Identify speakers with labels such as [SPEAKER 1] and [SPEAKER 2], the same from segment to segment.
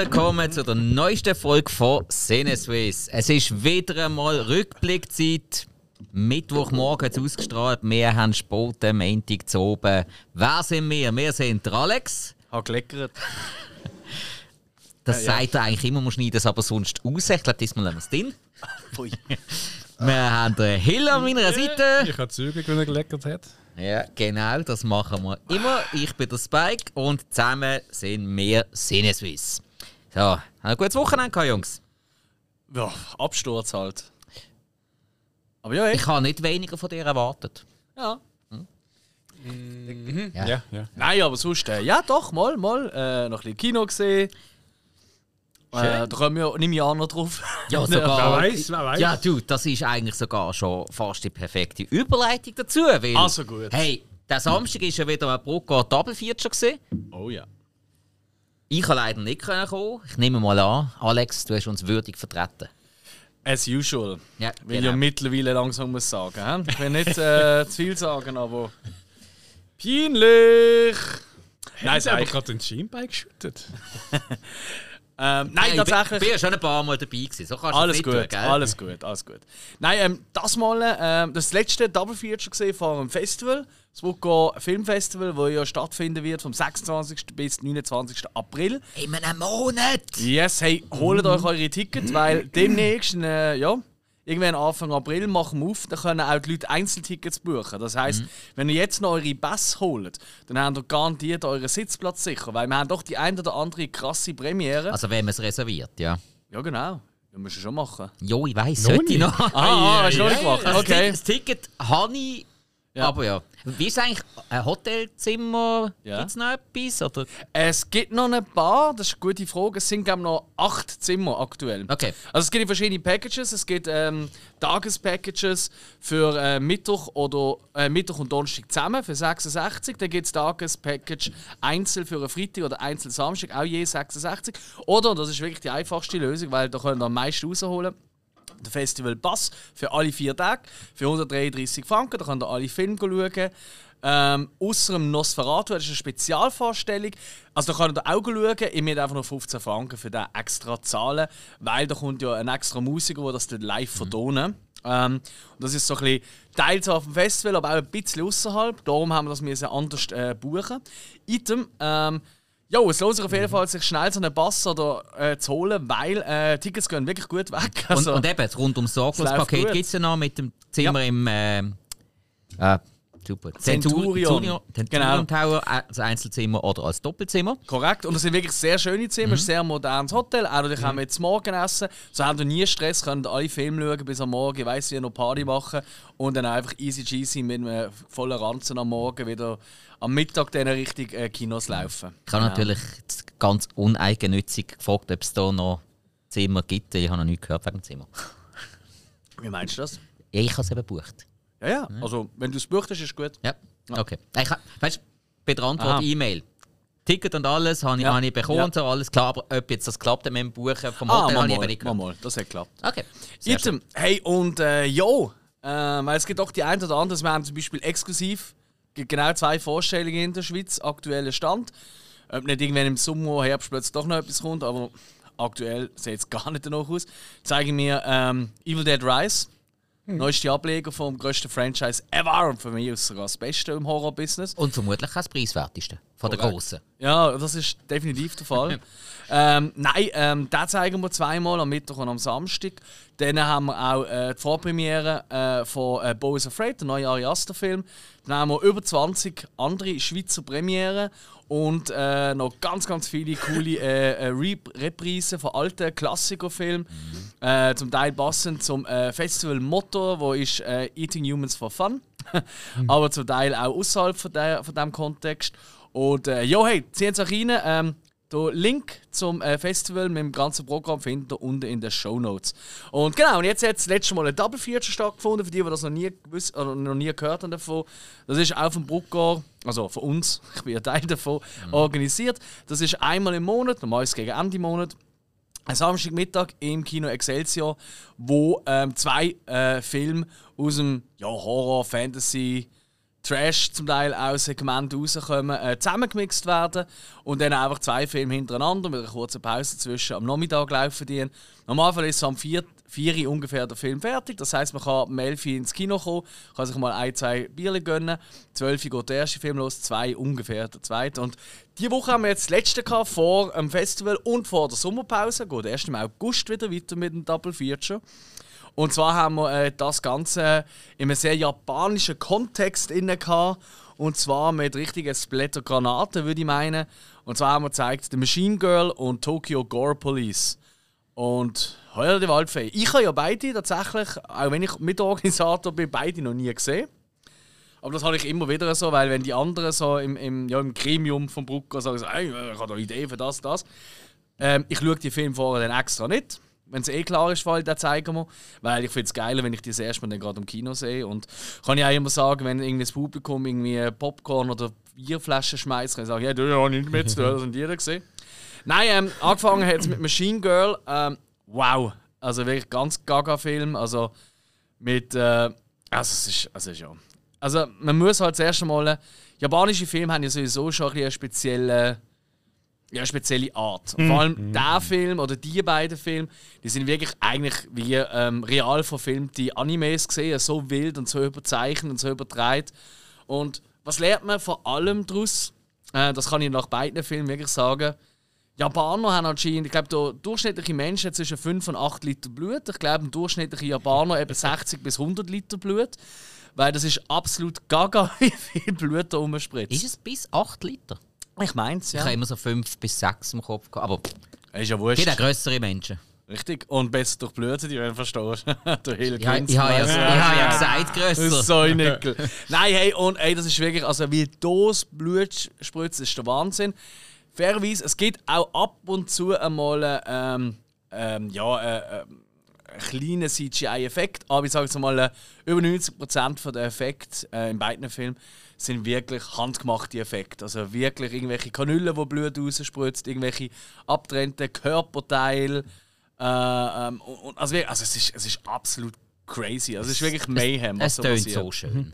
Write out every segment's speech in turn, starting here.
[SPEAKER 1] Willkommen zu der neuesten Folge von Cineswiss. Es ist wieder einmal Rückblickzeit. Mittwochmorgen hat es ausgestrahlt. Wir haben Sport am Montag zu oben. Wer sind wir? Wir sind der Alex.
[SPEAKER 2] Hat geleckert.
[SPEAKER 1] Das
[SPEAKER 2] Ja,
[SPEAKER 1] sagt er eigentlich immer, man schneidet es aber sonst raus. Ich glaube, diesmal lassen wir es drin. Wir haben den Hill an meiner Seite.
[SPEAKER 3] Ich habe zügig, wenn er geleckert hat.
[SPEAKER 1] Ja, genau, das machen wir immer. Ich bin der Spike und zusammen sind wir Cineswiss. So, ein gutes Wochenende gehabt, Jungs.
[SPEAKER 2] Ja, Absturz halt. Aber ja,
[SPEAKER 1] Ich
[SPEAKER 2] echt.
[SPEAKER 1] habe nicht weniger von dir erwartet.
[SPEAKER 2] Ja.
[SPEAKER 1] Ja.
[SPEAKER 3] Ja, ja.
[SPEAKER 2] Nein, aber sonst, äh, ja doch, mal, mal. Äh, noch ein bisschen Kino gesehen. Äh, da kommen wir, nehme ich auch noch drauf.
[SPEAKER 1] Ja,
[SPEAKER 3] Wer
[SPEAKER 1] sogar.
[SPEAKER 3] weiß, wer weiß.
[SPEAKER 1] Ja, du, das ist eigentlich sogar schon fast die perfekte Überleitung dazu. Weil,
[SPEAKER 2] Also gut.
[SPEAKER 1] Hey, der Samstag ist ja wieder ein Feature gesehen.
[SPEAKER 2] Oh ja.
[SPEAKER 1] Ich kann leider nicht können kommen. Ich nehme mal an, Alex, du hast uns würdig vertreten.
[SPEAKER 2] As usual.
[SPEAKER 1] Ja,
[SPEAKER 2] Will ich
[SPEAKER 1] genau.
[SPEAKER 2] ja mittlerweile langsam muss sagen. He? Ich will nicht äh, zu viel sagen, aber. Peinlich! Nein, sag ich.
[SPEAKER 3] gerade den Schienbein geschüttet.
[SPEAKER 2] Ähm, nein,
[SPEAKER 1] Hey,
[SPEAKER 2] tatsächlich.
[SPEAKER 1] Ich bin ja schon ein paar Mal dabei gewesen. So kannst du
[SPEAKER 2] Alles gut,
[SPEAKER 1] tun, gell?
[SPEAKER 2] alles gut, alles gut. Nein, ähm, das mal, ähm, das letzte Double Feature gesehen vor einem Festival, das Wutko Filmfestival, das ja stattfinden wird vom 26. bis 29. April.
[SPEAKER 1] In einem Monat!
[SPEAKER 2] Yes, hey, holt euch eure Tickets, weil demnächst, äh, ja, irgendwann Anfang April machen wir auf, dann können auch die Leute Einzeltickets buchen. Das heisst, wenn ihr jetzt noch eure Bass holt, dann habt ihr garantiert euren Sitzplatz sicher, weil wir haben doch die ein oder andere krasse Premiere.
[SPEAKER 1] Also, wenn man es reserviert, ja.
[SPEAKER 2] Ja, genau. Das müssen wir schon machen.
[SPEAKER 1] Jo, ich weiss,
[SPEAKER 3] Noch
[SPEAKER 1] sollte ich
[SPEAKER 3] nicht?
[SPEAKER 1] noch.
[SPEAKER 2] Ah, ah hast du noch nicht gemacht?
[SPEAKER 1] Also
[SPEAKER 2] Okay.
[SPEAKER 1] Das Ticket habe ich,
[SPEAKER 2] Ja.
[SPEAKER 1] aber ja. Wie ist eigentlich ein Hotelzimmer?
[SPEAKER 2] Ja.
[SPEAKER 1] Gibt es noch etwas? Oder?
[SPEAKER 2] Es gibt noch ein paar, das ist eine gute Frage. Es sind glaube noch acht Zimmer aktuell.
[SPEAKER 1] Okay.
[SPEAKER 2] Also es gibt verschiedene Packages. Es gibt ähm, Tagespackages für äh, Mittwoch oder äh, Mittwoch und Donnerstag zusammen für 66. Dann gibt es Tagespackage einzeln für einen Freitag oder einzeln Samstag, auch je 66. Oder, und das ist wirklich die einfachste Lösung, weil da können wir am meisten rausholen. Der Festival Pass für alle vier Tage für 133 Franken. Da könnt ihr alle Filme schauen. Ähm, Außer dem Nosferatu, das ist eine Spezialvorstellung. Also da könnt ihr auch schauen. Ich müsst einfach noch 15 Franken für den extra zahlen, weil da kommt ja ein extra Musiker, der das dann live vertonen. Ähm, und das ist so ein bisschen teils auf dem Festival, aber auch ein bisschen außerhalb. Darum haben wir das müssen anders äh, buchen. Item, ähm, ja, es lohnt sich auf jeden Fall, sich schnell so einen Bass oder, äh, zu holen, weil äh, Tickets gehen wirklich gut weg.
[SPEAKER 1] Und,
[SPEAKER 2] Also,
[SPEAKER 1] und eben, das rund ums Sorglos-Paket
[SPEAKER 2] gut.
[SPEAKER 1] gibt es ja noch mit dem Zimmer im. ähm, äh, super.
[SPEAKER 2] Centurion.
[SPEAKER 1] Centurion,
[SPEAKER 2] Genau.
[SPEAKER 1] Centurion Tower, äh, als Einzelzimmer oder als Doppelzimmer.
[SPEAKER 2] Korrekt. Und das sind wirklich sehr schöne Zimmer, ein sehr modernes Hotel. Auch natürlich haben wir jetzt Morgen essen. So haben wir nie Stress, können alle Filme schauen bis am Morgen, ich weiss, wie noch Party machen. Und dann einfach easy cheesy mit einem vollen Ranzen am Morgen wieder am Mittag dann richtig äh, Kinos laufen.
[SPEAKER 1] Ich habe natürlich jetzt ganz uneigennützig gefragt, ob es da noch Zimmer gibt. Ich habe noch nichts gehört wegen dem Zimmer.
[SPEAKER 2] Wie meinst du das?
[SPEAKER 1] Ja, ich habe es eben gebucht.
[SPEAKER 2] Ja, ja. Also, wenn du es buchst, ist es gut.
[SPEAKER 1] Ja, okay. Ich, weißt du, bei der Antwort
[SPEAKER 2] Aha.
[SPEAKER 1] E-Mail. Ticket und alles habe ich,
[SPEAKER 2] Ja.
[SPEAKER 1] habe ich bekommen
[SPEAKER 2] Ja.
[SPEAKER 1] so, alles klar. Aber ob jetzt das klappt mit dem Buchen vom
[SPEAKER 2] Ah,
[SPEAKER 1] Hotel,
[SPEAKER 2] mal,
[SPEAKER 1] habe ich eben
[SPEAKER 2] mal,
[SPEAKER 1] nicht
[SPEAKER 2] mal. Das hat geklappt.
[SPEAKER 1] Okay.
[SPEAKER 2] Item. Hey, und äh, jo, äh, weil es gibt auch die ein oder andere, wir haben zum Beispiel exklusiv gibt genau zwei Vorstellungen in der Schweiz, aktueller Stand. Ob nicht irgendwann im Sommer, Herbst plötzlich doch noch etwas kommt, aber aktuell sieht es gar nicht danach aus. Zeigen mir ähm, Evil Dead Rise. Neueste Ableger vom grössten Franchise ever und für mich ist sogar das Beste im Horror-Business.
[SPEAKER 1] Und vermutlich auch das preiswerteste von der grossen.
[SPEAKER 2] Ja, das ist definitiv der Fall. ähm, nein, ähm, den zeigen wir zweimal, am Mittwoch und am Samstag. Dann haben wir auch äh, die Vorpremiere äh, von äh, Bo is Afraid, der neue Ari Aster-Film. Dann haben wir über 20 andere Schweizer Premieren und äh, noch ganz, ganz viele coole äh, äh, Rep Reprisen von alten Klassikerfilmen. Äh, zum Teil passend zum äh, Festival-Motto, wo ist Eating Humans for Fun. Aber zum Teil auch außerhalb von, der, von diesem Kontext. Und äh, ja, hey, zieht euch rein. Ähm, den Link zum äh, Festival mit dem ganzen Programm findet ihr unten in den Show Notes. Und genau, und jetzt hat das letzte Mal ein Double Feature stattgefunden, für die, die das noch nie gewusst oder noch nie gehört haben davon. Das ist auch vom Bruckgar, also von uns, ich bin ein Teil davon, organisiert. Das ist einmal im Monat, normalerweise gegen Ende Monat. Ein Samstagmittag im Kino Excelsior, wo ähm, zwei äh, Filme aus dem ja, Horror, Fantasy, Trash zum Teil aus Segmenten rauskommen, äh, zusammengemixt werden und dann einfach zwei Filme hintereinander mit einer kurzen Pause zwischen am Nachmittag laufen die. Normalerweise ist es am 4. 4 Uhr ungefähr der Film fertig. Das heißt, man kann um 11 Uhr ins Kino kommen, kann sich mal ein, zwei Bierchen gönnen. 12 Uhr geht der erste Film los, zwei ungefähr der zweite. Und diese Woche haben wir jetzt das letzte gehabt, vor dem Festival und vor der Sommerpause. Geht erst im August wieder weiter mit dem Double Feature. Und zwar haben wir äh, das Ganze in einem sehr japanischen Kontext inne gehabt. Und zwar mit richtigen Splatter-Granaten, würde ich meinen. Und zwar haben wir gezeigt The Machine Girl und Tokyo Gore Police. Und heuer die Waldfee. Ich habe ja beide tatsächlich, auch wenn ich Mitorganisator bin, beide noch nie gesehen. Aber das habe ich immer wieder so, weil wenn die anderen so im, im, ja, im Gremium vom Brucker sagen, hey, ich habe eine Idee für das, das. Ähm, ich schaue die Filme vorher dann extra nicht. Wenn es eh klar ist, weil dann zeigen wir. Weil ich finde es geiler, wenn ich das erste Mal gerade im Kino sehe. Und kann ich auch immer sagen, wenn irgendwie das Publikum irgendwie Popcorn oder Bierflaschen schmeißt, kann ich sagen, ja, du hast nicht mit, du hast jeder gesehen. Nein, ähm, angefangen hat es mit Machine Girl. Ähm, wow. Also wirklich ganz Gaga-Film. Also mit. Äh, also es ist. Also ja. Also man muss halt zuerst einmal. Japanische Filme haben ja sowieso schon ein eine spezielle. Ja, spezielle Art. Und vor allem mm. der Film oder die beiden Filme, die sind wirklich eigentlich wie ähm, real verfilmte Animes gesehen, so wild und so überzeichnet und so übertreibt. Und was lernt man vor allem daraus? Äh, das kann ich nach beiden Filmen wirklich sagen. Japaner haben anscheinend, ich glaube, der durchschnittliche Mensch hat zwischen 5 und 8 Liter Blut. Ich glaube, ein durchschnittlicher Japaner eben 60 bis 100 Liter Blut. Weil das ist absolut gaga, wie viel Blut da rumspritzt.
[SPEAKER 1] Ist es bis 8 Liter?
[SPEAKER 2] Ich meine es, ja.
[SPEAKER 1] Ich habe immer so 5 bis 6 im Kopf gehabt, aber
[SPEAKER 2] ist ja wurscht.
[SPEAKER 1] gibt auch grössere Menschen.
[SPEAKER 2] Richtig. Und besser durch Blut, die wenn verstehst.
[SPEAKER 1] der Hill ja, ich habe ja, ja, ja gesagt, grösser.
[SPEAKER 2] So ein Nickel. Nein, hey, und ey, das ist wirklich, also wie das Blut spritzt, ist der Wahnsinn fairerweise, es gibt auch ab und zu einmal ähm, ähm, ja, äh, äh, einen kleinen CGI-Effekt, aber ich sage jetzt mal, äh, über 90% der Effekte äh, in beiden Filmen sind wirklich handgemachte Effekte. Also wirklich irgendwelche Kanülen, wo Blut rausspritzt, irgendwelche abgetrennten Körperteile. Äh, ähm, und, also, also es, ist, es ist absolut crazy. Also es ist wirklich Mayhem.
[SPEAKER 1] Es, es tönt so schön.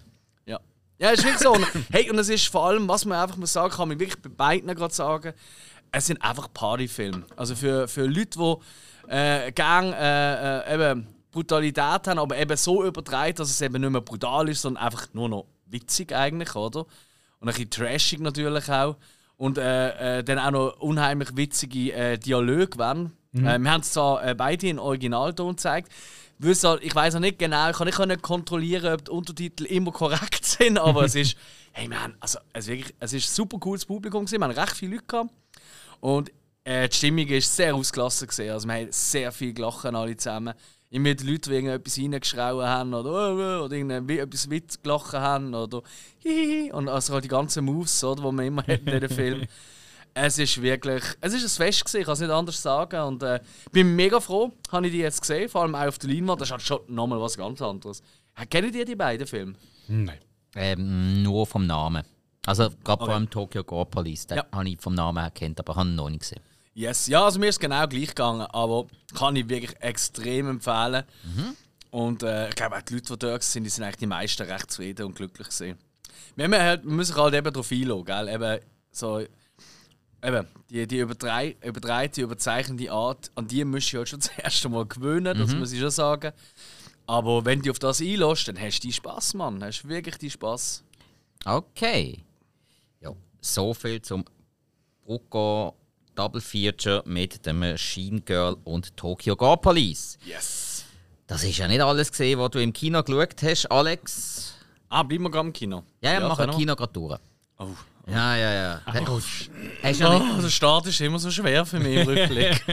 [SPEAKER 2] Ja, ist wirklich so. hey, und es ist vor allem, was man einfach mal sagen kann, ich wirklich bei beiden gerade sagen, es sind einfach Partyfilme. Also für, für Leute, die äh, gerne äh, äh, eben Brutalität haben, aber eben so übertreibt, dass es eben nicht mehr brutal ist, sondern einfach nur noch witzig eigentlich, oder? Und ein bisschen trashig natürlich auch. Und äh, äh, dann auch noch unheimlich witzige äh, Dialoge werden. Mhm. Wir haben es zwar beide in Originalton gezeigt halt, ich weiß auch nicht genau, ich kann nicht kontrollieren, ob die Untertitel immer korrekt sind, aber es ist, hey man, also es, wirklich, es ist ein super cooles Publikum gewesen, wir haben recht viele Leute gehabt und äh, die Stimmung ist sehr ausgelassen gewesen, also wir haben sehr viel gelacht alle zusammen. Immer die Leute, die irgendetwas reingeschrauen haben oder, oder, oder irgendetwas Witz gelacht haben oder hihihi und also die ganzen Moves, oder, die man immer hat in diesem Film. Es ist wirklich, es ist ein Fest gewesen, ich kann es nicht anders sagen und äh, bin mega froh, habe ich die jetzt gesehen, vor allem auch auf der Leinwand, das ist halt schon nochmal was ganz anderes. Kennen die die beiden Filme?
[SPEAKER 3] Nein.
[SPEAKER 1] Ähm, nur vom Namen. Also gerade okay. vor Tokyo Gore Police, den ja. habe ich vom Namen her kennt, aber habe ihn noch nicht gesehen.
[SPEAKER 2] Yes, ja, also mir ist genau gleich gegangen, aber kann ich wirklich extrem empfehlen. Mhm. Und äh, ich glaube auch die Leute, die dort sind, die sind eigentlich die meisten recht zufrieden und glücklich gesehen. Wir, halt, wir müssen halt eben darauf einlassen, gell? Eben so eben, die, die übertreibte, überzeichnende Art, an die musst du halt schon das erste Mal gewöhnen, das mhm. muss ich schon sagen. Aber wenn du auf das einlässt, dann hast du Spaß, Mann. Hast du wirklich die Spaß.
[SPEAKER 1] Okay. Ja, so viel zum Brucko Double Feature mit dem Machine Girl und Tokyo Gore Police.
[SPEAKER 2] Yes.
[SPEAKER 1] Das ist ja nicht alles gesehen, was du im Kino geschaut hast, Alex.
[SPEAKER 2] Ah, bleiben wir gerade im Kino.
[SPEAKER 1] Ja, ja, wir machen Kino gerade durch.
[SPEAKER 2] Oh.
[SPEAKER 1] Ja, ja, ja.
[SPEAKER 2] Autsch. Hast du oh, der Start ist immer so schwer für mich im Rückblick.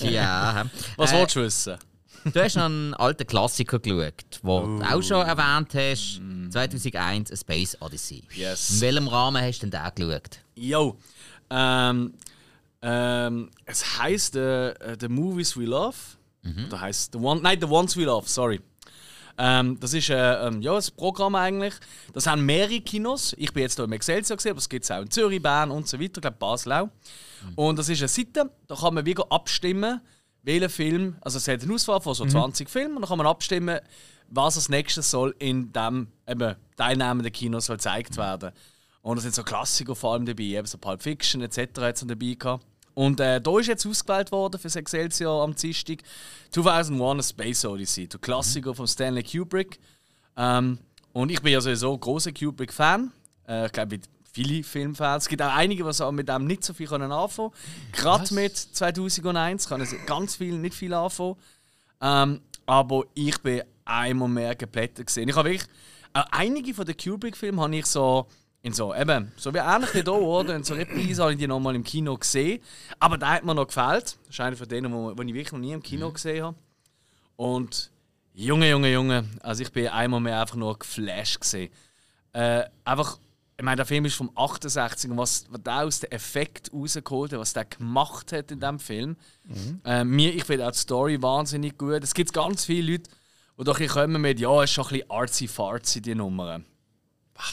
[SPEAKER 1] ja.
[SPEAKER 2] Was äh, willst du wissen?
[SPEAKER 1] Du hast noch einen alten Klassiker geschaut, den du auch schon erwähnt hast. 2001, A Space Odyssey.
[SPEAKER 2] Yes.
[SPEAKER 1] In welchem Rahmen hast du denn den geschaut?
[SPEAKER 2] Jo. Ähm, ähm, es heisst uh, The Movies We Love. Mhm. Oder heisst The One, nein, The Ones We Love, sorry. Ähm, das ist äh, ähm, ja, ein Programm eigentlich. Das haben mehrere Kinos. Ich bin jetzt hier im Excelsior gesehen, aber es gibt es auch in Zürich, Bern und so weiter, ich glaube Basel auch. Mhm. Und das ist eine Seite, da kann man wieder abstimmen, welchen Film, also es hat eine Auswahl von so 20 mhm. Filmen, und dann kann man abstimmen, was als nächstes soll in dem eben, teilnehmenden Kino soll gezeigt werden. Und da sind so Klassiker vor allem dabei, eben so Pulp Fiction etc. hat es dabei gehabt. Und äh, da ist jetzt ausgewählt worden für das Excelsior am Dienstag 2001 A Space Odyssey, der Klassiker von Stanley Kubrick. Ähm, und ich bin ja sowieso ein großer Kubrick-Fan. Äh, ich glaube, viele Filmfans. Es gibt auch einige, die mit dem nicht so viel können anfangen können. Gerade mit 2001 kann es ganz viel, nicht viel anfangen. Ähm, aber ich bin einmal mehr geplättet gesehen. Ich habe wirklich äh, einige von den Kubrick-Filmen habe ich so in so eben so wie ähnlich wie hier, oder? In so Reprise habe ich die nochmal im Kino gesehen. Aber der hat mir noch gefällt. Das ist einer von denen, wo, wo ich wirklich noch nie im Kino gesehen habe. Und Junge, Junge, Junge, also ich bin einmal mehr einfach nur geflasht gesehen. Äh, einfach, ich meine, der Film ist vom 68 und was, was der aus dem Effekt rausgeholt hat, was der gemacht hat in diesem Film. Äh, mir, ich finde auch die Story wahnsinnig gut. Es gibt ganz viele Leute, die doch hier kommen mit, ja, es ist schon ein bisschen artsy-fartsy, die Nummer.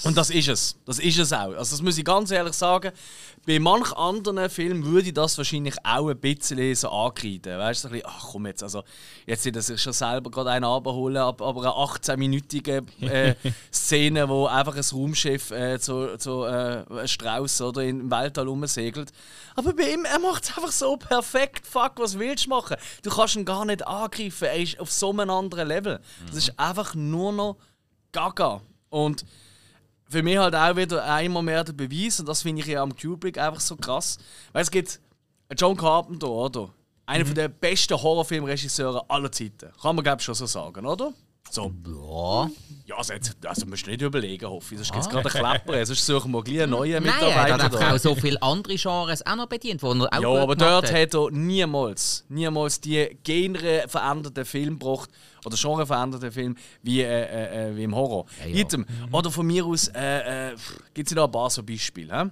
[SPEAKER 2] Und das ist es. Das ist es auch. Also das muss ich ganz ehrlich sagen. Bei manch anderen Filmen würde ich das wahrscheinlich auch ein bisschen so ankreiden. Weißt du, so ein bisschen, ach komm jetzt, also jetzt nicht, dass ich schon selber gerade einen abholen, aber, aber eine 18-minütige äh, Szene, wo einfach ein Raumschiff äh, zu, zu äh, Strauß oder im Weltall rumsegelt. Aber bei ihm, er macht es einfach so perfekt. Fuck, was willst du machen? Du kannst ihn gar nicht angreifen. Er ist auf so einem anderen Level. Das ist einfach nur noch Gaga. Und für mich halt auch wieder einmal mehr der Beweis, und das finde ich ja am Kubrick einfach so krass. Weil es gibt John Carpenter, oder? Einer von der besten Horrorfilmregisseure aller Zeiten. Kann man, glaube ich, schon so sagen, oder? So.
[SPEAKER 1] Ja.
[SPEAKER 2] Ja, also, jetzt, also musst du nicht überlegen, hoffe ich. Sonst gibt es gerade einen Klepper, sonst suchen wir gleich einen neuen
[SPEAKER 1] Nein, er hat
[SPEAKER 2] Mitarbeiter.
[SPEAKER 1] auch so viele andere Genres auch noch bedient, die er auch
[SPEAKER 2] Ja, aber dort
[SPEAKER 1] hat.
[SPEAKER 2] hat er niemals, niemals die genreveränderten Filme gebracht oder genreveränderten Filme wie, äh, äh, äh, wie im Horror.
[SPEAKER 1] Ja, ja.
[SPEAKER 2] Item. Oder von mir aus äh, äh, gibt es da ein paar so Beispiele. hä?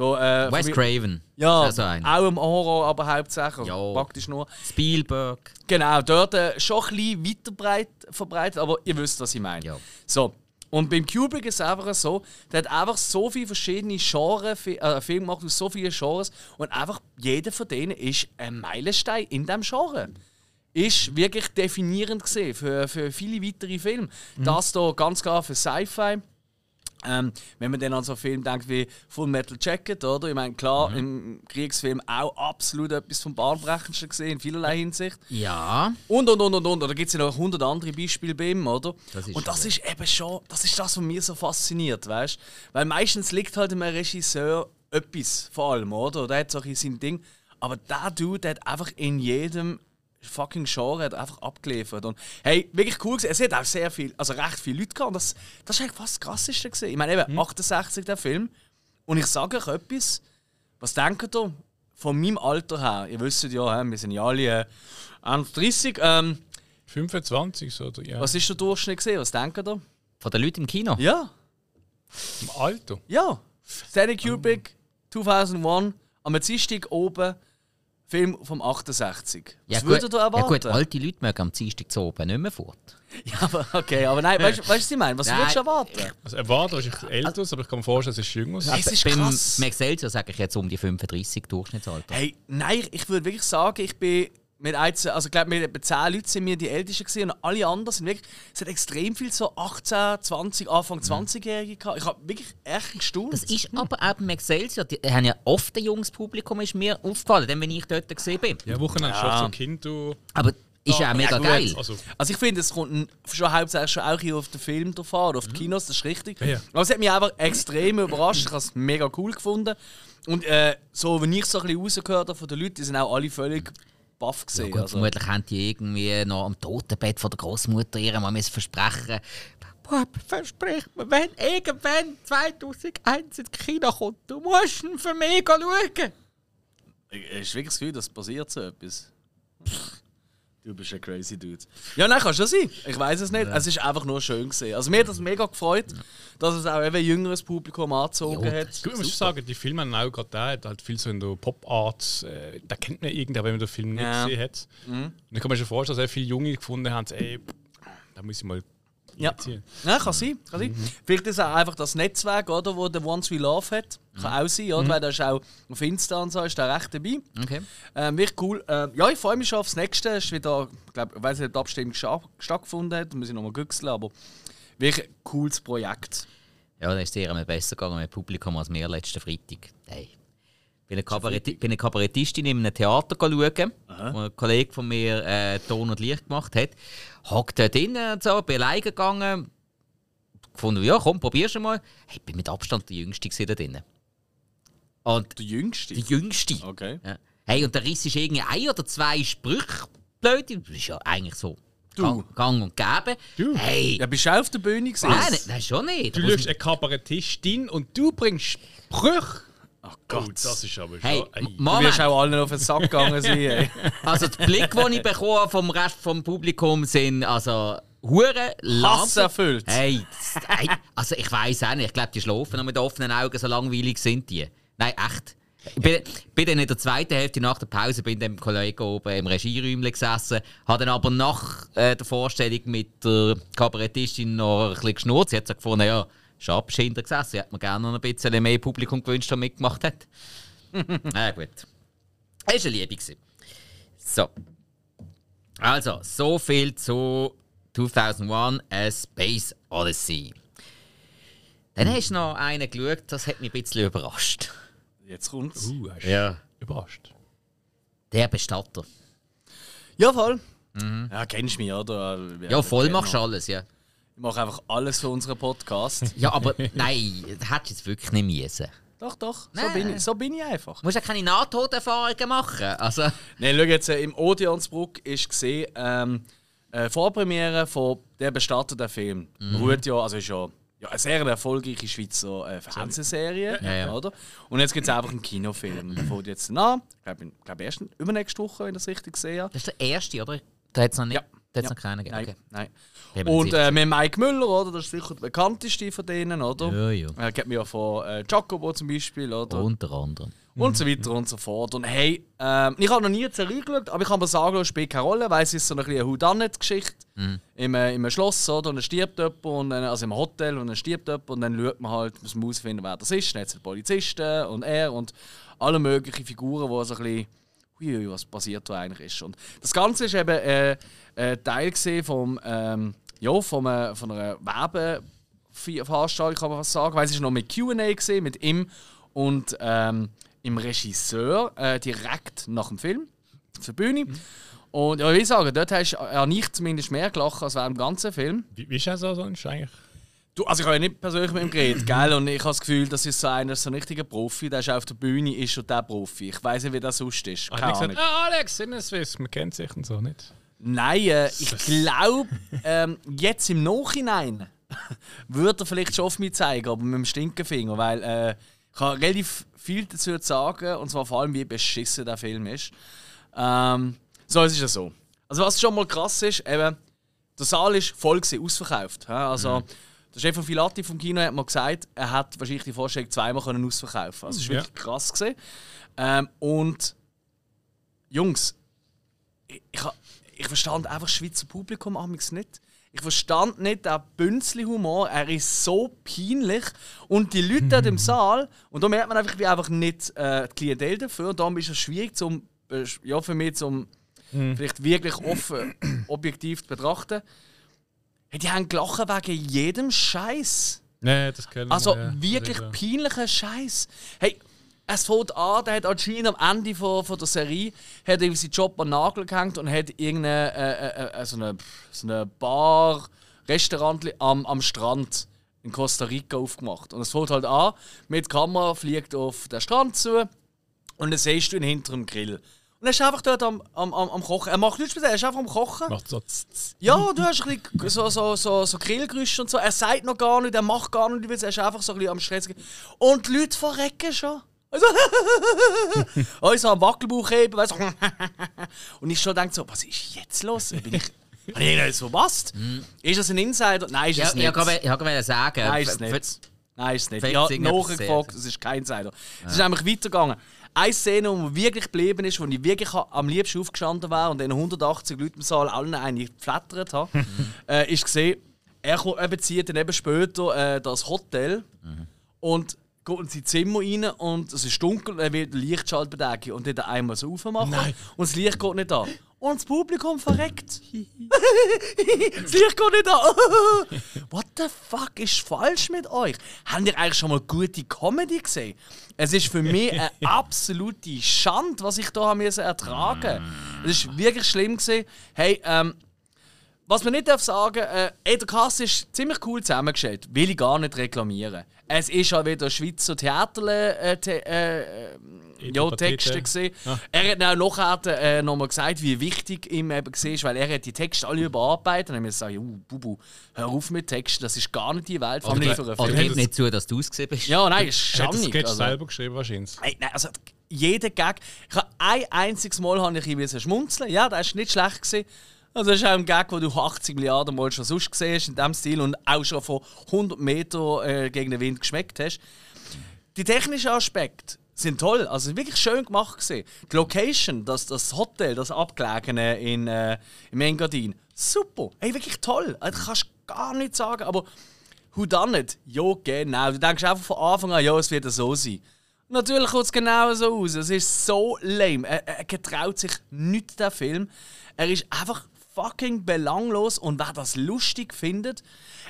[SPEAKER 2] Da, äh,
[SPEAKER 1] Wes Craven.
[SPEAKER 2] Ja,
[SPEAKER 1] ist auch so
[SPEAKER 2] im Horror, aber hauptsächlich, also praktisch nur.
[SPEAKER 1] Spielberg.
[SPEAKER 2] Genau, dort äh, schon ein bisschen weiter breit, verbreitet, aber ihr wisst, was ich meine.
[SPEAKER 1] Ja.
[SPEAKER 2] So. Und beim Kubrick ist es einfach so, der hat einfach so viele verschiedene Genres, äh, Filme gemacht aus so vielen Genres und einfach jeder von denen ist ein Meilenstein in diesem Genre. Ist wirklich definierend gesehen für, für viele weitere Filme. Das hier ganz klar für Sci-Fi. Ähm, wenn man dann an so einen Film denkt wie Full Metal Jacket, oder? Ich meine, klar, im Kriegsfilm auch absolut etwas vom Bahnbrechendsten gesehen, in vielerlei Hinsicht.
[SPEAKER 1] Ja.
[SPEAKER 2] Und, und, und, und, und. Da gibt es ja noch 100 andere Beispiele bei ihm, oder?
[SPEAKER 1] Das
[SPEAKER 2] und das ist eben schon, das ist das, was mir so fasziniert, weißt Weil meistens liegt halt einem Regisseur etwas, vor allem, oder? Der hat so ein sein Ding. Aber der Dude, der hat einfach in jedem fucking Genre hat einfach abgeliefert. Und hey, wirklich cool gewesen. Es hat auch sehr viel, also recht viele Leute gehabt. Und das, das ist eigentlich fast das Krasseste gewesen. Ich meine, eben, 68 der Film. Und ich sage euch etwas, was denkt ihr von meinem Alter her? Ihr wisst ja, wir sind ja alle äh, 31. Ähm,
[SPEAKER 3] 25 so, oder? Ja.
[SPEAKER 2] was ist der Durchschnitt gesehen? Was denkt ihr?
[SPEAKER 1] Von den Leuten im Kino.
[SPEAKER 2] Ja,
[SPEAKER 3] Im Alter.
[SPEAKER 2] ja. Stanley Kubrick, 2001, am Dienstag oben, Film vom 68. Was
[SPEAKER 1] ja,
[SPEAKER 2] würdet
[SPEAKER 1] gut,
[SPEAKER 2] ihr
[SPEAKER 1] ja
[SPEAKER 2] erwarten?
[SPEAKER 1] gut, alte Leute mögen am Dienstag zu oben nicht mehr fort.
[SPEAKER 2] Ja, aber okay, aber nein, weißt du, was ich meine? Was
[SPEAKER 1] Nein.
[SPEAKER 2] würdest du erwarten?
[SPEAKER 3] Also erwartet wahrscheinlich älter, aber ich kann mir vorstellen, es ist jünger.
[SPEAKER 2] Es ist
[SPEAKER 1] Beim
[SPEAKER 2] krass.
[SPEAKER 1] Excelsior sage ich jetzt um die 35 Durchschnittsalter.
[SPEAKER 2] Hey, nein, ich würde wirklich sagen, ich bin mit eins, also ich glaube, mit etwa 10 Leuten sind wir die Ältesten gewesen und alle anderen sind wirklich, es hat extrem viel so 18, 20, Anfang 20-Jährige gehabt. Ich habe wirklich echt gestaunt.
[SPEAKER 1] Das ist aber auch beim Excelsior, die haben ja oft ein junges Publikum, ist mir aufgefallen, denn wenn ich dort gesehen bin.
[SPEAKER 3] Ja, Wochenende ja. schon so Kind, du.
[SPEAKER 1] Aber ist ja auch mega
[SPEAKER 2] gut.
[SPEAKER 1] geil.
[SPEAKER 3] Also,
[SPEAKER 2] Also ich finde, es kommt ein- schon hauptsächlich schon auch hier auf den Film drauf an, oder auf die Kinos, das ist richtig.
[SPEAKER 3] Ja, ja.
[SPEAKER 2] Aber es hat mich einfach extrem überrascht. Ich habe es mega cool gefunden. Und äh, so, wenn ich so ein bisschen rausgehört habe von den Leuten, die sind auch alle völlig baff gesehen.
[SPEAKER 1] Gut,
[SPEAKER 2] also,
[SPEAKER 1] vermutlich haben die irgendwie noch am Totenbett von der Großmutter ihr mal müssen versprechen Bub, versprich mir, wenn irgendwann 2001 ins Kino kommt, du musst ihn für mich schauen.
[SPEAKER 2] Ich ist wirklich das Gefühl, dass passiert so etwas. Du bist ein crazy Dude. Ja, nein, kann schon sein. Ich weiß es nicht. Es ist einfach nur schön gesehen. Also mir hat das mega gefreut, dass es auch eben ein jüngeres Publikum angezogen
[SPEAKER 1] Ja,
[SPEAKER 2] hat.
[SPEAKER 3] gut, ich muss sagen, die Filme haben auch gerade da, halt viel so in der Pop-Art, äh, da kennt man irgendwer, wenn man den Film nicht
[SPEAKER 2] Ja.
[SPEAKER 3] gesehen hat. Und ich kann mir schon vorstellen, dass sehr viele Junge gefunden haben, ey, da muss ich mal
[SPEAKER 2] Ja. Ja, kann sein. Kann sein. Vielleicht ist es auch einfach das Netzwerk, oder, wo der Once We Love hat. Kann auch sein, oder? Weil da ist auch auf Insta und so ist da recht dabei.
[SPEAKER 1] Okay.
[SPEAKER 2] Ähm, wirklich cool. Ähm, ja, ich freue mich schon aufs nächste. Ist wieder, ich glaube, ich weiß nicht, ob die Abstimmung sta- stattgefunden hat, muss ich nochmal güchseln, aber wirklich ein cooles Projekt.
[SPEAKER 1] Ja, dann ist es eher besser gegangen mit Publikum als mir letzten Freitag. Hey. Ich bin eine, Kabaretti bin eine Kabarettistin in einem Theater schauen, wo ein Kollege von mir äh, Ton und Licht gemacht hat. Hockt dort drinnen und so, bin alleine gegangen. Gefunden, ja, komm, probier's mal. Hey, ich bin mit Abstand der Jüngste gewesen da drinnen. Und
[SPEAKER 2] Der Jüngste.
[SPEAKER 1] der Jüngste.
[SPEAKER 2] Okay.
[SPEAKER 1] Ja. Hey, und der Riss ist irgendwie ein oder zwei Sprüche blöd. Das ist ja eigentlich so
[SPEAKER 2] Du.
[SPEAKER 1] Gang, Gang und Gäbe.
[SPEAKER 3] Du.
[SPEAKER 1] Hey,
[SPEAKER 2] Ja, bist du auch auf der Bühne gesehen?
[SPEAKER 1] nein, nein, schon nicht.
[SPEAKER 3] Du schaust eine Kabarettistin und du bringst Sprüche.
[SPEAKER 2] Ach
[SPEAKER 3] Oh,
[SPEAKER 2] Gott.
[SPEAKER 3] das ist aber schon.
[SPEAKER 1] Hey,
[SPEAKER 3] Ei.
[SPEAKER 2] du wirst
[SPEAKER 1] Moment.
[SPEAKER 2] auch allen auf den Sack gegangen sein. Ey.
[SPEAKER 1] Also der Blick, den ich bekomme vom Rest vom Publikum, sind also hure
[SPEAKER 2] erfüllt.
[SPEAKER 1] Hey, das, hey, also ich weiß auch nicht. Ich glaube, die schlafen noch mit offenen Augen, so langweilig sind die. Nein, echt. Ich bin, bin dann in der zweiten Hälfte nach der Pause bei dem Kollegen oben im Regieräumchen gesessen, habe dann aber nach äh, der Vorstellung mit der Kabarettistin noch ein bisschen geschnurrt. Sie hat so gefunden, ja, du hinter gesessen. Sie hätte mir gerne noch ein bisschen mehr Publikum gewünscht, das mitgemacht hat. Na gut. Das war eine Liebe. gewesen. So. Also, so viel zu 2001 A Space Odyssey. Dann hast du noch einen geschaut, das hat mich ein bisschen überrascht.
[SPEAKER 2] Jetzt kommt's.
[SPEAKER 3] Uh, hast
[SPEAKER 1] Ja.
[SPEAKER 3] überrascht.
[SPEAKER 1] Der Bestatter.
[SPEAKER 2] Ja, voll. Ja, kennst du mich, oder?
[SPEAKER 1] Ja, voll machst du alles, ja.
[SPEAKER 2] Ich mache einfach alles für unseren Podcast.
[SPEAKER 1] Ja, aber nein, das hättest du jetzt wirklich nicht müssen.
[SPEAKER 2] doch, doch. So
[SPEAKER 1] Nein.
[SPEAKER 2] bin, ich, so bin ich einfach.
[SPEAKER 1] Du musst ja keine Nahtoderfahrungen machen. Also,
[SPEAKER 2] Nein, schau jetzt, äh, im Odeonsbruck ist gesehen, ähm, äh, Vorpremiere von «Der Bestatter der Film». Ruht ja, also ist ja, ja eine sehr erfolgreiche Schweizer äh, Fernsehserie,
[SPEAKER 1] Ja, ja.
[SPEAKER 2] oder? Und jetzt gibt es einfach einen Kinofilm. Der fängt jetzt an, ich glaube glaub erst übernächste Woche, wenn ich das richtig sehe.
[SPEAKER 1] das ist der erste, oder? Da hat es noch, nicht-
[SPEAKER 2] Ja.
[SPEAKER 1] Da hat's
[SPEAKER 2] Ja.
[SPEAKER 1] noch keinen gegeben.
[SPEAKER 2] Nein,
[SPEAKER 1] Okay.
[SPEAKER 2] nein. Und äh, mit Mike Müller, oder? Das ist sicher der bekannteste von denen, oder?
[SPEAKER 1] Ja, ja.
[SPEAKER 2] Er kennt mich ja von äh, Jacobo zum Beispiel, oder?
[SPEAKER 1] Unter anderem.
[SPEAKER 2] und so weiter und so fort. Und hey, ähm, ich habe noch nie geschaut, aber ich kann mir sagen, es spielt keine Rolle, weil es ist so eine kleine Whodunit-Geschichte im, äh, im Schloss, oder? Und dann stirbt jemand, und dann, also im Hotel, und dann stirbt jemand, und dann schaut man halt, muss man herausfinden, wer das ist. Dann hat es Polizisten und er und alle möglichen Figuren, die so ein bisschen, ui, was passiert da eigentlich ist. Und das Ganze ist eben äh, äh, Teil vom, ähm, ja, vom, äh, von einer Werbeveranstaltung, kann man fast sagen, weil es ist noch mit Q&A gesehen, mit ihm und ähm, im Regisseur äh, direkt nach dem Film auf der Bühne. Und ja, ich sagen, dort hast du ja nicht zumindest mehr gelacht als während dem ganzen Film.
[SPEAKER 3] Wie, wie ist das so sonst eigentlich?
[SPEAKER 2] Du, also ich habe ja nicht persönlich mit ihm geredet, gell? Und ich habe das Gefühl, das ist so einer, so ein richtiger Profi, der ist auf der Bühne, ist schon der Profi. Ich weiß nicht, wie das sonst ist. Keine Ahnung.
[SPEAKER 3] gesagt, ah, Alex, Sinneswiss, man kennt sich und so nicht.
[SPEAKER 2] Nein, äh, ich glaube, ähm, jetzt im Nachhinein würde er vielleicht schon auf mich zeigen, aber mit dem Stinkefinger, weil äh, ich habe relativ viel dazu zu sagen, und zwar vor allem, wie beschissen der Film ist. Ähm, so, es ist ja so. Also was schon mal krass ist, eben, der Saal ist voll gewesen, ausverkauft. Also, der Chef von Filati vom Kino hat mal gesagt, er hat wahrscheinlich die Vorstellung zweimal können ausverkaufen. Also, es war
[SPEAKER 3] Ja.
[SPEAKER 2] wirklich krass gewesen. Ähm, und Jungs, ich, ich, ich verstand einfach das Schweizer Publikum amigs nicht. Ich verstand nicht den Bünzli-Humor. Er ist so peinlich. Und die Leute dort im Saal, und da merkt man einfach, wie einfach nicht äh, die Klientel dafür. Und darum ist es schwierig, zum, äh, ja, für mich zum vielleicht wirklich offen, objektiv zu betrachten. Die haben gelacht wegen jedem Scheiß.
[SPEAKER 3] Nein, das kennen
[SPEAKER 2] Also
[SPEAKER 3] wir, ja.
[SPEAKER 2] wirklich
[SPEAKER 3] Das ist,
[SPEAKER 2] peinlicher Scheiß. Hey, es fängt an, der hat anscheinend am Ende von, von der Serie hat er seinen Job an den Nagel gehängt und hat irgendeine äh, äh, äh, so eine, so eine Bar, Restaurant am, am Strand in Costa Rica aufgemacht. Und es fängt halt an, mit der Kamera fliegt auf den Strand zu und dann siehst du ihn hinter dem Grill. Und er ist einfach dort am, am, am, am Kochen. Er macht nichts mit er ist einfach am Kochen.
[SPEAKER 3] Macht so tz, tz.
[SPEAKER 2] Ja, du hast ein bisschen so, so, so, so Grillgerüste und so. Er sagt noch gar nicht, er macht gar nicht, er ist einfach so ein bisschen am Stress. Und die Leute verrecken schon. Also, also am Wackelbauch heben, weißt du. Und ich schon denke so, was ist jetzt los? Bin ich, habe ich nicht verpasst? Ist das ein Insider? Nein, ist
[SPEAKER 1] Ja,
[SPEAKER 2] es
[SPEAKER 1] ich
[SPEAKER 2] nicht.
[SPEAKER 1] wollte ich wollte sagen.
[SPEAKER 2] Nein, ist es nicht. Nein, ist es nicht.
[SPEAKER 1] Vielleicht
[SPEAKER 2] Ja,
[SPEAKER 1] irgendetwas
[SPEAKER 2] nachgefragt, es ist kein Insider. Es ist nämlich weitergegangen. Eine Szene, die mir wirklich geblieben ist, wo ich wirklich am liebsten aufgestanden wäre und den 180 Leuten im Saal allen eine geflattert habe, äh, ist gesehen, er ko- er bezieht dann eben später äh, das Hotel und geht in sein Zimmer rein und es ist dunkel und er will den Lichtschalter bedecken und dann einmal so aufmachen
[SPEAKER 3] Nein.
[SPEAKER 2] und das Licht geht nicht an. Und das Publikum verreckt. das Licht geht nicht an. What the fuck ist falsch mit euch? Habt ihr eigentlich schon mal gute Comedy gesehen? Es ist für mich eine absolute Schande, was ich da haben müssen ertragen. Es ist wirklich schlimm gesehen. Hey, ähm, was man nicht darf sagen, äh, ey, der Cast ist ziemlich cool zusammengestellt. Will ich gar nicht reklamieren. Es ist auch wieder Schweizer Theater äh, the, äh, äh, ja. Texte gesehen.
[SPEAKER 3] Ja.
[SPEAKER 2] Er hat dann auch nachher äh, nochmal gesagt, wie wichtig ihm eben war, weil er hat die Texte alle überarbeitet und dann haben wir gesagt, uh, Bubu, hör auf mit Texten, das ist gar nicht die Welt, einen
[SPEAKER 1] Oder
[SPEAKER 2] Film.
[SPEAKER 1] gib
[SPEAKER 3] das-
[SPEAKER 1] nicht zu, dass du ausgesehen bist.
[SPEAKER 2] Ja, nein, ist
[SPEAKER 3] Er hat. Sketch
[SPEAKER 2] Also.
[SPEAKER 3] selber geschrieben wahrscheinlich.
[SPEAKER 2] Ey, nein, also jeder Gag. Ich habe ein einziges Mal habe ich bisschen schmunzeln. Ja, das ist nicht schlecht gewesen. Also das ist auch ein Gag, den du 80 Milliarden Mal schon sonst gesehen hast in diesem Stil und auch schon von 100 Meter äh, gegen den Wind geschmeckt hast. Die technischen Aspekte sind toll, also wirklich schön gemacht gesehen. Die Location, das, das Hotel, das abgelegene in, äh, im Engadin, super, hey, wirklich toll. Also, kannst gar nichts sagen, aber who done it? Ja, genau. Du denkst einfach von Anfang an, ja, es wird so sein. Natürlich kommt es genau so aus. Es ist so lame. Er, er getraut sich nicht der Film. Er ist einfach fucking belanglos und wer das lustig findet,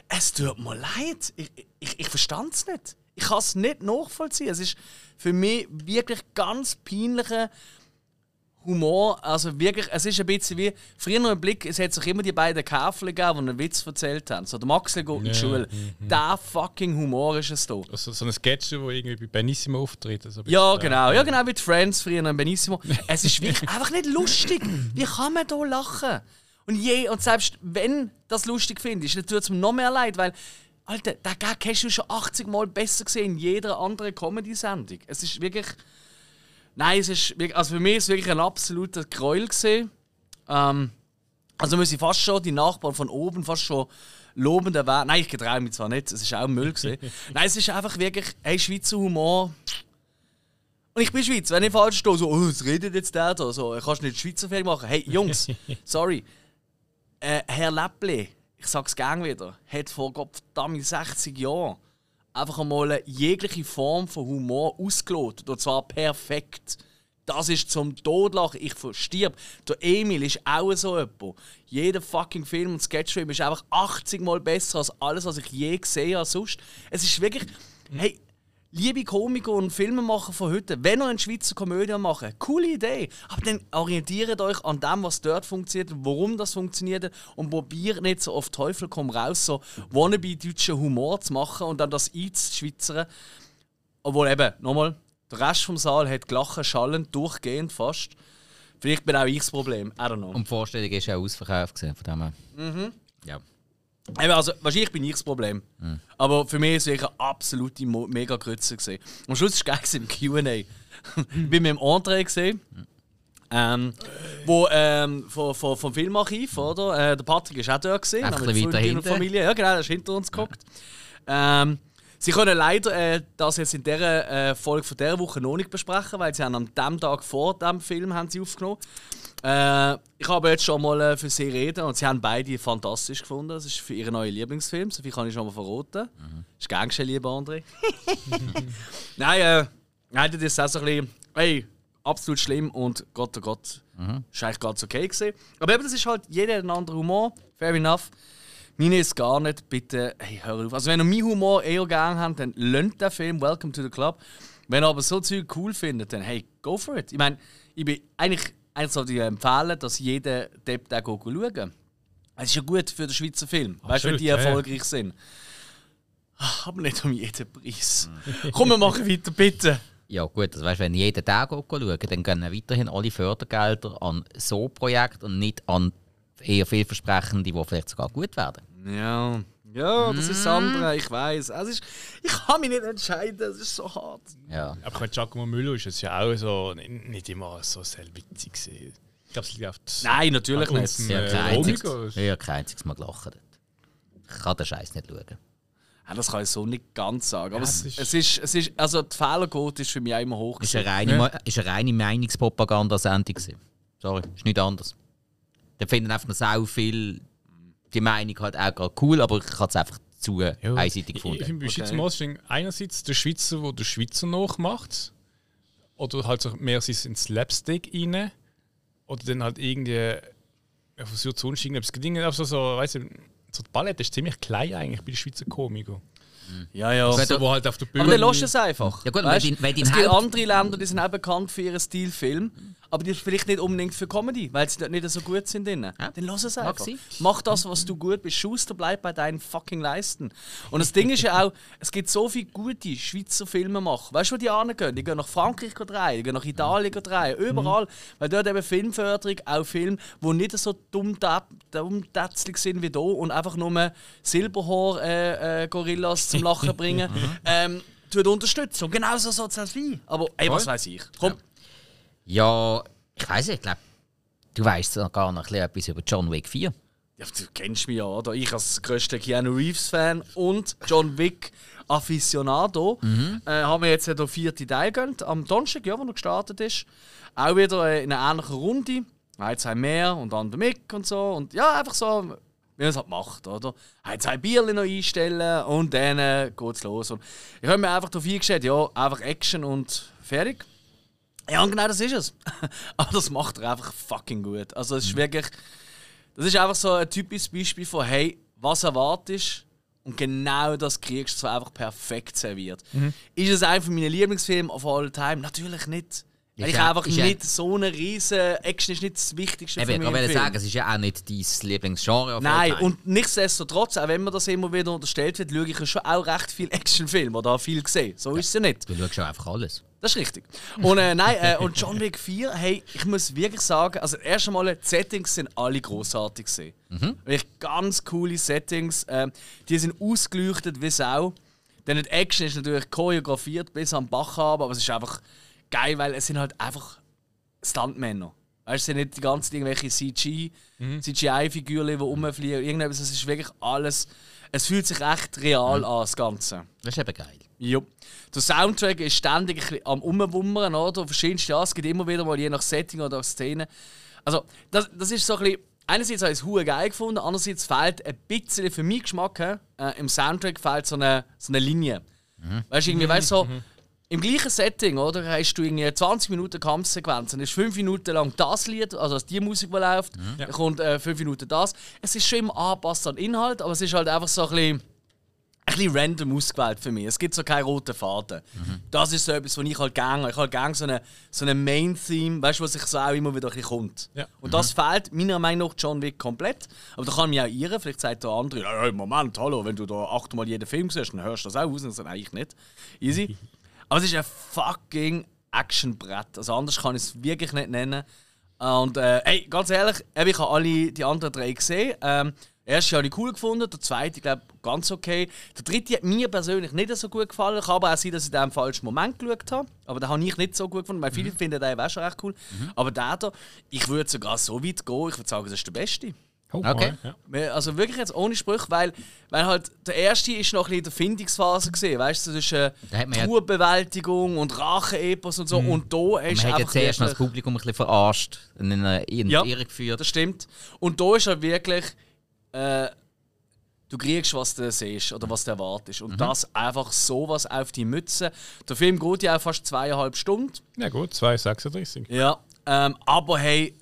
[SPEAKER 2] es tut mir leid. Ich, ich, ich verstand es nicht. Ich kann es nicht nachvollziehen. Es ist für mich wirklich ganz peinlicher Humor. Also wirklich, es ist ein bisschen wie früher noch im Blick, es hat sich immer die beiden Käfer gegeben, die einen Witz erzählt haben. So, der Maxel geht in die Schule. Der fucking Humor ist es da.
[SPEAKER 3] Also, so ein Sketch, wo irgendwie bei Benissimo auftritt. Also
[SPEAKER 2] Ja, genau. Ja, genau wie die Friends früher in Benissimo. Es ist wirklich einfach nicht lustig. Wie kann man da lachen? Und, je, und selbst wenn das lustig findest, dann tut es mir noch mehr leid, weil, Alter, den Gag hast du schon 80 Mal besser gesehen in jeder anderen Comedy-Sendung. Es ist wirklich. Nein, es ist wirklich, also für mich ist es wirklich ein absoluter Gräuel gesehen. Ähm, also muss ich fast schon die Nachbarn von oben fast schon lobend erwähnen. Nein, ich getraue mich zwar nicht, es ist auch Müll gesehen. Nein, es ist einfach wirklich, hey, Schweizer Humor. Und ich bin Schweiz, wenn ich falsch stehe, so, oh, was redet jetzt der da? So, kannst du nicht Schweizer Film machen? Hey, Jungs, sorry. Äh, Herr Läppli, ich sag's gern wieder, hat vor Gott verdammt 60 Jahren einfach einmal jegliche Form von Humor ausgelotet. Und zwar perfekt. Das ist zum Todlachen. Ich verstirb. Der Emil ist auch so jemand. Jeder fucking Film und Sketchfilm ist einfach 80 Mal besser als alles, was ich je gesehen habe sonst. Es ist wirklich... Hey, liebe Komiker und Filmemacher von heute, wenn ihr eine Schweizer Komödie machen, coole Idee. Aber dann orientiert euch an dem, was dort funktioniert, warum das funktioniert und probiert nicht so auf Teufel komm raus, so wannabe deutschen Humor zu machen und dann das einzuschweizern. Obwohl eben, nochmal, der Rest vom Saal hat gelachen, schallend, durchgehend fast. Vielleicht bin auch ich das Problem, I don't know.
[SPEAKER 1] Und die Vorstellung ist ja ausverkauft gewesen, von dem her.
[SPEAKER 2] Mhm.
[SPEAKER 1] Ja.
[SPEAKER 2] Also, wahrscheinlich bin ich das Problem. Aber für mich war es eine absolute mega Grütze. gewesen. Am Schluss war es geil im QA. ich bin mit dem André gesehen. Ähm, wo ähm, vom, vom, vom Filmarchiv, oder? Äh, der Patrick ist auch dort mit
[SPEAKER 1] ein bisschen weiter hinten.
[SPEAKER 2] Familie. Ja, genau, er ist hinter uns geguckt. Ähm, sie können leider äh, das jetzt in dieser äh, Folge von dieser Woche noch nicht besprechen, weil sie haben am dem Tag vor dem Film haben sie aufgenommen. Äh, ich habe jetzt schon mal äh, für sie reden und sie haben beide fantastisch gefunden. Das ist für ihren neuen Lieblingsfilm, so viel kann ich schon mal verraten. Ist gern geschehen, lieber André. Nein, äh, nein, das ist auch so ein bisschen, hey, absolut schlimm und Gott, oh Gott, ist eigentlich ganz okay gewesen. Aber eben, das ist halt jeder hat einen anderen Humor, fair enough. Meine ist gar nicht, bitte, hey, hör auf. Also wenn ihr meinen Humor eher gerne habt, dann lönt den Film Welcome to the Club. Wenn ihr aber so Zeug cool findet, dann hey, go for it. Ich meine, ich bin eigentlich, eigentlich sollte ich empfehlen, dass jeder Depp den go schauen. Es ist ja gut für den Schweizer Film, weißt du, wenn
[SPEAKER 3] Absolut,
[SPEAKER 2] die
[SPEAKER 3] ja, ja.
[SPEAKER 2] erfolgreich sind. Ah, Aber nicht um jeden Preis. Komm, wir machen weiter, bitte.
[SPEAKER 1] Ja gut, also weißt, wenn jeden Tag schauen, dann gehen weiterhin alle Fördergelder an so Projekte und nicht an eher vielversprechende, die vielleicht sogar gut werden.
[SPEAKER 2] Ja, ja, das ist das andere, ich weiß. Es ist, ich kann mich nicht entscheiden, es ist so hart.
[SPEAKER 1] Ja.
[SPEAKER 3] Aber ich meine, Giacomo Müller ist es ja auch so nicht immer so sehr witzig. gewesen. Ich glaube, es liegt auf das-
[SPEAKER 2] Nein, natürlich nicht.
[SPEAKER 1] Ja,
[SPEAKER 3] äh,
[SPEAKER 1] kein einziges, ja, kein einziges Mal gelacht. Ich kann den Scheiß nicht schauen.
[SPEAKER 2] Ja, das kann ich so nicht ganz sagen. Aber
[SPEAKER 3] Ja,
[SPEAKER 2] es,
[SPEAKER 3] es ist-
[SPEAKER 2] es ist, es ist, also die Fehlerquote ist für mich auch immer hoch.
[SPEAKER 1] Ist
[SPEAKER 2] gewesen.
[SPEAKER 1] eine reine, Ma- ist eine reine Meinungspropaganda-Sendung. Sorry, ist nichts anderes. Da finden einfach noch sau viel die Meinung halt auch gerade cool, aber ich habe es einfach zu einseitig
[SPEAKER 3] Ich,
[SPEAKER 1] gefunden.
[SPEAKER 3] ich finde bei
[SPEAKER 2] Okay.
[SPEAKER 3] Schweizer einerseits der Schweizer, der der Schweizer nachmacht, oder halt so mehr ins Slapstick rein, oder dann halt irgendwie er versucht sonst irgendetwas gedingen, also so, weißt du, so die Palette ist ziemlich klein eigentlich bei den Schweizer Komikern.
[SPEAKER 2] Ja, ja.
[SPEAKER 1] Gut,
[SPEAKER 3] So, wo halt auf der Bühne.
[SPEAKER 2] Aber dann lass es einfach.
[SPEAKER 1] Ja gut,
[SPEAKER 2] Weißt,
[SPEAKER 1] wenn die- wenn die
[SPEAKER 2] es gibt andere Länder, die sind auch bekannt für ihren Stilfilm, aber die vielleicht nicht unbedingt für Comedy, weil sie dort nicht so gut sind. Drin. Dann lass es einfach.
[SPEAKER 1] sein.
[SPEAKER 2] Mach das, was du gut bist. Schuster, bleib bei deinen fucking Leisten. Und das Ding ist ja auch, es gibt so viele gute Schweizer Filmemacher. Weißt du, wo die angehen? Die gehen nach Frankreich drehen, die gehen nach Italien drehen, überall. Weil dort eben Filmförderung, auch Filme, die nicht so dumm dummtätzlig sind wie hier und einfach nur Silberhaar-Gorillas zum Lachen bringen, ähm, tut unterstützen. Und genauso soll es sein. Aber ey, was weiß ich. Komm.
[SPEAKER 1] Ja, ich weiß nicht, ich glaube, du weißt noch gar noch ein bisschen etwas über John Wick 4.
[SPEAKER 2] Ja, du kennst mich ja, oder? Ich als größter Keanu Reeves-Fan und John Wick Aficionado äh, haben wir jetzt ja den vierten Teil gegönnt, am Donnerstag, ja, wo er gestartet ist. Auch wieder äh, in einer ähnlichen Runde. Jetzt haben mehr und dann der Mick und so. Und ja, einfach so, wie man es halt macht, oder? Jetzt ein Bierchen noch einstellen und dann äh, geht's los. Und ich habe mir einfach darauf eingestellt, ja, einfach Action und fertig. Ja, und genau das ist es. Aber das macht er einfach fucking gut. Also es ist wirklich... Das ist einfach so ein typisches Beispiel von, hey, was erwartest und genau das kriegst du so einfach perfekt serviert. Ist es einer meiner Lieblingsfilme of all time? Natürlich nicht. Weil ich
[SPEAKER 1] ja-
[SPEAKER 2] einfach
[SPEAKER 1] ja-
[SPEAKER 2] nicht so eine riesen Action ist nicht das Wichtigste
[SPEAKER 1] Eben,
[SPEAKER 2] für
[SPEAKER 1] ich
[SPEAKER 2] mich. im
[SPEAKER 1] wollte sagen, es ist ja auch nicht dein Lieblingsgenre. auf
[SPEAKER 2] Nein, und nichtsdestotrotz, auch wenn mir das immer wieder unterstellt wird, schaue ich ja schon auch recht viel Actionfilme oder habe viel gesehen. So ist es ja nicht.
[SPEAKER 1] Du schaust schon einfach alles.
[SPEAKER 2] Das ist richtig. Und äh, nein, äh, und John Wick 4, hey, ich muss wirklich sagen, also erst einmal, die Settings sind alle großartig gesehen. Wirklich ganz coole Settings. ähm, die sind ausgeleuchtet wie Sau. Denn die Action ist natürlich choreografiert bis am Bach haben, aber es ist einfach geil, weil es sind halt einfach Stuntmänner. Weißt du, es sind nicht die ganzen irgendwelche CG, CGI-Figuren, die rumfliegen. Irgendetwas, es ist wirklich alles. Es fühlt sich echt real an, das Ganze.
[SPEAKER 1] Das ist eben geil.
[SPEAKER 2] Ja. Der Soundtrack ist ständig ein bisschen am Umwummern, oder? Verschiedenste ja, es gibt immer wieder mal je nach Setting oder Szene. Also, das, das ist so ein bisschen. Einerseits habe ich es hure geil gefunden, andererseits fehlt ein bisschen für meinen Geschmack äh, im Soundtrack fehlt so eine, so eine Linie. Weißt du, irgendwie, weißt so, im gleichen Setting, oder? Hast du irgendwie 20 Minuten Kampfsequenz, dann ist 5 Minuten lang das Lied, also die Musik, die läuft, dann kommt äh, 5 Minuten das. Es ist schon immer angepasst an Inhalt, aber es ist halt einfach so ein bisschen ein bisschen random ausgewählt für mich. Es gibt so keinen roten Faden. Das ist so etwas, was ich halt gerne Ich halt gerne so eine, so eine Main-Theme, weißt du, was sich so auch immer wieder ein bisschen kommt.
[SPEAKER 3] Ja.
[SPEAKER 2] Und das fehlt meiner Meinung nach John Wick komplett. Aber da kann mich auch irren. Vielleicht sagt der andere, ja, Moment, hallo, wenn du da achtmal jeden Film siehst, dann hörst du das auch aus. Und dann eigentlich nicht. Easy. Aber es ist ein fucking Actionbrett. Also anders kann ich es wirklich nicht nennen. Und äh, ey, ganz ehrlich, ich habe alle die anderen drei gesehen. Ähm, erste habe ich cool gefunden, der zweite, glaube ganz okay. Der dritte hat mir persönlich nicht so gut gefallen. Kann aber auch sein, dass ich den im falschen Moment geschaut habe. Aber den habe ich nicht so gut gefunden, weil viele finden den auch schon recht cool. Aber der da, ich würde sogar so weit gehen, ich würde sagen, das ist der beste.
[SPEAKER 3] Oh,
[SPEAKER 1] Okay.
[SPEAKER 3] Ja.
[SPEAKER 2] Also wirklich jetzt ohne Sprüche, weil, weil halt der erste ist noch ein bisschen in der Findungsphase gesehen, weißt du, das ist äh,
[SPEAKER 1] Da hat man ja-
[SPEAKER 2] Truhenbewältigung und Racheepos und so und da ist
[SPEAKER 1] Man hat
[SPEAKER 2] einfach
[SPEAKER 1] jetzt zuerst noch das Publikum ein bisschen verarscht und in eine in
[SPEAKER 2] Ja.
[SPEAKER 1] die Irre geführt.
[SPEAKER 2] Das stimmt. Und da ist halt wirklich, äh, du kriegst, was du siehst oder was du erwartest. Und das einfach sowas auf die Mütze. Der Film geht ja auch fast zweieinhalb Stunden.
[SPEAKER 3] Ja gut, 2,36.
[SPEAKER 2] Ja. Ähm, aber hey,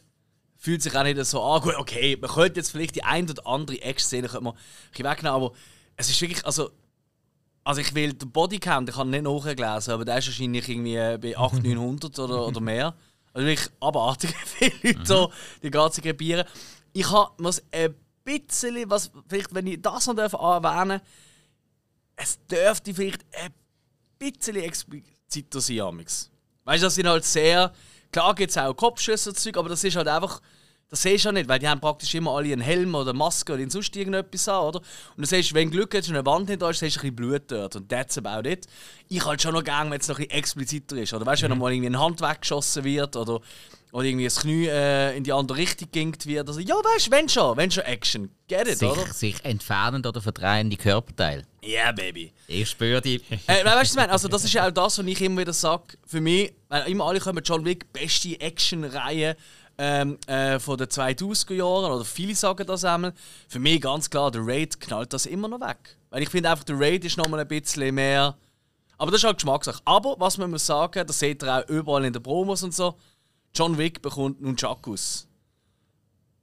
[SPEAKER 2] fühlt sich auch nicht so an. Gut, okay, man könnte jetzt vielleicht die ein oder andere man ein bisschen wegnehmen, aber es ist wirklich, also. Also ich will den Bodycount, ich habe nicht nachgelesen, aber der ist wahrscheinlich irgendwie bei 800, 900 oder, oder mehr. Also wirklich abartig viele Leute da die ganze Gebiere. Ich habe muss ein bisschen, was, vielleicht wenn ich das noch darf erwähnen es dürfte vielleicht ein bisschen expliziter sein, amix. Weißt du, das sind halt sehr. Klar gibt es auch Kopfschüsse und Zeug, aber das ist halt einfach. Das siehst du ja nicht, weil die haben praktisch immer alle einen Helm oder eine Maske oder sonst irgendetwas an, oder? Und du siehst, wenn Glück hast und eine Wand nicht da ist, siehst du ein bisschen Blut dort. Und that's about it. Ich halt schon noch gerne, wenn es noch ein bisschen expliziter ist. Oder weißt du, wenn mal irgendwie eine Hand weggeschossen wird oder, oder irgendwie das Knie äh, in die andere Richtung gingt wird. Also, ja, weißt du, wenn schon, wenn schon Action. Get it, oder?
[SPEAKER 1] Sich, sich entfernend oder verdrehende Körperteile.
[SPEAKER 2] Yeah, baby.
[SPEAKER 1] Ich spüre die.
[SPEAKER 2] Äh, weißt du? Also, das ist ja auch das, was ich immer wieder sage. Für mich, weil immer alle kommen, John Wick, beste Action-Reihe ähm, äh, von den 2000er Jahren, oder viele sagen das einmal. Für mich ganz klar, der Raid knallt das immer noch weg. Weil ich finde einfach, der Raid ist nochmal ein bisschen mehr. Aber das ist halt Geschmackssache. Aber was man muss sagen, das seht ihr auch überall in den Promos und so: John Wick bekommt Nunchakus.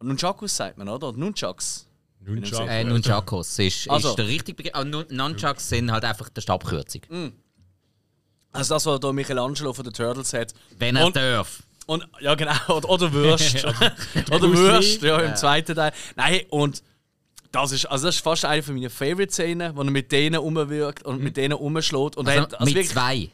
[SPEAKER 2] Nunchakus sagt man, oder? Nunchucks.
[SPEAKER 3] Nunchuck.
[SPEAKER 1] Äh, Nunchakos ist,
[SPEAKER 2] Also.
[SPEAKER 1] ist der richtige Begriff. Aber Nun- Nunchucks sind halt einfach der Stabkürzung.
[SPEAKER 2] Also das, was da Michelangelo von den Turtles hat.
[SPEAKER 1] Wenn er
[SPEAKER 2] Und-
[SPEAKER 1] darf.
[SPEAKER 2] Und, ja, genau. Oder, oder Würst. oder Würst, ja, im zweiten Teil. Nein, und das ist, also das ist fast eine meiner Favorite-Szenen, wo er mit denen rumwirkt und mit denen rumschlägt. Und er
[SPEAKER 1] Also,
[SPEAKER 2] hat, also
[SPEAKER 1] mit
[SPEAKER 2] wirklich-
[SPEAKER 1] zwei.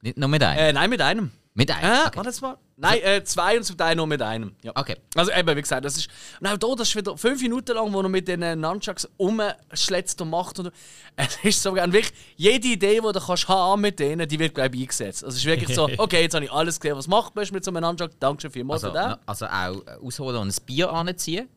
[SPEAKER 1] Nicht nur mit einem.
[SPEAKER 2] Äh, nein, mit einem.
[SPEAKER 1] mit einem.
[SPEAKER 2] Äh,
[SPEAKER 1] okay.
[SPEAKER 2] warte jetzt mal. Nein, äh, zwei und zum Teil nur mit einem. Ja.
[SPEAKER 1] okay.
[SPEAKER 2] Also eben, wie gesagt, das ist... Und auch da, das ist wieder fünf Minuten lang, wo er mit den Nunchucks rumschlätzt und macht. Und, es ist so, und wirklich, jede Idee, die du kannst haben mit denen, die wird, glaube ich, eingesetzt. Also es ist wirklich so, okay, jetzt habe ich alles gesehen, was macht man mit so einem Nunchuck? Dankeschön vielmals
[SPEAKER 1] Also,
[SPEAKER 2] für den.
[SPEAKER 1] also auch ausholen und ein Bier anziehen.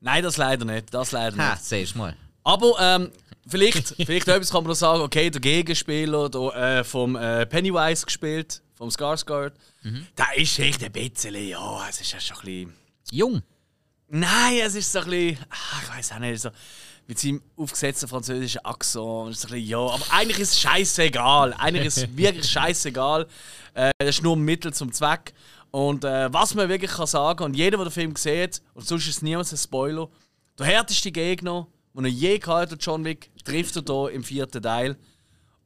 [SPEAKER 2] Nein, das leider nicht, das leider
[SPEAKER 1] Ha,
[SPEAKER 2] nicht.
[SPEAKER 1] siehst du mal.
[SPEAKER 2] Aber ähm, vielleicht, vielleicht etwas kann man noch sagen, okay, der Gegenspieler der, äh, vom äh, Pennywise gespielt, vom Skarsgård, der ist echt ein bisschen, ja, es ist ja schon ein bisschen...
[SPEAKER 1] Jung.
[SPEAKER 2] Nein, es ist so ein bisschen, ah, ich weiß auch nicht, so mit seinem aufgesetzten französischen Akzent. ist So ein bisschen, ja, aber eigentlich ist es scheißegal. Eigentlich ist es wirklich scheißegal. Äh, das ist nur ein Mittel zum Zweck. Und äh, was man wirklich kann sagen, und jeder, der den Film sieht, und sonst ist es niemals ein Spoiler, der härteste Gegner, den er je gehabt hat, John Wick, trifft er hier im vierten Teil.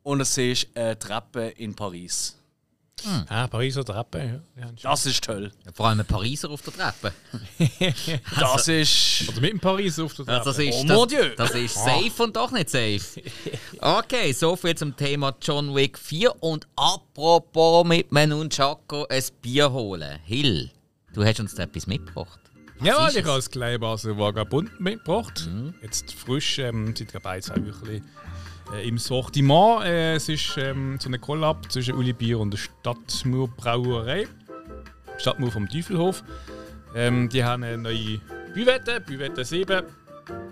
[SPEAKER 2] Und es ist eine Treppe in Paris.
[SPEAKER 3] Ah, Pariser Treppe. Ja. Ja,
[SPEAKER 2] Das ist toll.
[SPEAKER 1] Vor allem ein Pariser auf der Treppe.
[SPEAKER 2] Das ist.
[SPEAKER 3] Oder mit dem Pariser auf der Treppe.
[SPEAKER 1] Also, das ist,
[SPEAKER 2] Oh mon Dieu.
[SPEAKER 1] das, das ist safe und doch nicht safe. Okay, soviel zum Thema John Wick 4. Und apropos mit einem Nunchaku ein Bier holen. Hill, du hast uns da etwas mitgebracht.
[SPEAKER 3] Ja, ich habe das Gleibaser Vagabund mitgebracht. Jetzt frisch, ähm, seit ein, zwei Wochen äh, im Sortiment. Äh, es ist ähm, so eine Collab zwischen Uli Bier und der Stadtmauer Brauerei. Stadtmauer vom Teufelhof. Ähm, die haben eine neue Büvette, Büvette 7.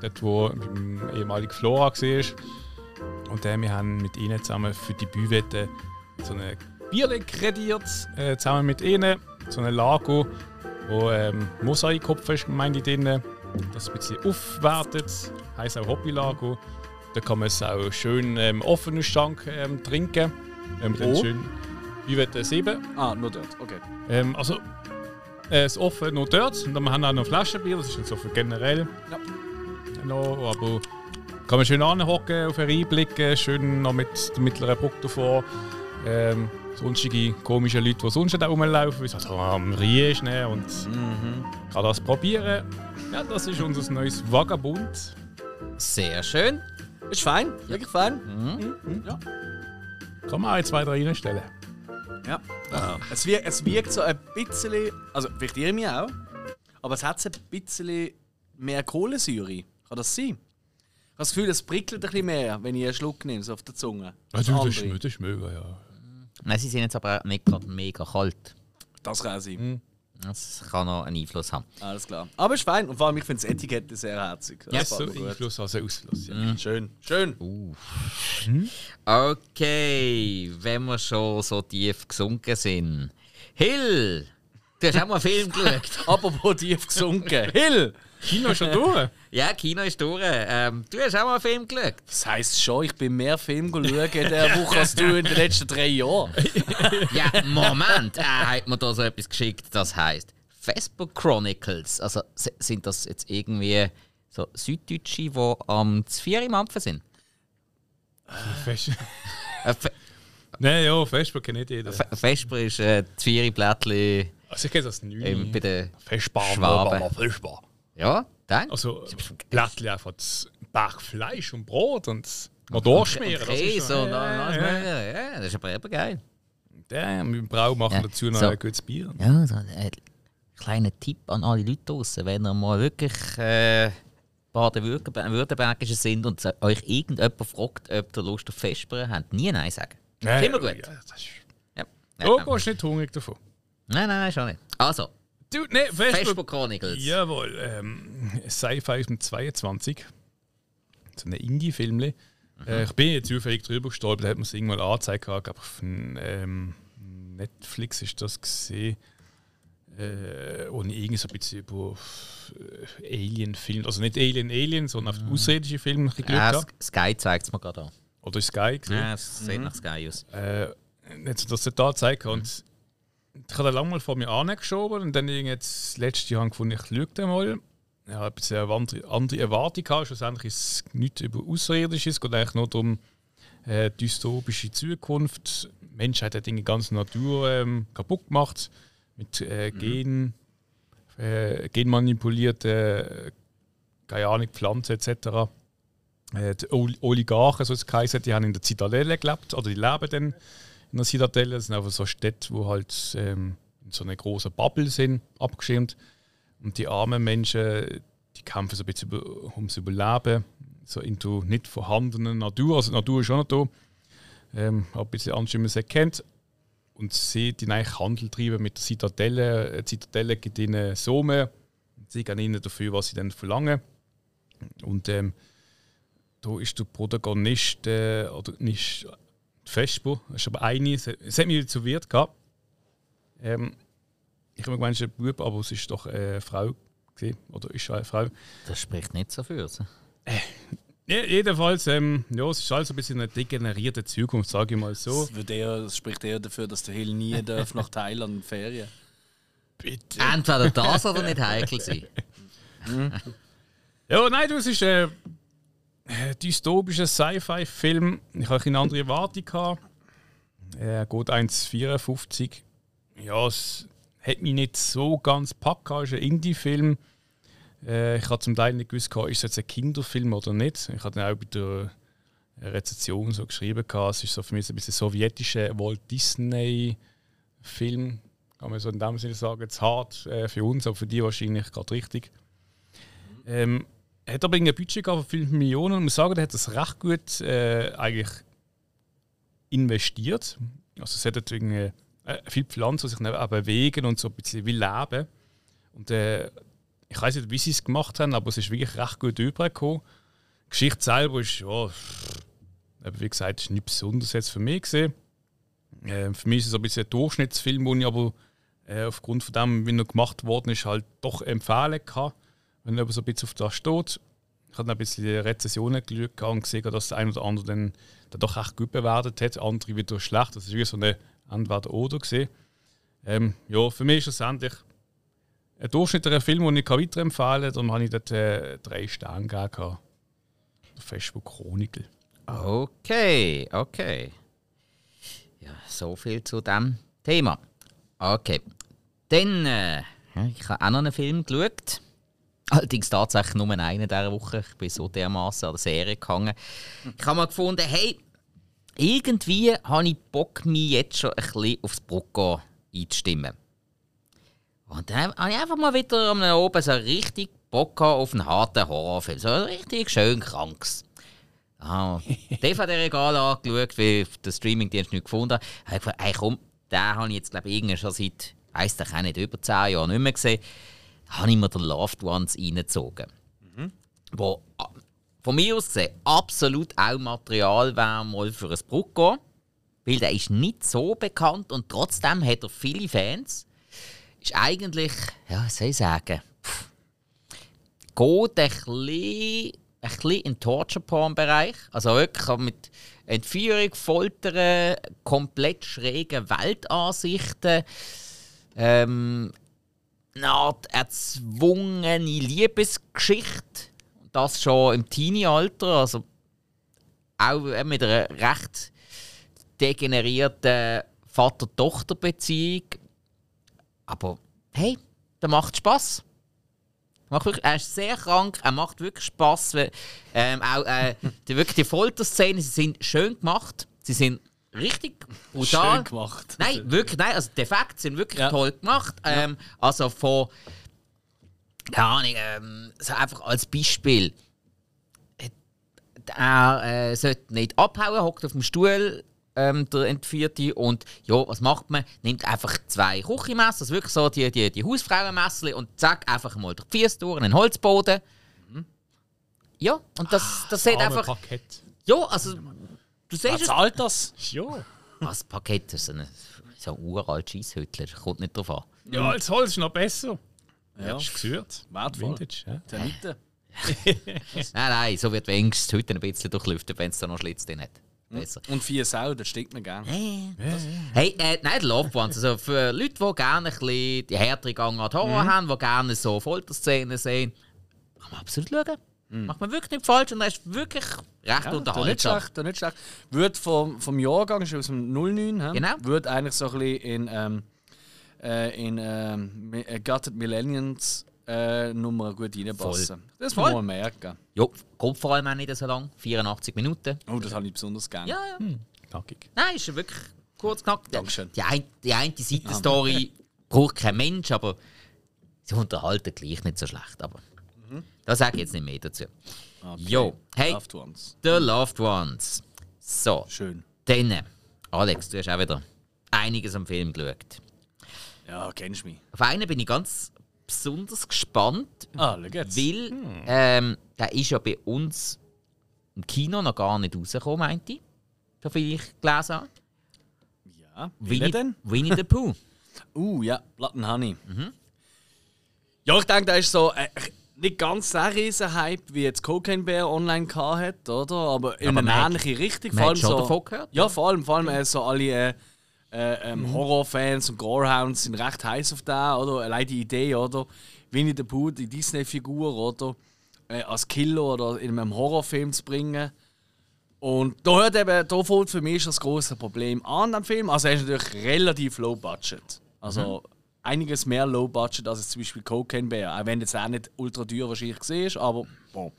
[SPEAKER 3] Dort, wo beim ehemaligen Flora war. Und äh, wir haben mit ihnen zusammen für die Büvette so eine Bierle krediert, äh, zusammen mit ihnen. So ein Lago, wo ähm, Mosaikkopf ist, meine ich, drin. Das ein bisschen aufwertet. Heißt auch Hobbylago. Da kann man es auch schön ähm, offenen Stank ähm, trinken. Ähm,
[SPEAKER 2] Wo?
[SPEAKER 3] schön Büvette 7.
[SPEAKER 2] Ah, nur dort, okay.
[SPEAKER 3] Ähm, also, äh, das offen noch dort. Und dann haben wir auch noch Flaschenbier, das ist so für generell.
[SPEAKER 2] Ja.
[SPEAKER 3] Noch, aber kann man schön anhocken, auf Einblicken, schön noch mit der mittleren Brücke davor. Ähm, sonstige komische Leute, die sonst da rumlaufen, wie so am Riechen ne, und kann das probieren. Ja, das ist unser neues Vagabund.
[SPEAKER 1] Sehr schön.
[SPEAKER 2] Ist fein, wirklich fein.
[SPEAKER 3] Kann man auch in zwei, drei reinstellen.
[SPEAKER 2] Ja. Es, wirkt, es wirkt so ein bisschen, also vielleicht ihr mich auch, aber es hat so ein bisschen mehr Kohlensäure. Kann das sein? Ich habe das Gefühl, es prickelt ein bisschen mehr, wenn ich einen Schluck nehme, so auf der Zunge.
[SPEAKER 3] Also,
[SPEAKER 2] als
[SPEAKER 3] das, ist, das ist möglich, ja.
[SPEAKER 1] Nein, sie sind jetzt aber auch nicht gerade mega kalt.
[SPEAKER 2] Das kann sein.
[SPEAKER 1] Das kann noch einen Einfluss haben.
[SPEAKER 2] Alles klar. Aber ist fein. Und vor allem, ich finde das Etikett sehr herzig. Das
[SPEAKER 1] Ja,
[SPEAKER 3] So. Einfluss als Ausfluss. Ja.
[SPEAKER 2] Schön. Schön.
[SPEAKER 1] Okay, wenn wir schon so tief gesunken sind. Hill, du hast auch mal einen Film geschaut.
[SPEAKER 2] Apropos tief gesunken. Hill!
[SPEAKER 3] Kino schon durch?
[SPEAKER 1] Ja, Kino ist durch. Ähm, du hast auch mal einen Film geschaut.
[SPEAKER 2] Das heisst schon, ich bin mehr Film schauen in dieser Woche als du in den letzten drei Jahren.
[SPEAKER 1] Ja, Moment, er hat mir da so etwas geschickt, das heißt Facebook Chronicles. Also sind das jetzt irgendwie so Süddeutsche, die am Zvier im Ampfen sind? Äh,
[SPEAKER 3] Nein, ja, Facebook kennt nicht jeder.
[SPEAKER 1] Vesper ist äh, Zvieri Blättli
[SPEAKER 3] Also ich kenne das nicht.
[SPEAKER 1] ähm, bei den
[SPEAKER 3] Festbar,
[SPEAKER 1] Schwaben.
[SPEAKER 3] Schwaben.
[SPEAKER 1] Ja, dann.
[SPEAKER 3] Also Blättli einfach das Berg Fleisch und Brot und mal durchschmieren. das ist
[SPEAKER 1] Käse und alles
[SPEAKER 3] ja, ja.
[SPEAKER 1] Ja, das ist aber eben geil.
[SPEAKER 3] Ja, mit dem Brau machen
[SPEAKER 1] Ja,
[SPEAKER 3] dazu noch
[SPEAKER 1] so.
[SPEAKER 3] ein gutes Bier.
[SPEAKER 1] Ja, so ein kleiner Tipp an alle Leute draußen, wenn ihr mal wirklich äh, Baden-Württembergische sind und euch irgendjemand fragt, ob ihr Lust auf Vesper habt, nie Nein sagen.
[SPEAKER 3] Ja,
[SPEAKER 1] Immer gut.
[SPEAKER 3] Ja, das ist...
[SPEAKER 1] Ja.
[SPEAKER 3] Oh,
[SPEAKER 1] Ja,
[SPEAKER 3] gehst nicht hungrig davon.
[SPEAKER 1] Nein, nein, nein, schon nicht. Also,
[SPEAKER 3] Du, ne, Facebook.
[SPEAKER 1] Chronicles.
[SPEAKER 3] Jawohl, ähm, Sci-Fi aus dem 22. So ein Indie-Film. Äh, ich bin jetzt zufällig drüber gestolpert, da hat man es irgendwann angezeigt, gehabt, aber auf ähm, Netflix ist das gesehen. äh, ich irgendwie so ein bisschen über äh, Alien-Film, also nicht Alien, Alien, sondern auf Filme ein bisschen geschaut
[SPEAKER 1] Ja. Sky zeigt es mir gerade an.
[SPEAKER 3] Oder Sky gesehen.
[SPEAKER 1] Ja, es sieht nach Sky aus.
[SPEAKER 3] Äh, hat sie das total gezeigt. Und ich habe das lange mal vor mir angeschoben und dann irgendwie jetzt das letzte Jahr gefunden, ich schaue den mal. Ich habe eine andere, andere Erwartung gehabt. Schlussendlich ist es nichts über Außerirdisches. Es geht eigentlich nur darum, äh, dystopische Zukunft. Die Menschheit hat die ganze Natur ähm, kaputt gemacht. Mit äh, Gen, äh, genmanipulierte, äh, keine Ahnung, Pflanzen etc. Äh, die Ol- Oligarchen, so es geheißen, die haben in der Zitadelle gelebt, oder die leben dann in der Zitadelle. Das sind einfach so Städte, wo halt ähm, in so einer großen Bubble sind, abgeschirmt. Und die armen Menschen, die kämpfen so ein bisschen ums Überleben, so in der nicht vorhandenen Natur. Also die Natur ist schon noch da, ähm, aber ein bisschen anders, wie man sie kennt. Und sie die eigentlich Handel treiben mit der Zitadelle. Die Zitadelle gibt ihnen Summe. Sie geben ihnen dafür, was sie dann verlangen. Und ähm, da ist der Protagonist, äh, oder nicht Vesper, das ist aber eine, es hat mich zu Wirt gehabt. Ähm, ich habe mir gemeint, es ist ein Bub, aber es ist doch eine Frau. Gewesen, oder ist eine Frau.
[SPEAKER 1] Das spricht nicht so für sie.
[SPEAKER 3] Ja, jedenfalls, ähm, ja, es ist alles ein bisschen eine degenerierte Zukunft, sage ich mal so.
[SPEAKER 2] Das, wird eher, das spricht eher dafür, dass der Hill nie darf nach Thailand in Ferien.
[SPEAKER 3] Bitte.
[SPEAKER 1] Entweder das oder nicht heikel sein.
[SPEAKER 3] Ja, nein, du, es ist äh, dystopischer Sci-Fi-Film. Ich hatte eine andere Erwartung. Er geht 1,54. Ja, es hat mich nicht so ganz gepackt. Es ist ein Indie-Film. Äh, ich habe zum Teil nicht gewusst, ist es jetzt ein Kinderfilm oder nicht. Ich habe dann auch bei der Rezension so geschrieben, es ist so für mich ein bisschen sowjetischer Walt Disney-Film. Kann man so in dem Sinne sagen, jetzt hart äh, für uns, aber für die wahrscheinlich gerade richtig. Ähm, hat aber ein Budget von 5 Millionen ich muss sagen, er hat das recht gut äh, eigentlich investiert. Also es hat irgendwie äh, viele Pflanzen, die sich auch bewegen und so ein bisschen wie leben. Und äh, ich weiß nicht, wie sie es gemacht haben, aber es ist wirklich recht gut übergekommen. Die Geschichte selber ist, ja, eben wie gesagt, ist nicht besonders jetzt für mich gesehen. Äh, für mich ist es ein bisschen ein Durchschnittsfilm, den ich aber äh, aufgrund von dem, wie er gemacht worden ist, halt doch empfehlen kann wenn jemand so ein bisschen auf das steht. Ich habe ein bisschen Rezessionen geschaut und gesehen, dass der eine oder andere dann, dann doch echt gut bewertet hat, andere wieder schlecht. Das ist wie so eine Entweder-Oder. Ähm, ja, für mich ist es endlich ein durchschnittlicher Film, den ich weiterempfehlen kann. Darum habe ich dort äh, drei Sterne gegeben. Facebook Chronicle.
[SPEAKER 1] Okay, okay. Ja, so viel zu dem Thema. Okay. Dann, äh, ich habe auch noch einen Film geschaut. Allerdings tatsächlich nur einen dieser Woche. Ich bin so dermaßen an der Serie gehangen. Ich habe mal gefunden, hey, irgendwie habe ich Bock, mich jetzt schon ein bisschen aufs Brocco einzustimmen. Und dann habe ich einfach mal wieder am oben so richtig Bock auf einen harten Horrorfilm. So richtig schön krankes. Ah, DVD-Regal angeschaut, wie ich den Streamingdienst nicht gefunden habe. Ich habe gefragt, hey, komm, den habe ich jetzt, glaube ich, schon seit, weiss ich nicht, über 10 Jahren nicht mehr gesehen. Habe ich mir den Loved Ones reingezogen. Wo ah, von mir aus gesehen absolut auch Material wäre mal für ein Brucko. Weil der ist nicht so bekannt und trotzdem hat er viele Fans. Ist eigentlich, ja, was soll ich sagen, pff, geht ein bisschen, ein bisschen in den Torture-Porn-Bereich. Also wirklich mit Entführung, Foltern, komplett schrägen Weltansichten. Ähm, eine Art erzwungene Liebesgeschichte. Das schon im Teenie-Alter. Also auch mit einer recht degenerierten Vater-Tochter-Beziehung. Aber hey, der macht Spass. Macht wirklich, er ist sehr krank, er macht wirklich Spass. Ähm, auch äh, die, wirklich die Folterszenen sie sind schön gemacht. Sie sind richtig brutal.
[SPEAKER 2] Schön gemacht.
[SPEAKER 1] Nein, wirklich, nein. Also die Effekte sind wirklich
[SPEAKER 2] Ja.
[SPEAKER 1] toll gemacht. Ähm, Also von, keine Ahnung, ähm, so einfach als Beispiel. Er äh, sollte nicht abhauen, hockt auf dem Stuhl, ähm, der Entführte. Und ja, was macht man? Nimmt einfach zwei Küchenmesser, also wirklich so die, die, die Hausfrauenmesser und zack, einfach mal durch die Füße durch, einen Holzboden. Ja, und das, das sieht
[SPEAKER 3] Arme
[SPEAKER 1] einfach.
[SPEAKER 3] Parkett.
[SPEAKER 1] Ja, also. Du siehst es.
[SPEAKER 2] zahlt das?
[SPEAKER 3] Ja.
[SPEAKER 1] Was Parkett? Das ist so ein, so ein uralt Scheisshütler. Kommt nicht drauf an.
[SPEAKER 3] Ja, als Holz ist noch besser.
[SPEAKER 2] Ja.
[SPEAKER 3] Ja. Ist gesürt.
[SPEAKER 2] Wertvoll.
[SPEAKER 3] Vintage, ja.
[SPEAKER 2] Termite.
[SPEAKER 1] Nein, nein, so wird wenigstens heute ein bisschen durchlüftet, wenn es da noch Schlitz drin hat. Besser.
[SPEAKER 2] Und vier Sau, das stinkt mir gerne.
[SPEAKER 1] Hey, äh, nein, die Loved Ones. Also für Leute, die gerne ein bisschen die härtere Gangart Horror haben, die gerne so Folterszenen sehen, kann man absolut schauen. Macht man wirklich nicht falsch und er ist wirklich recht
[SPEAKER 2] Ja, da nicht
[SPEAKER 1] unterhaltsam.
[SPEAKER 2] schlecht, nicht schlecht. Wird vom, vom Jahrgang, ist aus dem 09, hä?
[SPEAKER 1] Genau.
[SPEAKER 2] Wird eigentlich so ein bisschen in, ähm, äh, in ähm, äh, Gutted Millenniums äh, Nummer gut reinpassen. Das muss
[SPEAKER 1] Voll.
[SPEAKER 2] man merken.
[SPEAKER 1] Ja, kommt vor allem auch nicht so lang. 84 Minuten.
[SPEAKER 2] Oh, das habe ich besonders gerne.
[SPEAKER 1] Ja, ja.
[SPEAKER 3] Knackig.
[SPEAKER 1] Nein, ist wirklich kurz knapp.
[SPEAKER 2] Dankeschön.
[SPEAKER 1] Die, ein, die eine Seitenstory braucht kein Mensch, aber sie unterhalten gleich nicht so schlecht. Aber da sage ich jetzt nicht mehr dazu.
[SPEAKER 2] Okay.
[SPEAKER 1] Jo, hey,
[SPEAKER 2] Loved Ones.
[SPEAKER 1] The Loved Ones. So,
[SPEAKER 2] Schön.
[SPEAKER 1] dann, Alex, du hast auch wieder einiges am Film geschaut.
[SPEAKER 2] Ja, kennst du mich.
[SPEAKER 1] Auf einen bin ich ganz besonders gespannt,
[SPEAKER 2] Ah,
[SPEAKER 1] weil ähm, der ist ja bei uns im Kino noch gar nicht rausgekommen, meinte ich. So viel ich gelesen habe.
[SPEAKER 2] Ja, wie
[SPEAKER 1] Winnie,
[SPEAKER 2] denn?
[SPEAKER 1] Winnie the Pooh.
[SPEAKER 2] Uh, ja, Blood and Honey.
[SPEAKER 1] Mhm.
[SPEAKER 2] Ja, ich denke, da ist so äh, nicht ganz der riesen Hype, wie jetzt Cocaine Bear online gehabt hat, oder? Aber in eine ähnliche Richtung. Vor allem so,
[SPEAKER 1] davon gehört,
[SPEAKER 2] Ja, vor allem, vor allem äh, so alle äh, äh,
[SPEAKER 1] Mhm.
[SPEAKER 2] ähm, Horrorfans und Gorehounds sind recht heiß auf da, oder? Allein die Idee, oder? Winnie the Pooh, die Disney-Figur, oder? Äh, als Killer oder in einem Horrorfilm zu bringen. Und da hört eben, da fällt für mich das große Problem an am Film. Also er ist natürlich relativ low budget. Also einiges mehr low budget als jetzt zum Beispiel Cocaine Bear. Auch wenn jetzt auch nicht ultra teuer wahrscheinlich war, aber bon.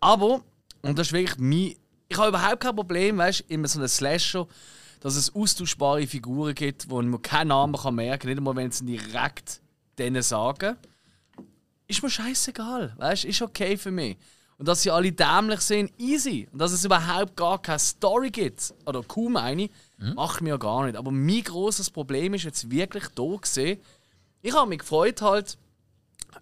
[SPEAKER 2] Aber, und das ist wirklich mein. Ich habe überhaupt kein Problem, weißt du, in so einem Slasher, dass es austauschbare Figuren gibt, wo man keinen Namen kann merken kann, nicht einmal wenn sie direkt denen sagen. Ist mir scheißegal, weißt ist okay für mich. Und dass sie alle dämlich sind, easy. Und dass es überhaupt gar keine Story gibt, oder kaum eine, macht mir ja gar nicht. Aber mein großes Problem ist jetzt wirklich da gesehen. Ich habe mich gefreut halt,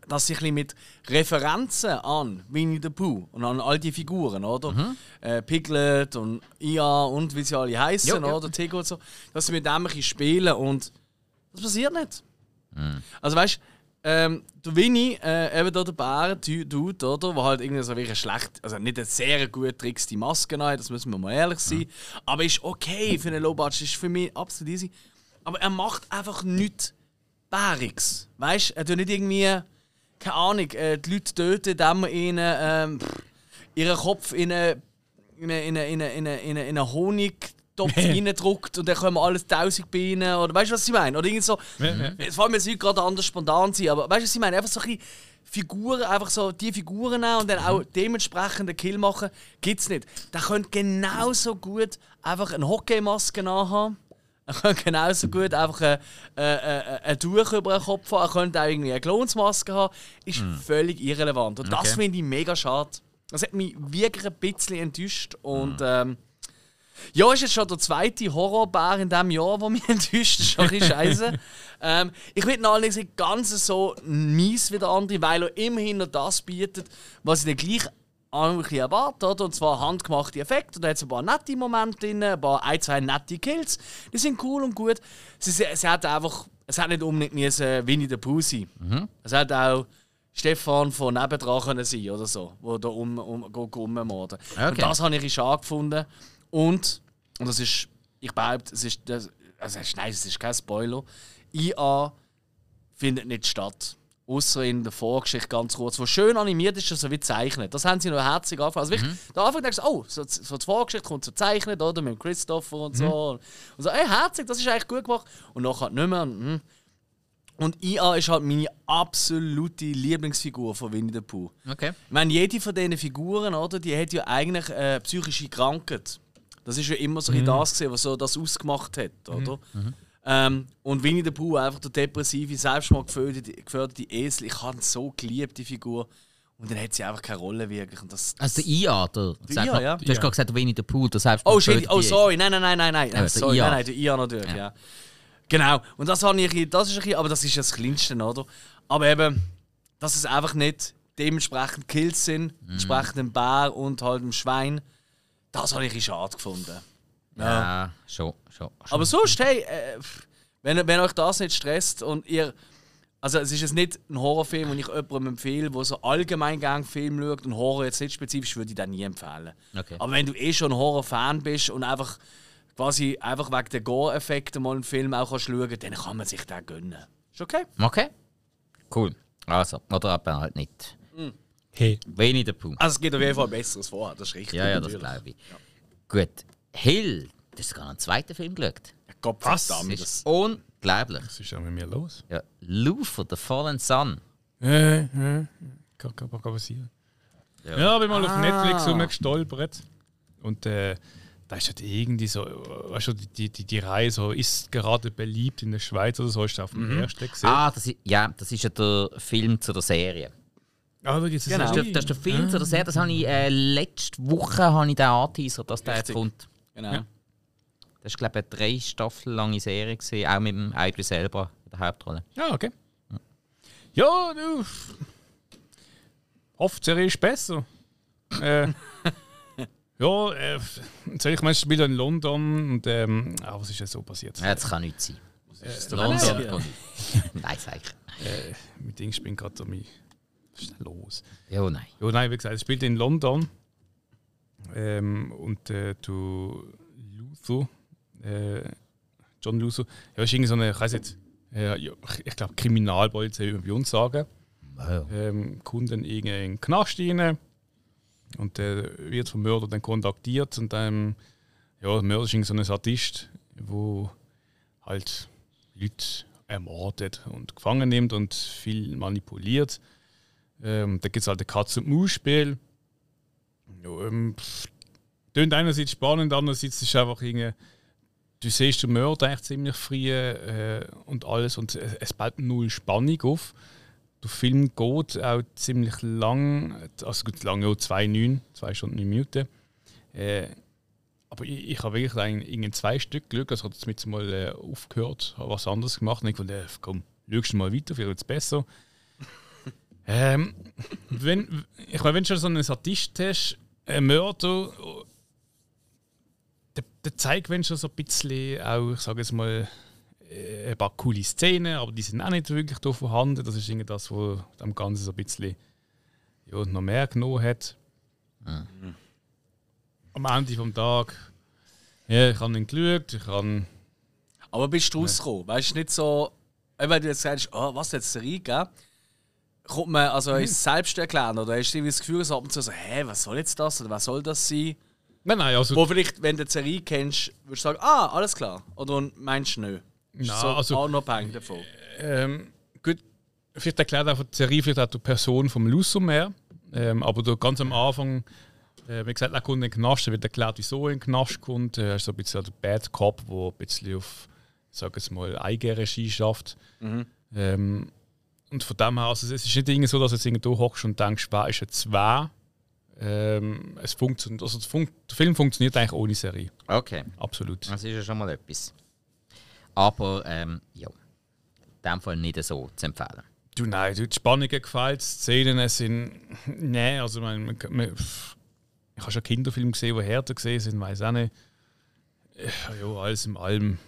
[SPEAKER 2] dass bisschen mit Referenzen an Winnie the Pooh und an all die Figuren, oder? Äh, Piglet und Ia und wie sie alle heißen,
[SPEAKER 1] Ja, ja.
[SPEAKER 2] oder? Tigo und so, dass sie mit dem ein spielen und das passiert nicht. Also weißt du, ähm, der Winnie, äh, eben da der Bären-Dude, oder? Der halt irgendwie so wirklich schlecht, also nicht eine sehr gut trickste Maske hat, das müssen wir mal ehrlich sein. Aber ist okay für einen Low-Budget, ist für mich absolut easy. Aber er macht einfach nichts Bäriges. Weißt du, er tut nicht irgendwie, keine Ahnung, äh, die Leute töten, indem man ihnen ähm, ihren Kopf in einen in eine, in eine, in eine, in eine, in eine, in Honigtopf reindruckt und dann kommen alles tausend Bienen. Oder weißt du, was ich meine? Oder irgend so. Es jetzt heute gerade anders spontan sein, aber weißt du, was ich meine? Einfach so ein bisschen Figuren, einfach so die Figuren nehmen und dann auch dementsprechend einen Kill machen, gibt es nicht. Der könnte genauso gut einfach eine Hockeymaske anhaben. Er könnte genauso gut einfach ein, äh, äh, ein Tuch über den Kopf haben. Er könnte auch irgendwie eine Clownsmaske haben. Ist völlig irrelevant. Und das
[SPEAKER 1] Okay.
[SPEAKER 2] finde ich mega schade. Das hat mich wirklich ein bisschen enttäuscht. Und ähm, ja, ist jetzt schon der zweite Horrorbär in diesem Jahr, der mich enttäuscht. Schon ein scheiße. ähm, ich ihn allerdings nicht ganz so mies wie der andere, weil er immerhin noch das bietet, was ich dann gleich auch ein bisschen erwarte. Oder? Und zwar handgemachte Effekte. Da hat es ein paar nette Momente drin, ein paar ein, zwei nette Kills. Die sind cool und gut. Es, es hat einfach, es hat nicht unbedingt müssen Winnie the Pooh sein. Es hat auch Stefan von nebendran können sein oder so, wo da um, um, ummorden.
[SPEAKER 1] Okay.
[SPEAKER 2] Und das habe ich ein bisschen schade gefunden. Und, und das ist, ich behaupte, es ist, das, also nein, es ist kein Spoiler. IA findet nicht statt. Außer in der Vorgeschichte ganz kurz, wo schön animiert ist, so wie gezeichnet. Das haben sie noch herzig angefangen. Also wirklich, da Anfang denkst du, oh, so, so die Vorgeschichte kommt so gezeichnet, oder? Mit Christopher und so. Und so, ey, herzig, das ist eigentlich gut gemacht. Und nachher halt nicht mehr. Und, hm. und IA ist halt meine absolute Lieblingsfigur von Winnie the Pooh.
[SPEAKER 1] Okay.
[SPEAKER 2] Ich meine, jede von diesen Figuren, oder, die hat ja eigentlich äh, psychische Krankheit. Das ist ja immer so bisschen das gesehen, was so das ausgemacht hat, oder? Ähm, und Winnie the Pooh, einfach der depressive, selbstmordgeförderte geförderte Esel. Ich habe ihn so geliebt, die Figur. Und dann hat sie einfach keine Rolle wirklich. Und das,
[SPEAKER 1] Also der IA, der, sag
[SPEAKER 2] IA,
[SPEAKER 1] mal,
[SPEAKER 2] ja.
[SPEAKER 1] Du hast gerade gesagt, Winnie the Pooh, der selbst
[SPEAKER 2] Oh, shit, oh sorry, nein, nein, nein, nein, nein.
[SPEAKER 1] der
[SPEAKER 2] sorry,
[SPEAKER 1] IA.
[SPEAKER 2] nein, nein, der IA natürlich, ja. Genau, und das, habe ich, das ist ein bisschen, aber das ist ja das Kleinste, oder? Aber eben, dass es einfach nicht dementsprechend Kills sind, entsprechend dem Bär und halt dem Schwein, das habe ich ein schade gefunden.
[SPEAKER 1] Ja, schon, schon. schon.
[SPEAKER 2] Aber sonst, hey, äh, wenn, wenn euch das nicht stresst und ihr. Also, es ist jetzt nicht ein Horrorfilm, den ich jemandem empfehle, der so allgemein gerne Film schaut und Horror jetzt nicht spezifisch, würde ich den nie empfehlen.
[SPEAKER 1] Okay.
[SPEAKER 2] Aber wenn du eh schon ein Horror-Fan bist und einfach quasi einfach wegen der Gore-Effekte mal einen Film auch kannst schauen dann kann man sich den gönnen. Ist okay?
[SPEAKER 1] Okay. Cool. Also, oder aber halt nicht.
[SPEAKER 3] Hey.
[SPEAKER 1] Wenig der Punkt.
[SPEAKER 2] Also, es gibt auf jeden Fall ein besseres vor, das ist richtig.
[SPEAKER 1] Ja, ja, das glaube ich. Gut. Hill, du hast sogar einen zweiten Film geschaut.
[SPEAKER 2] Gott
[SPEAKER 3] Was?
[SPEAKER 2] verdammt,
[SPEAKER 1] Das
[SPEAKER 2] das
[SPEAKER 1] ist unglaublich.
[SPEAKER 3] Was ist da mit mir los?
[SPEAKER 1] Ja, Lufer, The Fallen Sun.
[SPEAKER 3] Äh, äh, kann, kann, kann passieren.
[SPEAKER 1] Ja.
[SPEAKER 3] Ja, bin mal auf
[SPEAKER 2] Ah.
[SPEAKER 3] Netflix rumgestolpert. Und äh, da ist halt irgendwie so, weißt du, die, die, die, Reihe so, ist gerade beliebt in der Schweiz oder so, hast du auf dem ersten gesehen.
[SPEAKER 1] Ah, das ist, ja, das ist ja der Film zu der Serie.
[SPEAKER 3] Ah, da gibt's
[SPEAKER 2] Genau.
[SPEAKER 1] Das ist der, das ist der Film zu der Serie. Das habe ich äh, letzte Woche habe ich den angeteasert, dass der jetzt kommt.
[SPEAKER 2] Genau.
[SPEAKER 3] Ja.
[SPEAKER 1] Das war, glaube ich, eine drei Staffel lange Serie, gewesen, auch mit dem Idris selber in der Hauptrolle.
[SPEAKER 3] Ja, okay. Ja, du. Hofft, die Serie ist besser. äh, ja, äh, ich meine, ich spiele in London und ähm, ah, was ist denn so passiert?
[SPEAKER 1] Ja, das kann nicht sein.
[SPEAKER 2] ist
[SPEAKER 1] London. Nein, sag ich.
[SPEAKER 3] Äh, mit Ding bin gerade mich. Was ist denn los?
[SPEAKER 1] Ja, nein.
[SPEAKER 3] Ja, nein, wie gesagt, es spielt in London. Ähm, und äh, du Luther, äh, John Luther, ja, ist irgendwie so eine, ich weiß nicht, äh, ja, ich glaube Kriminalpolizei, man bei uns sagen. Ähm, kommt dann irgendwie in den Knast rein und der wird vom Mörder dann kontaktiert und dann, ja, der Mörder ist irgendwie so ein Sadist, wo halt Leute ermordet und gefangen nimmt und viel manipuliert. Ähm, da gibt es halt ein Katz-und-Maus-Spiel. Ja, ähm, Tönt einerseits spannend, andererseits ist es einfach irgendwie. Du siehst den Mörder eigentlich ziemlich früh äh, und alles und es, es baut null Spannung auf. Der Film geht auch ziemlich lang, also gut, lang, ja, 2,9, 2 Stunden, 9 Minuten. Äh, aber ich, ich habe wirklich eigentlich in zwei Stück Glück, also habe jetzt mit mal äh, aufgehört, habe was anderes gemacht und ich fand, äh, komm, schaust mal weiter, vielleicht wird es besser. Ähm, wenn, ich meine, wenn du schon so einen Sadist hast, ein Mörder, der, der zeigt, wenn schon so ein bisschen auch, ich sage jetzt mal, äh, ein paar coole Szenen, aber die sind auch nicht wirklich da vorhanden. Das ist irgendwie das, was dem Ganzen so ein bisschen ja, noch mehr genommen hat. Am Ende vom Tag, ja, ich habe ihn geschaut, ich habe
[SPEAKER 2] Aber bist du rausgekommen? Weißt du nicht so, wenn du jetzt sagst, oh, was jetzt Serie geben? Kommt man, also ist es selbst erklären oder hast du das Gefühl, so ab und zu so, hä, was soll jetzt das oder was soll das sein?
[SPEAKER 3] Nein, nein, also,
[SPEAKER 2] Wo vielleicht, wenn du die Serie kennst, würdest du sagen, ah, alles klar. Oder meinst du nicht? Ist
[SPEAKER 3] Nein,
[SPEAKER 2] so
[SPEAKER 3] also-
[SPEAKER 2] unabhängig davon.
[SPEAKER 3] ähm, gut, vielleicht erklärt auch die Serie vielleicht auch die Person vom Lusso mehr. Ähm, aber da ganz am Anfang, äh, wie gesagt, er kommt in den Knast, da wird erklärt, wieso er in den Knast kommt. Er ist so ein bisschen der Bad Cop, der ein bisschen auf, ich sage es mal, Eigenregie schafft. Ähm, und von dem her, also es ist nicht irgendwie so, dass du jetzt irgendwo hockst und denkst, wer ist jetzt wer. Ähm, es funktioniert, also der, Fun der Film funktioniert eigentlich ohne Serie.
[SPEAKER 1] Okay,
[SPEAKER 3] Absolut.
[SPEAKER 1] das ist ja schon mal etwas. Aber, ähm, ja. In dem Fall nicht so zu empfehlen.
[SPEAKER 3] Du, nein, du, die Spannungen gefällt, die Szenen sind. Nein, also man, man, man, ich habe schon Kinderfilme gesehen, die härter gesehen sind, weiß auch nicht. Ja, alles im Allem.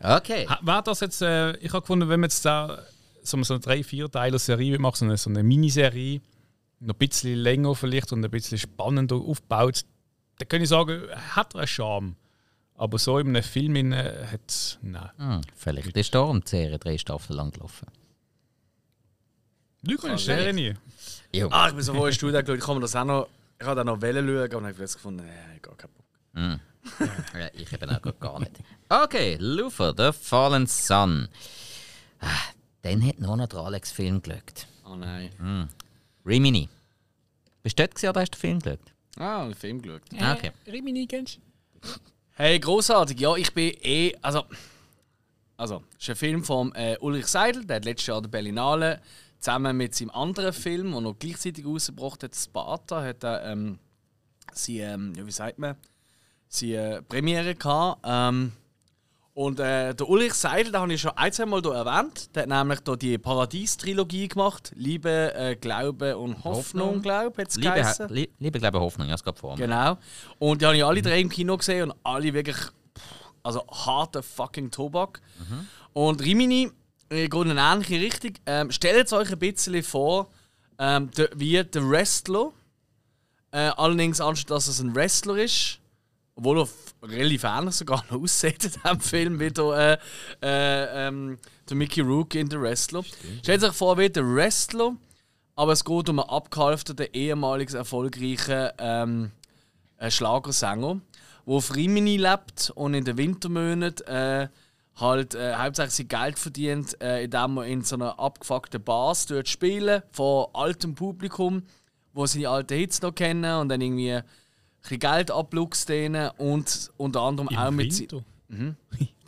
[SPEAKER 1] Okay.
[SPEAKER 3] War das jetzt, äh, ich habe gefunden, wenn man jetzt da so so eine drei, vier Teiler Serie macht, so eine, so eine Miniserie, noch ein bisschen länger vielleicht und ein bisschen spannender aufgebaut, dann kann ich sagen, hat er einen Charme. Aber so in einem Film in, äh, hat nein.
[SPEAKER 1] Hm, vielleicht ist darum die Serie drei Staffeln lang gelaufen.
[SPEAKER 3] Lüge ist Serie nie.
[SPEAKER 1] Jo.
[SPEAKER 2] Ah, ich bin so froh, hast du da geschaut. Ich habe mir das auch noch, ich habe da noch Wellen schauen und habe jetzt gefunden, nee, gar keinen Bock.
[SPEAKER 1] Ja, ich eben auch gar nicht. Okay, Lufer, The Fallen Sun. Dann hat noch der Alex Film geschaut.
[SPEAKER 2] Oh nein.
[SPEAKER 1] Rimini. Bist du dort gewesen, oder hast du den Film geschaut?
[SPEAKER 2] Ah, einen Film geschaut.
[SPEAKER 1] Ah, okay.
[SPEAKER 3] Rimini kennst
[SPEAKER 2] Hey, großartig. Ja, ich bin eh. Also, also es ist ein Film von äh, Ulrich Seidel, der hat letztes Jahr der Berlinale zusammen mit seinem anderen Film, der noch gleichzeitig rausgebracht hat, Sparta, hat er ähm, sie, ähm, ja, wie sagt man, sie äh, Premiere gehabt. Ähm, Und äh, der Ulrich Seidel, den habe ich schon ein, zwei Mal hier erwähnt, der hat nämlich hier die Paradies-Trilogie gemacht. Liebe, äh, Glaube und Hoffnung,
[SPEAKER 1] Hoffnung.
[SPEAKER 2] glaube ich,
[SPEAKER 1] Liebe,
[SPEAKER 2] geheißen.
[SPEAKER 1] Lie- Liebe, glaube Hoffnung, ja, es gab vor mir.
[SPEAKER 2] Genau. Und die habe ich alle drei im Kino gesehen und alle wirklich, also harter fucking Tobak. Und Rimini äh, geht in eine ähnliche Richtung. Ähm, stellt euch ein bisschen vor, ähm, der, wie der Wrestler. Äh, allerdings anstatt dass es ein Wrestler ist, obwohl er relativ ähnlich sogar noch aussieht in diesem Film wie der, äh, äh, ähm, der Mickey Rook in The Wrestler. Stellt euch vor, wie der Wrestler, aber es geht um einen abgehalfterten, ehemaligen erfolgreichen ähm, ein Schlagersänger, der auf Rimini lebt und in den Wintermonaten äh, halt äh, hauptsächlich sein Geld verdient, äh, indem er in so einer abgefuckten Bars dort spielen vor altem Publikum, wo seine alten Hits noch kennen und dann irgendwie bisschen Geld abluchst denen und unter anderem auch
[SPEAKER 3] Im
[SPEAKER 2] mit si-
[SPEAKER 3] Winter.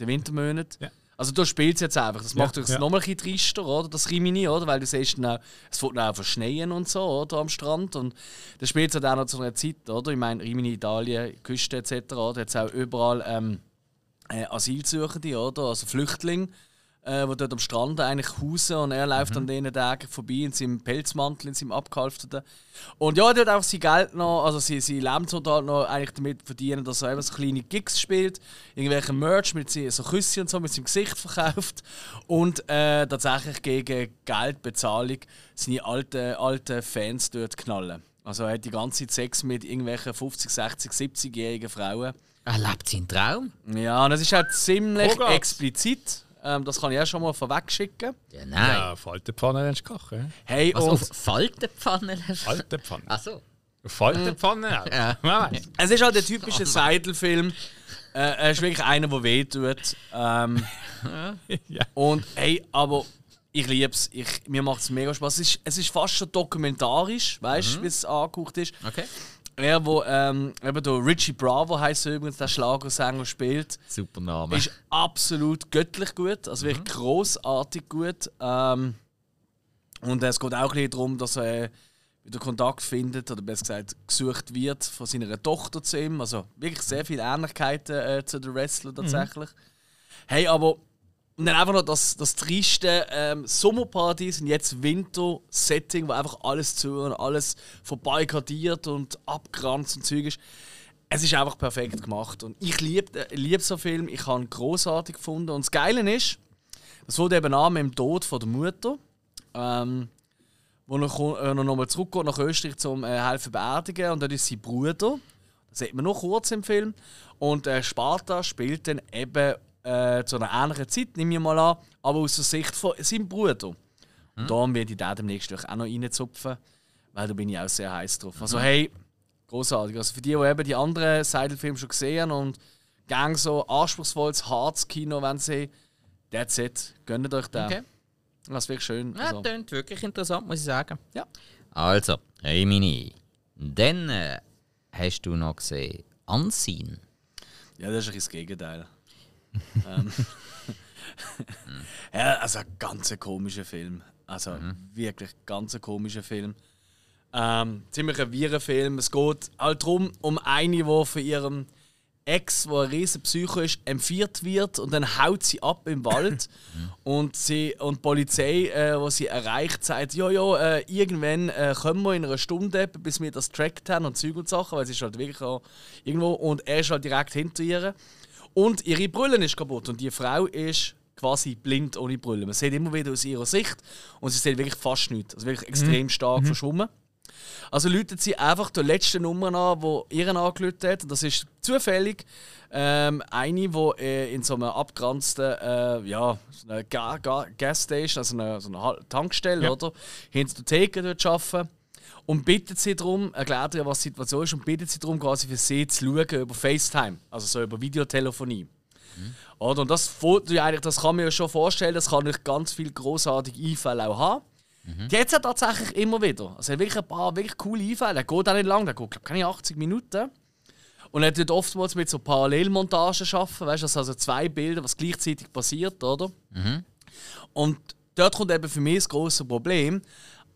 [SPEAKER 2] den Wintermonaten.
[SPEAKER 3] Ja.
[SPEAKER 2] Also du spielst jetzt einfach. Das macht
[SPEAKER 3] Ja,
[SPEAKER 2] es
[SPEAKER 3] ja.
[SPEAKER 2] nochmal ein bisschen trister, oder? Das Rimini, oder? Weil du siehst dann auch, es fängt dann auch verschneien und so, oder? Am Strand. Und das spielt halt auch noch zu einer Zeit, oder? Ich meine, Rimini, Italien, Küste etc., oder? Jetzt auch überall ähm, äh, Asylsuchende, oder? Also Flüchtlinge, äh, die dort am Strand eigentlich hausen und er läuft an diesen Tagen vorbei in seinem Pelzmantel, in seinem abgehalfterten. Und ja, der hat auch sein Geld noch, also sein, sein Lebensunterhalt noch eigentlich damit verdienen, dass er eben so kleine Gigs spielt, irgendwelche Merch mit so Küsse und so mit seinem Gesicht verkauft und äh, tatsächlich gegen Geldbezahlung seine alten, alten Fans dort knallen. Also er hat die ganze Zeit Sex mit irgendwelchen 50, 60, 70-jährigen Frauen.
[SPEAKER 1] Er lebt seinen Traum.
[SPEAKER 2] Ja, und das ist halt ziemlich explizit. Ähm, das kann ich auch schon mal vorweg schicken.
[SPEAKER 1] Ja, nein.
[SPEAKER 3] Ja, Faltenpfanne lernst du kochen.
[SPEAKER 2] Hey,
[SPEAKER 1] Was,
[SPEAKER 2] und
[SPEAKER 1] auf Faltenpfanne?
[SPEAKER 3] Faltenpfanne.
[SPEAKER 1] Ach so.
[SPEAKER 3] Faltenpfanne?
[SPEAKER 1] Ja.
[SPEAKER 3] Weiß.
[SPEAKER 2] es ist halt der typische Seidel-Film. Äh, er ist wirklich einer, der wehtut. Ähm,
[SPEAKER 3] Ja.
[SPEAKER 2] und hey, aber ich liebe es. Ich, mir macht es mega Spaß. Es ist, es ist fast schon dokumentarisch, weißt du, wie es angehaucht ist.
[SPEAKER 1] Okay.
[SPEAKER 2] Er, wo ähm, eben der Richie Bravo heißt übrigens, der Schlagersänger spielt,
[SPEAKER 1] Super Name.
[SPEAKER 2] ist absolut göttlich gut, also wirklich großartig gut. Ähm, und es geht auch ein bisschen darum, dass er wieder Kontakt findet, oder besser gesagt gesucht wird von seiner Tochter zu ihm. Also wirklich sehr viele Ähnlichkeiten äh, zu den Wrestler tatsächlich. Hey, aber und dann einfach noch das, das triste ähm, Sommerparadies und jetzt Winter-Setting, wo einfach alles zu und alles verbarrikadiert und abgeranzt und Zeug ist. Es ist einfach perfekt gemacht. Und ich liebe äh, lieb so Film, ich habe ihn großartig gefunden. Und das Geile ist, das wurde eben an mit dem Tod von der Mutter. Ähm, wo er äh, noch nochmal zurückgeht nach Österreich zum äh, helfen beerdigen und dort ist sein Bruder. Das sieht man noch kurz im Film. Und äh, Sparta spielt dann eben äh, zu einer ähnlichen Zeit, nehme ich mal an, aber aus der Sicht von seinem Bruder. Und darum werde ich den demnächst auch noch reinzupfen, weil da bin ich auch sehr heiß drauf. Also hey, großartig. Also für die, die eben die anderen Seidel-Filme schon gesehen haben und gang so anspruchsvolles, hartes Kino, wenn sie, that's it. Gönnt euch den.
[SPEAKER 1] Okay.
[SPEAKER 2] Das wäre schön.
[SPEAKER 1] Ja,
[SPEAKER 2] Also,
[SPEAKER 1] klingt wirklich interessant, muss ich sagen.
[SPEAKER 2] ja.
[SPEAKER 1] Also, Rimini. Dann äh, hast du noch gesehen Unseen.
[SPEAKER 2] Ja, das ist ein das Gegenteil. Ähm, ja, also ein ganz komischer Film. Also wirklich ganz ein komischer Film. Ähm, ziemlich ein Virenfilm. Es geht halt darum, um eine, die von ihrem Ex, der ein riesen Psycho ist, empfiehlt wird und dann haut sie ab im Wald. und, sie, und die Polizei, äh, die sie erreicht, sagt, ja, ja, äh, irgendwann äh, kommen wir in einer Stunde, bis wir das trackt haben und Zeug und Sachen, weil sie ist halt wirklich auch irgendwo und er ist halt direkt hinter ihr. Und ihre Brille ist kaputt und die Frau ist quasi blind ohne Brille. Man sieht immer wieder aus ihrer Sicht und sie sieht wirklich fast nichts. Also wirklich extrem stark verschwommen. Also läutet sie einfach die letzte Nummer an, die ihren angelötet hat. Und Das ist zufällig ähm, eine, die äh, in so einem abgeranzten äh, ja, so einer Ga Ga Gasstation, also einer, so einer Tankstelle,
[SPEAKER 3] Ja.
[SPEAKER 2] oder? Hinter der Theke dort arbeiten. Und bittet sie darum, erklärt ihr, was die Situation ist, und bittet sie darum, quasi für sie zu schauen über FaceTime, also so über Videotelefonie. Oder? Und das, das kann man ja schon vorstellen, das kann nicht ganz viele großartige Einfälle auch haben. Die hat ja tatsächlich immer wieder. Also er hat wirklich ein paar wirklich coole Einfälle. Der geht auch nicht lang, der geht, glaube keine 80 Minuten. Und er tut oftmals mit so Parallelmontagen arbeiten, weißt du, also also zwei Bilder, was gleichzeitig passiert, oder? Und dort kommt eben für mich das große Problem.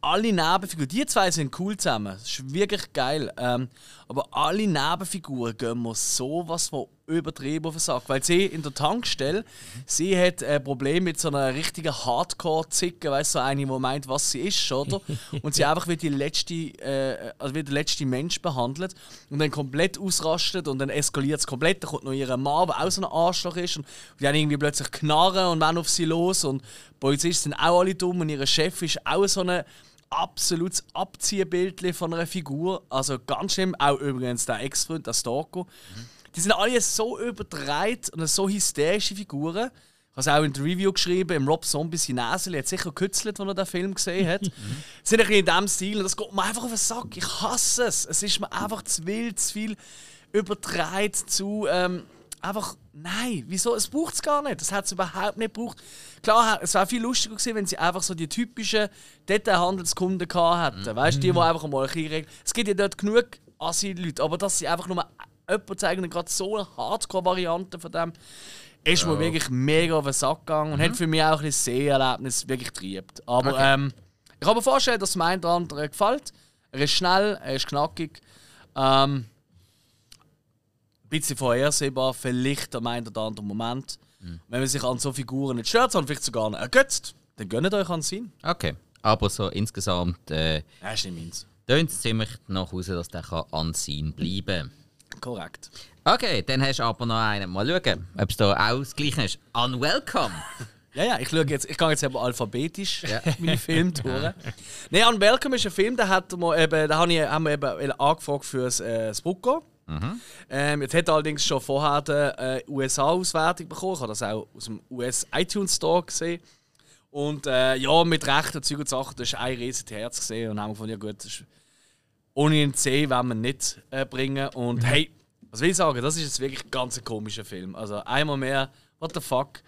[SPEAKER 2] Alle Nebenfiguren, die zwei sind cool zusammen, das ist wirklich geil. Ähm, aber alle Nebenfiguren gehen mir sowas von übertrieben auf den Sack. Weil sie in der Tankstelle, sie hat ein Problem mit so einer richtigen Hardcore-Zicke, weißt du, so eine, die meint, was sie ist, oder? Und sie einfach wie, die letzte, äh, also wie der letzte Mensch behandelt und dann komplett ausrastet und dann eskaliert es komplett. Dann kommt noch ihr Mann, der auch so ein Arschloch ist und die dann irgendwie plötzlich knarren und wollen auf sie los und die Polizisten sind auch alle dumm und ihr Chef ist auch so eine absolutes Abziehbild von einer Figur. Also ganz schlimm. Auch übrigens der Ex-Freund, der Stalker. Die sind alle so überdreht und so hysterische Figuren. Ich habe es auch in der Review geschrieben, im Rob Zombie sein Näsel hat sicher gekützelt, als er den Film gesehen hat. Sie sind ein bisschen in diesem Stil und das geht mir einfach auf den Sack. Ich hasse es. Es ist mir einfach zu wild, zu viel überdreht, zu... Ähm, einfach, nein, wieso? Es braucht es gar nicht. Das hat es überhaupt nicht gebraucht. Klar, es wäre viel lustiger gewesen, wenn sie einfach so die typischen Detailhandelskunden gehabt hätten. Weißt du, die, die einfach mal ein bisschen regeln. Es gibt ja dort genug Assi-Leute, aber dass sie einfach nur jemand zeigen, gerade so eine Hardcore-Variante von dem, ist mir wirklich mega auf den Sack gegangen und hat für mich auch ein Seherlebnis wirklich getriebt. Aber ähm, ich kann mir vorstellen, dass es mir oder andere gefällt. Er ist schnell, er ist knackig. Ähm, ein bisschen vorhersehbar, vielleicht am einen oder anderen Moment. Wenn man sich an so Figuren nicht stört, sondern vielleicht sogar ergötzt, dann gönnt euch an Sinn.
[SPEAKER 1] Okay. Aber so insgesamt äh,
[SPEAKER 2] Ja, ist nicht meins.
[SPEAKER 1] tönt es ziemlich nach Hause, dass der kann unseen bleiben
[SPEAKER 2] Korrekt.
[SPEAKER 1] Okay, dann hast du aber noch einen. Mal schauen, ob es da auch das Gleiche ist. Unwelcome.
[SPEAKER 2] Ja, ja, ich schaue jetzt, ich gehe jetzt eben alphabetisch meine Filme durch. Nein, An Welcome ist ein Film, den hat wir eben, da haben wir, haben wir eben angefragt für das, äh, das Bucco. Ähm, jetzt hat er allerdings schon vorher die äh, USA-Auswertung bekommen. Ich habe das auch aus dem US iTunes Store gesehen. Und äh, ja, mit rechten Zeug und Sachen, das ist ein riesiges Herz gesehen und haben gefunden, ja gut, das ist, ohne einen C wollen wir nicht äh, bringen. Und hey, was will ich sagen, das ist jetzt wirklich ein ganz komischer Film. Also einmal mehr, what the fuck.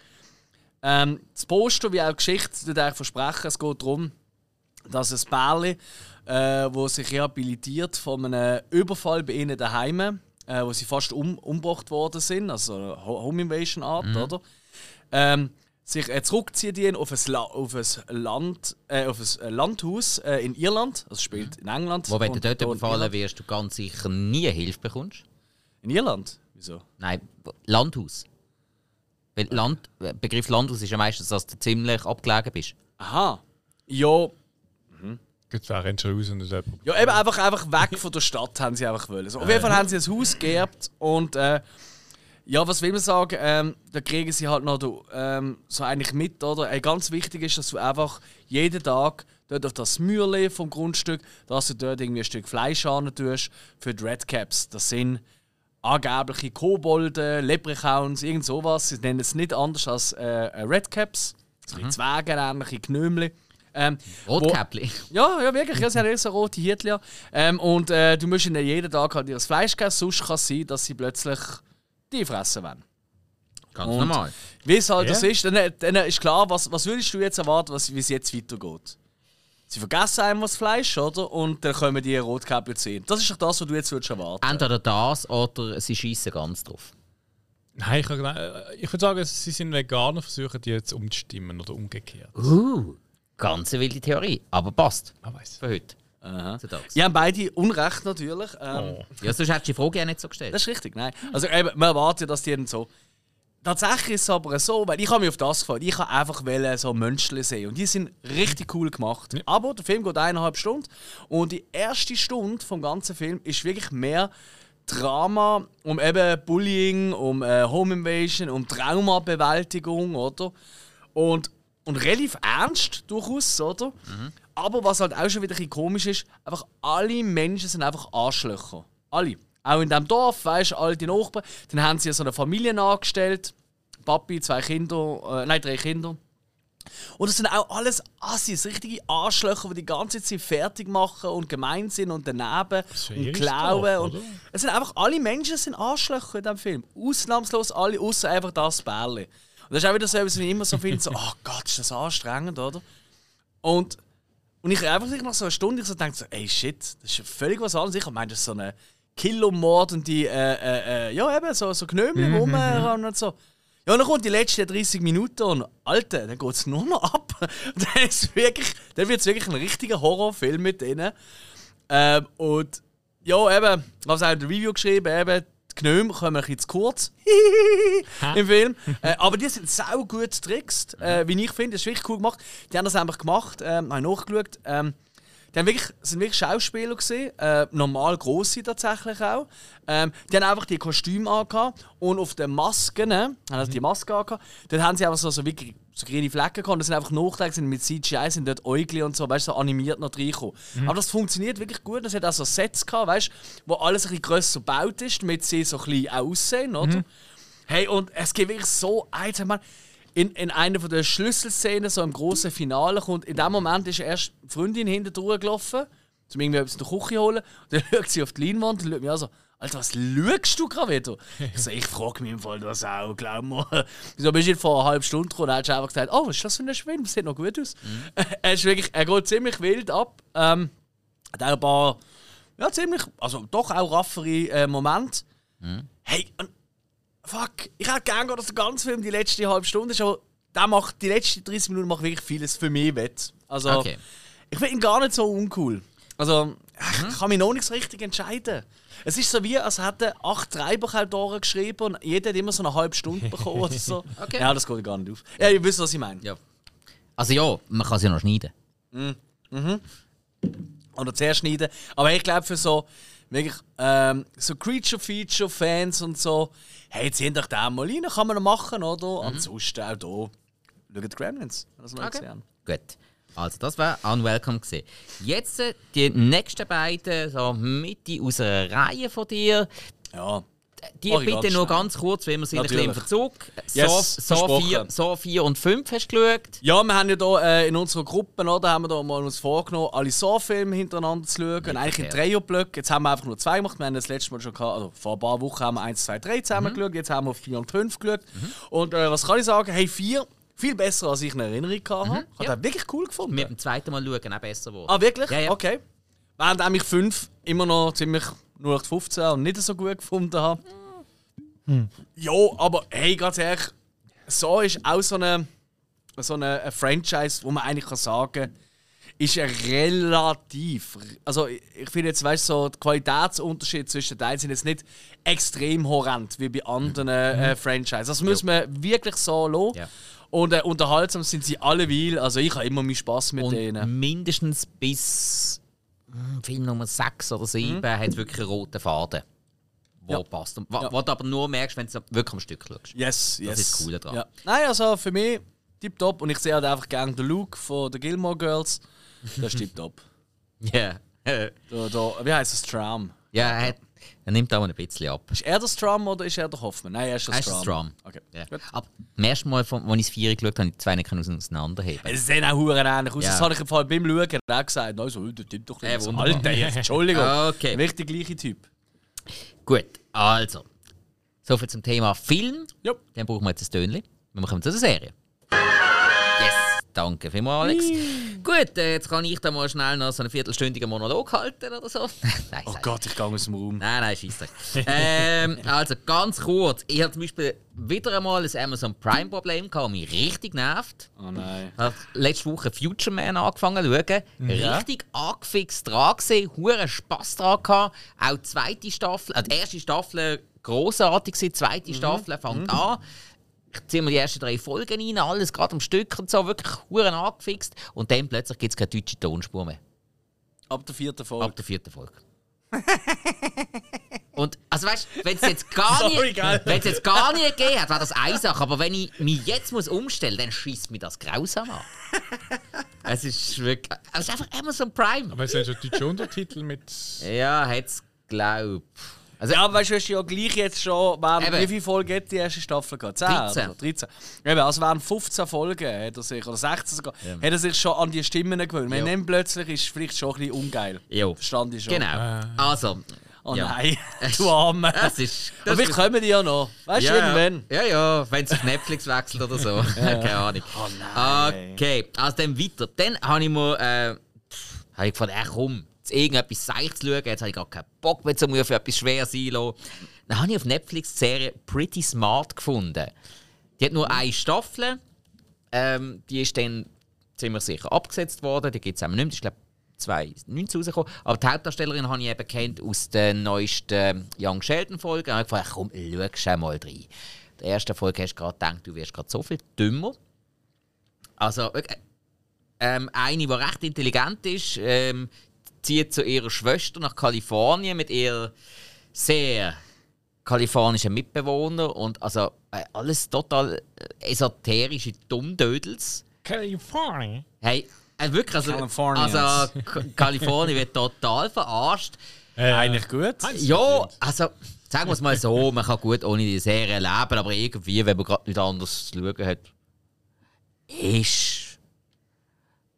[SPEAKER 2] Ähm, das Poster wie auch die Geschichte eigentlich versprechen. Es geht darum, dass ein Pärchen, äh, wo sich rehabilitiert von einem Überfall bei ihnen daheim, äh, wo sie fast um, umgebracht worden sind, also Home Invasion Art, oder? Ähm, sich äh, zurückziehen auf ein, La auf ein Land, äh, auf ein Landhaus äh, in Irland, also spielt in England.
[SPEAKER 1] Wo, wenn du dort überfallen wirst, du ganz sicher nie Hilfe bekommst.
[SPEAKER 2] In Irland? Wieso?
[SPEAKER 1] Nein, Landhaus. Weil Land, der Begriff Landhaus ist ja meistens, dass du ziemlich abgelegen bist.
[SPEAKER 2] Aha. Ja,
[SPEAKER 3] Gut, wer rennt schon raus und das jemand.
[SPEAKER 2] Ja, eben einfach, einfach weg von der Stadt haben sie einfach wollen. So, auf jeden Fall haben sie ein Haus geerbt und äh, ja, was will man sagen, ähm, da kriegen sie halt noch ähm, so eigentlich mit, oder? Äh, ganz wichtig ist, dass du einfach jeden Tag dort auf das Mühle vom Grundstück, dass du dort irgendwie ein Stück Fleisch an tust für die Redcaps. Das sind angebliche Kobolde, Leprechauns, irgend sowas. Sie nennen es nicht anders als äh, äh, Redcaps. So mhm. Zwerge, ähnliche Gnömli. Ähm,
[SPEAKER 1] Rotkäppli.
[SPEAKER 2] ja, ja, wirklich. Ja, sie haben so rote ja. Ähm, und äh, du musst ihnen jeden Tag halt ihr Fleisch geben, sonst kann es sein, dass sie plötzlich die fressen wollen.
[SPEAKER 1] Ganz
[SPEAKER 2] Und-
[SPEAKER 1] normal.
[SPEAKER 2] Wie es halt
[SPEAKER 3] Ja.
[SPEAKER 2] das ist, dann, dann ist klar, was, was würdest du jetzt erwarten, was, wie es jetzt weitergeht? Sie vergessen einmal das Fleisch, oder? Und dann kommen die Rotkäppli ziehen. Das ist doch das, was du jetzt würdest erwarten.
[SPEAKER 1] Entweder das oder sie schießen ganz drauf.
[SPEAKER 3] Nein, ich, äh, ich würde sagen, sie sind Veganer, versuchen die jetzt umzustimmen oder umgekehrt.
[SPEAKER 1] Uh, ganz eine wilde Theorie. Aber passt
[SPEAKER 3] Man weiß.
[SPEAKER 1] für heute.
[SPEAKER 2] Aha. Haben beide Unrecht natürlich. Ähm,
[SPEAKER 3] Oh.
[SPEAKER 1] Ja, sonst hättest du die Frage ja nicht so gestellt.
[SPEAKER 2] Das ist richtig, nein. Also eben, man erwartet, ja, dass die dann so. Tatsächlich ist es aber so, weil ich habe mich auf das gefreut. Ich habe einfach wollen, so Menschen sehen und die sind richtig cool gemacht. Aber der Film geht eineinhalb Stunden und die erste Stunde vom ganzen Film ist wirklich mehr Drama um eben Bullying, um äh, Home Invasion, um Traumabewältigung, oder? Und, und relativ ernst durchaus, oder? Aber was halt auch schon wieder ein bisschen komisch ist, einfach alle Menschen sind einfach Arschlöcher. Alle. Auch in diesem Dorf, weißt du, alle die Nachbarn. Dann haben sie so eine Familie angestellt. Papi, zwei Kinder, äh, nein, drei Kinder. Und das sind auch alles Assis, richtige Arschlöcher, die die ganze Zeit fertig machen und gemein sind und daneben und klauen.
[SPEAKER 3] Dorf,
[SPEAKER 2] Und es sind einfach alle Menschen sind Arschlöcher in diesem Film. Ausnahmslos alle, außer einfach das Bärli. Und das ist auch wieder so, was ich immer so finde: so, oh Gott, ist das anstrengend, oder? Und, und ich einfach nach so einer Stunde ich so denke, so, ey shit, das ist ja völlig was anderes. Ich meine, das ist so eine Killomordende, äh, äh, äh, ja eben, so, so Gnömel rumrennen und so. Ja, und dann kommt die letzten 30 Minuten und Alter, dann geht es nur noch ab. dann ist wirklich, dann wird es wirklich ein richtiger Horrorfilm mit denen. Ähm, und ja, eben, ich habe es auch in der Review geschrieben, eben, Gnome kommen ein bisschen zu kurz im Film. Äh, aber die sind sau gut getrickst, äh, wie ich finde. Das ist wirklich cool gemacht. Die haben das einfach gemacht, ähm, habe nachgeschaut. Ähm, die haben wirklich, sind wirklich Schauspieler gesehen, äh, normal grosse tatsächlich auch. Ähm, die haben einfach die Kostüme angehabt und auf den Masken, äh, haben also die Maske angehabt, dort haben sie einfach so, so wirklich so grüne Flecken gehabt. Das sind einfach Nachteile, sind mit CGI sind dort Äugli und so, weißt du, so animiert noch reinkommen. Aber das funktioniert wirklich gut. Das hat auch so Sets gehabt, weißt du, wo alles ein bisschen grösser gebaut ist, damit sie so ein bisschen aussehen, oder? Hey, und es geht wirklich so, Alter, man, in, in einer der Schlüsselszenen, so im großen Finale, kommt, in dem Moment ist erst die Freundin hinter durchgelaufen, um irgendwie etwas in der Küche zu holen. Und dann schaut sie auf die Leinwand und schaut mich an so, Alter, was schaust du gerade wieder? Ich so, ich frage mich im Fall das auch, glaub mir. Wieso bist du vor einer halben Stunde gekommen und hast einfach gesagt, oh, was ist das für ein Schwimmen? Das sieht noch gut aus. er, ist wirklich, er geht ziemlich wild ab. Ähm, hat auch ein paar, ja, ziemlich, also doch auch raffere äh, Momente. Hey, und fuck, ich hätte gerne, dass der ganze Film die letzte halbe Stunde ist, aber der macht, die letzten 30 Minuten macht wirklich vieles für mich wett. Also,
[SPEAKER 1] Okay.
[SPEAKER 2] ich finde ihn gar nicht so uncool. Also, ich kann mich noch nicht so richtig entscheiden. Es ist so wie, als hätten acht Treibachautoren geschrieben und jeder hat immer so eine halbe Stunde bekommen oder so.
[SPEAKER 1] Okay.
[SPEAKER 2] Ja, das geht gar nicht auf. Ja, ihr wisst, was ich meine.
[SPEAKER 1] Ja. Also ja, man kann sie ja noch schneiden.
[SPEAKER 2] Oder zuerst schneiden. Aber ich glaube, für so wirklich ähm, so Creature-Feature-Fans und so, hey, zieht euch den mal rein, kann man noch machen, oder? Ansonsten auch hier, schaut Gremlins. Das noch
[SPEAKER 1] Okay. Gut. Also, das war Unwelcome gesehen. Jetzt äh, die nächsten beiden, so Mitte aus einer Reihe von dir.
[SPEAKER 2] Ja.
[SPEAKER 1] Die
[SPEAKER 2] Mach
[SPEAKER 1] bitte nur ganz kurz, weil wir sind ein bisschen im
[SPEAKER 2] Natürlich.
[SPEAKER 1] Verzug.
[SPEAKER 2] Yes,
[SPEAKER 1] so, so,
[SPEAKER 2] versprochen.
[SPEAKER 1] 4, so 4 und 5 hast du geschaut.
[SPEAKER 2] Ja, wir haben ja hier äh, in unserer Gruppe, oder, haben wir da mal uns vorgenommen, alle Saw-Filme hintereinander zu schauen. Und eigentlich in
[SPEAKER 1] verkehrt.
[SPEAKER 2] Dreierblöcke. Jetzt haben wir einfach nur zwei gemacht. Wir haben das letzte Mal schon gehabt, also vor ein paar Wochen haben wir 1, 2, 3 zusammen geschaut. Jetzt haben wir 4 und 5 geschaut. Und äh, was kann ich sagen? Hey, 4, viel besser als ich in Erinnerung hatte. Ich
[SPEAKER 1] ja.
[SPEAKER 2] habe wirklich cool gefunden.
[SPEAKER 1] Mit dem zweiten Mal schauen auch besser geworden.
[SPEAKER 2] Ah, wirklich?
[SPEAKER 1] Ja, ja.
[SPEAKER 2] Okay. Während ich 5 immer noch ziemlich 0815 und nicht so gut gefunden habe. Ja, aber hey, ganz ehrlich, so ist auch so eine, so eine, eine Franchise, wo man eigentlich kann sagen ist ja relativ. Also, ich finde jetzt, weißt du, so, der Qualitätsunterschied zwischen den sind jetzt nicht extrem horrend wie bei anderen äh, Franchises. Das muss man wirklich so lassen.
[SPEAKER 1] Ja.
[SPEAKER 2] Und äh, unterhaltsam sind sie alle weil. Also, ich habe immer meinen Spaß mit
[SPEAKER 1] und
[SPEAKER 2] denen.
[SPEAKER 1] mindestens bis hm, Film Nummer 6 oder 7 hat es wirklich einen roten Faden. Der
[SPEAKER 2] Ja.
[SPEAKER 1] passt. Und, wa-
[SPEAKER 2] Ja.
[SPEAKER 1] Was du aber nur merkst, wenn du wirklich am Stück schaust.
[SPEAKER 2] Yes, yes.
[SPEAKER 1] ist das Coole dran.
[SPEAKER 2] Ja. Nein, also für mich tipptopp. Und ich sehe halt einfach gerne den Look von den Gilmore Girls. Das ist tipptopp.
[SPEAKER 1] Ja.
[SPEAKER 2] Da, da, wie heißt das? Stram.
[SPEAKER 1] ja, er, hat, er nimmt auch ein bisschen ab.
[SPEAKER 2] Ist er der Stram oder ist er der Hoffmann? Nein, er ist der
[SPEAKER 1] Er ist der Stram.
[SPEAKER 2] Okay.
[SPEAKER 1] Ja.
[SPEAKER 2] Gut.
[SPEAKER 1] Aber beim ersten Mal, als ich das Vier geschaut habe, die zwei nicht auseinanderheben.
[SPEAKER 2] Es sehen auch Huren ähnlich aus.
[SPEAKER 1] Ja.
[SPEAKER 2] Das habe ich im Fall beim Schauen auch gesagt. Also, das tippt doch
[SPEAKER 1] Äh,
[SPEAKER 2] nicht.
[SPEAKER 1] wunderbar.
[SPEAKER 2] Alter, jetzt, Entschuldigung.
[SPEAKER 1] Okay.
[SPEAKER 2] Nicht der gleiche Typ.
[SPEAKER 1] Gut, also. Soviel zum Thema Film.
[SPEAKER 2] Ja.
[SPEAKER 1] Dann brauchen wir jetzt ein Tönchen. Wir kommen zu der Serie. Danke vielmals, Alex. Gut, äh, jetzt kann ich da mal schnell noch so einen viertelstündigen Monolog halten oder so. nein,
[SPEAKER 2] Oh Gott, ich gehe aus dem Raum.
[SPEAKER 1] Nein, nein, scheisse. ähm, also ganz kurz. Ich habe zum Beispiel wieder einmal ein Amazon Prime Problem gehabt, mich richtig nervt.
[SPEAKER 2] Oh nein.
[SPEAKER 1] Ich habe letzte Woche Future Man angefangen zu schauen. Richtig angefixt dran gesehen, huren Spass dran gehabt. Auch die zweite Staffel, äh, die erste Staffel großartig gewesen, die zweite Staffel fängt an. Ich ziehe mir die ersten drei Folgen rein, alles gerade am Stück und so, wirklich huren angefixt. Und dann plötzlich gibt es keine deutsche Tonspur mehr.
[SPEAKER 2] Ab der vierten Folge.
[SPEAKER 1] Ab der vierten Folge. Und also weißt du, wenn es jetzt gar nicht,
[SPEAKER 2] gell?
[SPEAKER 1] wenn es jetzt gar nicht gegeben hat, wäre das eine Sache. Aber wenn ich mich jetzt muss umstellen, dann schießt mich das grausam an. es ist wirklich, es ist einfach Amazon Prime.
[SPEAKER 3] Aber es sind schon deutsche Untertitel mit.
[SPEAKER 1] Ja, hat's glaub. Also
[SPEAKER 2] Ja, aber weißt du, hast ja gleich jetzt schon, während, wie viele Folgen hat die erste Staffel gehabt? 10
[SPEAKER 1] 13.
[SPEAKER 2] Oder 13. Eben, also während 15 Folgen hat er sich, oder 16 sogar, hat er sich schon an die Stimmen gewöhnt. Wenn
[SPEAKER 1] Ja.
[SPEAKER 2] dann plötzlich ist vielleicht schon ein bisschen ungeil.
[SPEAKER 1] Jo.
[SPEAKER 2] Verstand ich schon.
[SPEAKER 1] Genau. Also.
[SPEAKER 2] Oh
[SPEAKER 1] ja.
[SPEAKER 2] nein, du Arme.
[SPEAKER 1] Das ist.
[SPEAKER 2] Aber
[SPEAKER 1] Das
[SPEAKER 2] vielleicht kommen die ja noch. Weißt du,
[SPEAKER 1] ja,
[SPEAKER 2] irgendwann.
[SPEAKER 1] Ja, ja, wenn es auf Netflix wechselt oder so. Keine Ahnung.
[SPEAKER 2] Oh nein.
[SPEAKER 1] Okay, also dann weiter. Dann habe ich mir äh, pff, hab ich gedacht, ey, komm, jetzt irgendetwas Seich zu schauen. Jetzt habe ich gar keinen Bock mehr, zu mir für etwas schwer sein lassen. Dann habe ich auf Netflix die Serie Pretty Smart gefunden. Die hat nur eine Staffel. Ähm, die ist dann ziemlich sicher abgesetzt worden. Die gibt es auch nicht mehr. Ist, glaube 2019 rausgekommen. Aber die Hauptdarstellerin habe ich eben kennt aus den neuesten Young Sheldon-Folgen. Und ich habe gefragt, komm, schau mal rein. In der ersten Folge hast du gerade gedacht, du wirst gerade so viel dümmer. Also, wirklich, ähm, eine, die recht intelligent ist, ähm, zieht zu ihrer Schwester nach Kalifornien mit ihrer sehr kalifornischen Mitbewohner und also äh, alles total äh, esoterische Dummdödels.
[SPEAKER 3] California.
[SPEAKER 1] Hey, äh, wirklich, also, also Kalifornien wird total verarscht.
[SPEAKER 3] Äh,
[SPEAKER 2] Eigentlich gut.
[SPEAKER 1] Ja, also sagen wir es mal so, man kann gut ohne die Serie leben, aber irgendwie, wenn man gerade nichts anderes zu schauen hat, ist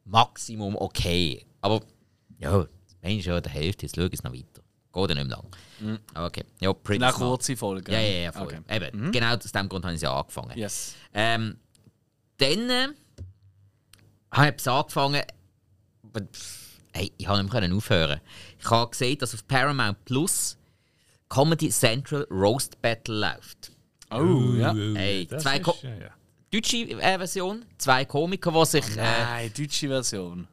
[SPEAKER 1] Maximum okay. Aber ja, wenn schon der Hälfte, jetzt schaue ich es noch weiter. Geht ja nicht mehr lang. Aber okay. Ja, pretty
[SPEAKER 2] Nach kurze Folgen.
[SPEAKER 1] Ja, ja, ja, voll.
[SPEAKER 2] Okay.
[SPEAKER 1] Eben, genau aus dem Grund habe ich es ja angefangen.
[SPEAKER 2] Yes.
[SPEAKER 1] Ähm, dann äh, habe ich etwas angefangen. Hey, ich konnte nicht mehr aufhören. Ich habe gesehen, dass auf Paramount Plus Comedy Central Roast Battle läuft.
[SPEAKER 2] Oh, ja.
[SPEAKER 1] Hey,
[SPEAKER 3] das
[SPEAKER 1] zwei
[SPEAKER 3] ist, ja, ja.
[SPEAKER 1] Deutsche äh, Version, zwei Komiker, die sich, äh,
[SPEAKER 2] Nein, deutsche Version.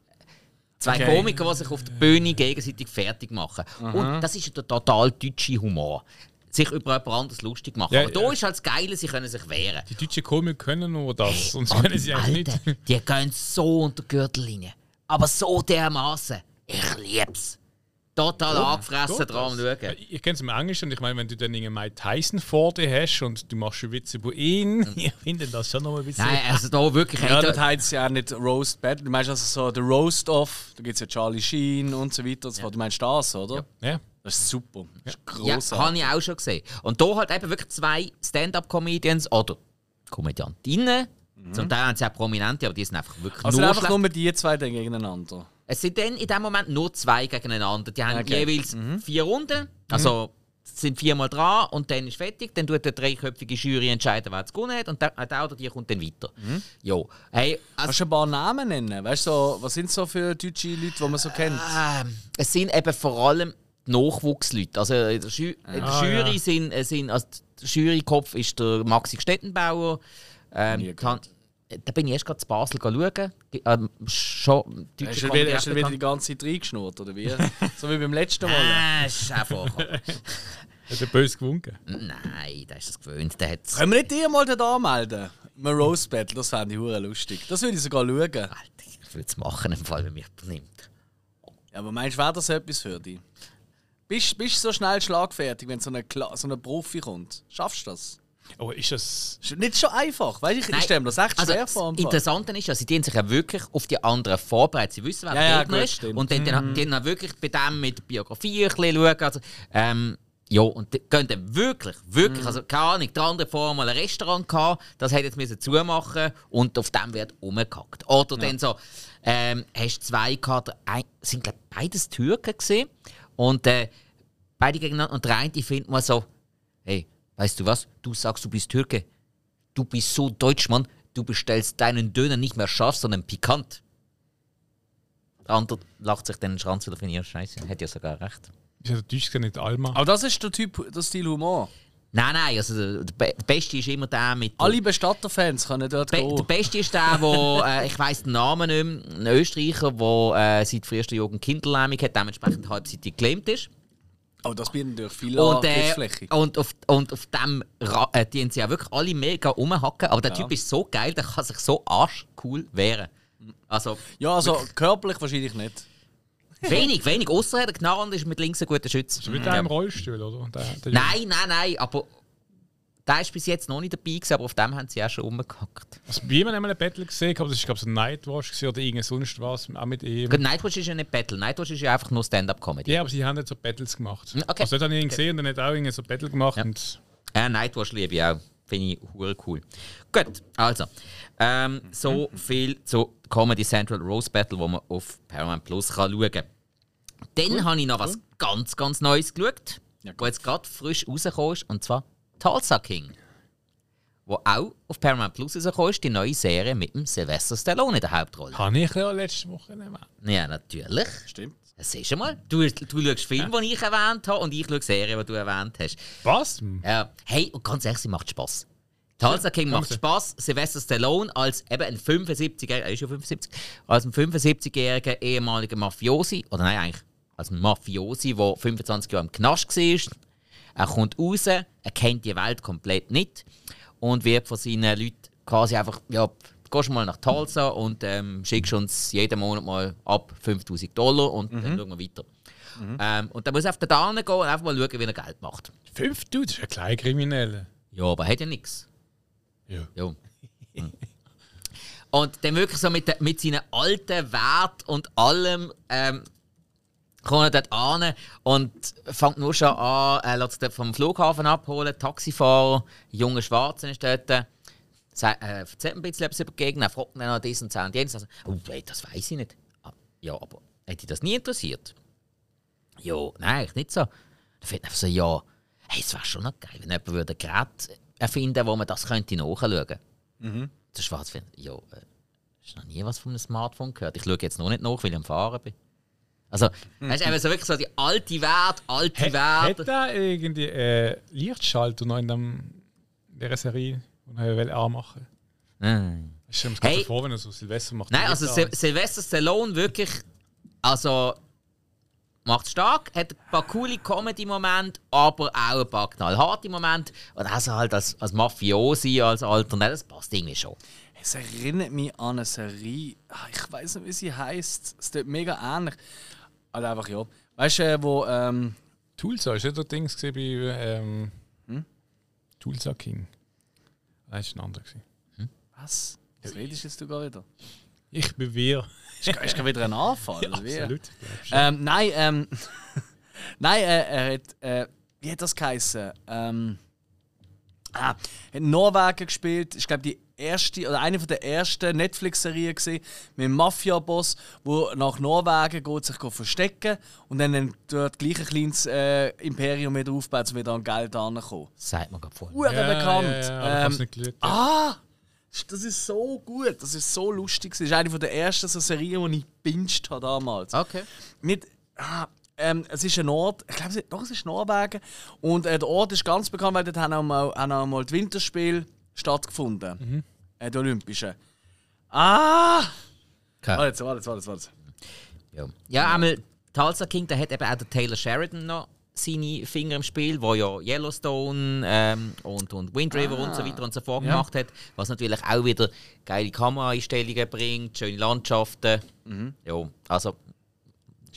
[SPEAKER 1] Zwei
[SPEAKER 2] okay.
[SPEAKER 1] Komiker, die sich auf der Bühne gegenseitig fertig machen. Und das ist der total deutsche Humor. Sich über jemand anderes lustig machen.
[SPEAKER 3] Ja,
[SPEAKER 1] Aber da
[SPEAKER 3] ja.
[SPEAKER 1] ist halt das Geile, sie können sich wehren.
[SPEAKER 3] Die deutschen Komiker können nur das, sonst
[SPEAKER 1] Und
[SPEAKER 3] können sie
[SPEAKER 1] Alter,
[SPEAKER 3] nicht.
[SPEAKER 1] Die gehen so unter Gürtellinie. Aber so dermaßen. Ich lieb's. Total angefressen
[SPEAKER 3] Geht
[SPEAKER 1] dran schauen.
[SPEAKER 3] Ich kenne es im Englischen und ich meine, wenn du dann einen Mike Tyson vor dir hast und du machst einen Witz über ihn, ich finde das schon noch ein bisschen.
[SPEAKER 1] Nein, also da wirklich.
[SPEAKER 2] Ja, das
[SPEAKER 1] da,
[SPEAKER 2] heißt ja auch nicht Roast Battle. Du meinst also so der Roast of, da gibt es ja Charlie Sheen und so weiter. und so fort. Du meinst das, oder?
[SPEAKER 3] Ja.
[SPEAKER 2] Das ist super. Das ist
[SPEAKER 1] ja,
[SPEAKER 2] grossartig.
[SPEAKER 1] habe ich auch schon gesehen. Und da halt eben wirklich zwei Stand-up-Comedians oder Komödiantinnen. Zum Teil haben sie auch Prominente, aber die sind einfach wirklich
[SPEAKER 2] also
[SPEAKER 1] nur
[SPEAKER 2] einfach
[SPEAKER 1] schlecht.
[SPEAKER 2] nur die zwei dann gegeneinander.
[SPEAKER 1] Es sind dann in dem Moment nur zwei gegeneinander. Die haben
[SPEAKER 2] Okay.
[SPEAKER 1] jeweils vier Runden. Also es sind viermal dran und dann ist fertig. Dann tut eine dreiköpfige Jury entscheiden, wer es gewonnen hat. Und der, der oder die kommt dann weiter. Jo. Hey, also,
[SPEAKER 2] Kannst du ein paar Namen nennen? Weißt du, so, was sind so für deutsche Leute, die man so kennt?
[SPEAKER 1] Ähm, es sind eben vor allem Nachwuchsleute. Also in der, Ju in der
[SPEAKER 3] Ah,
[SPEAKER 1] Jury
[SPEAKER 3] ja.
[SPEAKER 1] sind, äh, sind also der Jurykopf ist der Maxi Stettenbauer. Ähm. Da bin ich erst gerade zu Basel schauen. Ähm, schon deutsche
[SPEAKER 2] Hast du wieder, hast du wieder die ganze Zeit reingeschnurrt, oder wie? so wie beim letzten Mal.
[SPEAKER 1] Ah, ist vorgekommen.
[SPEAKER 3] Hat er böse gewunken?
[SPEAKER 1] Nein, der ist das gewöhnt. Der hat's
[SPEAKER 2] Können wir nicht dir mal da anmelden? Ein Roast Battle, das fände ich hure lustig. Das würde ich sogar schauen.
[SPEAKER 1] Alter, ich würde es machen, im Fall, wenn mich übernimmt.
[SPEAKER 2] Ja, aber meinst du, wäre das etwas für dich? Bist bist du so schnell schlagfertig, wenn so ein, Kla so ein Profi kommt? Schaffst du das?
[SPEAKER 3] Oh, ist das.
[SPEAKER 2] Ist nicht schon einfach, weißt du? Ich, ich
[SPEAKER 1] Nein,
[SPEAKER 2] stelle mir das echt
[SPEAKER 1] also,
[SPEAKER 2] schwer vor.
[SPEAKER 1] Interessante ist ja, sie dienen sich ja wirklich auf die anderen vorbereitet. Sie wissen, wer
[SPEAKER 2] Ja,
[SPEAKER 1] der
[SPEAKER 2] ja,
[SPEAKER 1] Gegner ist.
[SPEAKER 2] stimmt. Mhm.
[SPEAKER 1] Und dann, dann, dann auch wirklich bei dem mit der Biografie ein bisschen schauen. Also, ähm, ja, und die gehen dann wirklich, wirklich,
[SPEAKER 2] Mhm.
[SPEAKER 1] also keine Ahnung, der andere vorher mal ein Restaurant gehabt, das hat jetzt müssen zumachen und auf dem wird umgekackt. Oder dann so, ähm, hast zwei gehabt, ein, sind glaube beides Türken gesehen und äh, beide gegeneinander und der eine findet mal so, hey, weißt du was, du sagst, du bist Türke, du bist so deutsch, Mann, du bestellst deinen Döner nicht mehr scharf, sondern pikant. Der andere lacht sich dann den Schranz wieder von ihr Scheiße, hat ja sogar recht.
[SPEAKER 3] Ist ja der Deutsch nicht Alma?
[SPEAKER 2] Aber das ist der Typ, der Stil Humor.
[SPEAKER 1] Nein, nein, also der, der Be- der Beste ist immer der mit.
[SPEAKER 2] Alle Bestatter-Fans können dort
[SPEAKER 1] Be der
[SPEAKER 2] gehen.
[SPEAKER 1] Beste ist der, wo äh, ich weiß den Namen nicht mehr, ein Österreicher, der äh, seit frühester Jugend Kinderlähmung hat, dementsprechend halbseitig gelähmt ist.
[SPEAKER 2] Aber das bietet natürlich viel
[SPEAKER 1] Und, äh, und, auf, und auf dem Ra äh, die haben sie ja wirklich alle mega rumhacken, aber der
[SPEAKER 2] Ja.
[SPEAKER 1] Typ ist so geil, der kann sich so arschcool wehren. Also
[SPEAKER 2] Ja, also körperlich wahrscheinlich nicht.
[SPEAKER 1] wenig, wenig, außer der Knarrend ist mit links ein guter Schütze.
[SPEAKER 3] Ist mit
[SPEAKER 1] Ja.
[SPEAKER 3] einem Rollstuhl, oder? Der, der
[SPEAKER 1] Nein, nein, nein, aber der ist bis jetzt noch nicht dabei gewesen, aber auf dem haben sie auch schon rumgehackt.
[SPEAKER 3] Also, bei jemandem einmal einen Battle gesehen, aber das ist glaube ich ein Nightwatch oder irgend sonst was, auch mit ihm.
[SPEAKER 1] Gut, Nightwatch ist ja nicht Battle, Nightwatch ist ja einfach nur Stand-Up-Comedy.
[SPEAKER 3] Ja, aber sie haben jetzt so Battles gemacht.
[SPEAKER 1] Hm, okay.
[SPEAKER 3] Also dort habe ich ihn gesehen und dann hat auch irgendwie so Battle gemacht.
[SPEAKER 1] Ja.
[SPEAKER 3] Und
[SPEAKER 1] Ja, Nightwatch liebe ich auch. Finde ich hure cool. Gut, also. Ähm, so viel zu Comedy Central Rose Battle, wo man auf Paramount Plus kann schauen kann. Dann habe ich noch was ganz, ganz Neues geschaut,
[SPEAKER 2] Ja,
[SPEAKER 1] wo jetzt gerade frisch rausgekommen ist, und zwar Tulsa King. Wo auch auf Paramount Plus rausgekommen ist, die neue Serie mit dem Sylvester Stallone in der Hauptrolle.
[SPEAKER 3] habe ich ja letzte Woche erwähnt.
[SPEAKER 1] Ja, natürlich.
[SPEAKER 2] Stimmt.
[SPEAKER 1] Das siehst du mal. Du, du schaust Filme, die ich erwähnt habe, und ich schaue Serien, die du erwähnt hast.
[SPEAKER 3] Was?
[SPEAKER 1] Ja. Hey, und ganz ehrlich, sie macht Spass. Tulsa King macht Spaß. Sylvester Stallone als eben ein 75-jähriger, er ist ja 75, als ein 75-jähriger ehemaliger Mafiosi, oder nein, eigentlich als ein Mafiosi, der 25 Jahre im Knast war. Er kommt raus, er kennt die Welt komplett nicht und wird von seinen Leuten quasi einfach, ja, gehst mal nach Tulsa und ähm, schickst uns jeden Monat mal ab 5000 Dollar und dann schauen wir weiter. Ähm, und dann muss er auf den Dahn gehen und einfach mal schauen, wie er Geld macht.
[SPEAKER 3] Fünf, du, das ist ein Kleinkrimineller.
[SPEAKER 1] Ja, aber er hat ja nichts.
[SPEAKER 3] Ja.
[SPEAKER 1] Ja. Hm. Und dann wirklich so mit, mit seinen alten Wert und allem ähm, kommt er dort an und fängt nur schon an, er lässt sich vom Flughafen abholen, Taxifahrer, junger Schwarzer ist dort. Sagt, äh, erzählt ein bisschen etwas über die Gegend, er fragt dann noch dies und das und jenes. Also, oh, ey, das weiß ich nicht. Ah, ja, aber hätte dich das nie interessiert? Ja, nein, nicht so. Dann findet er einfach so, ja, hey, es wäre schon noch geil, wenn jemand würde ein Gerät erfinden wo man das könnte nachschauen könnte. Der Schwarz findet, ja, äh, hast noch nie was von einem Smartphone gehört. Ich schaue jetzt noch nicht nach, weil ich am Fahren bin. Also, weißt du, eben so wirklich so die alte Wert, alte
[SPEAKER 3] Hat
[SPEAKER 1] Wert.
[SPEAKER 3] er irgendwie äh, Lichtschalter noch in, dem, in dieser Serie, die er will anmachen
[SPEAKER 1] Nein.
[SPEAKER 3] Ich stelle mir
[SPEAKER 1] Hey.
[SPEAKER 3] vor, wenn er so Silvester macht.
[SPEAKER 1] Nein, also. Sil Sylvester Stallone wirklich, also macht stark, hat ein paar coole Comedy-Momente, aber auch ein paar knallharte Momente. Und also halt als, als Mafiosi, als Alter, nein, das passt irgendwie schon.
[SPEAKER 2] Es erinnert mich an eine Serie, ah, ich weiß nicht, wie sie heißt. Es tut mega ähnlich. Also einfach ja. Weißt du, äh, wo. Ähm,
[SPEAKER 3] Tulsa, ist nicht der Dings gewesen bei ähm,
[SPEAKER 1] Hm?
[SPEAKER 3] Tulsa King? Nein, das war ein anderer. gewesen.
[SPEAKER 2] was? Was redest jetzt du gar wieder?
[SPEAKER 3] Ich bin wir.
[SPEAKER 2] Ist, ist gerade wieder ein Anfall? wie?
[SPEAKER 3] Absolut.
[SPEAKER 2] Ähm, nein, ähm. nein, äh, er hat. Äh, wie hat das geheißen? Ähm. Ah, hat in Norwegen gespielt. Ich glaube, die erste oder eine von der ersten Netflix-Serien gesehen mit dem Mafia-Boss, der nach Norwegen geht, sich verstecken und dann dort gleich ein kleines äh, Imperium wieder aufbaut, um wieder an Geld anzukommen.
[SPEAKER 1] Das sagt man gerade vorher.
[SPEAKER 3] Ja,
[SPEAKER 2] bekannt.
[SPEAKER 3] Ja, ja, aber ich hab's
[SPEAKER 2] ähm,
[SPEAKER 3] nicht geschaut.
[SPEAKER 2] ah! Das ist so gut, das ist so lustig. Das ist eine von der ersten so Serien, die ich binged habe damals.
[SPEAKER 1] Okay.
[SPEAKER 2] Mit, ah, ähm, es ist ein Ort, ich glaube, es ist- doch, es ist Norwegen. Und äh, der Ort ist ganz bekannt, weil dort haben auch mal, haben auch mal die Winterspiele stattgefunden. Äh, die Olympischen. Ah!
[SPEAKER 1] Okay.
[SPEAKER 2] Warte, warte, warte, warte.
[SPEAKER 1] Ja, ja einmal Tulsa King, da hat eben auch der Taylor Sheridan noch seine Finger im Spiel, wo ja Yellowstone ähm, und, und Wind River und so weiter und so fort
[SPEAKER 2] Ja.
[SPEAKER 1] gemacht hat, was natürlich auch wieder geile Kameraeinstellungen bringt, schöne Landschaften. Ja, also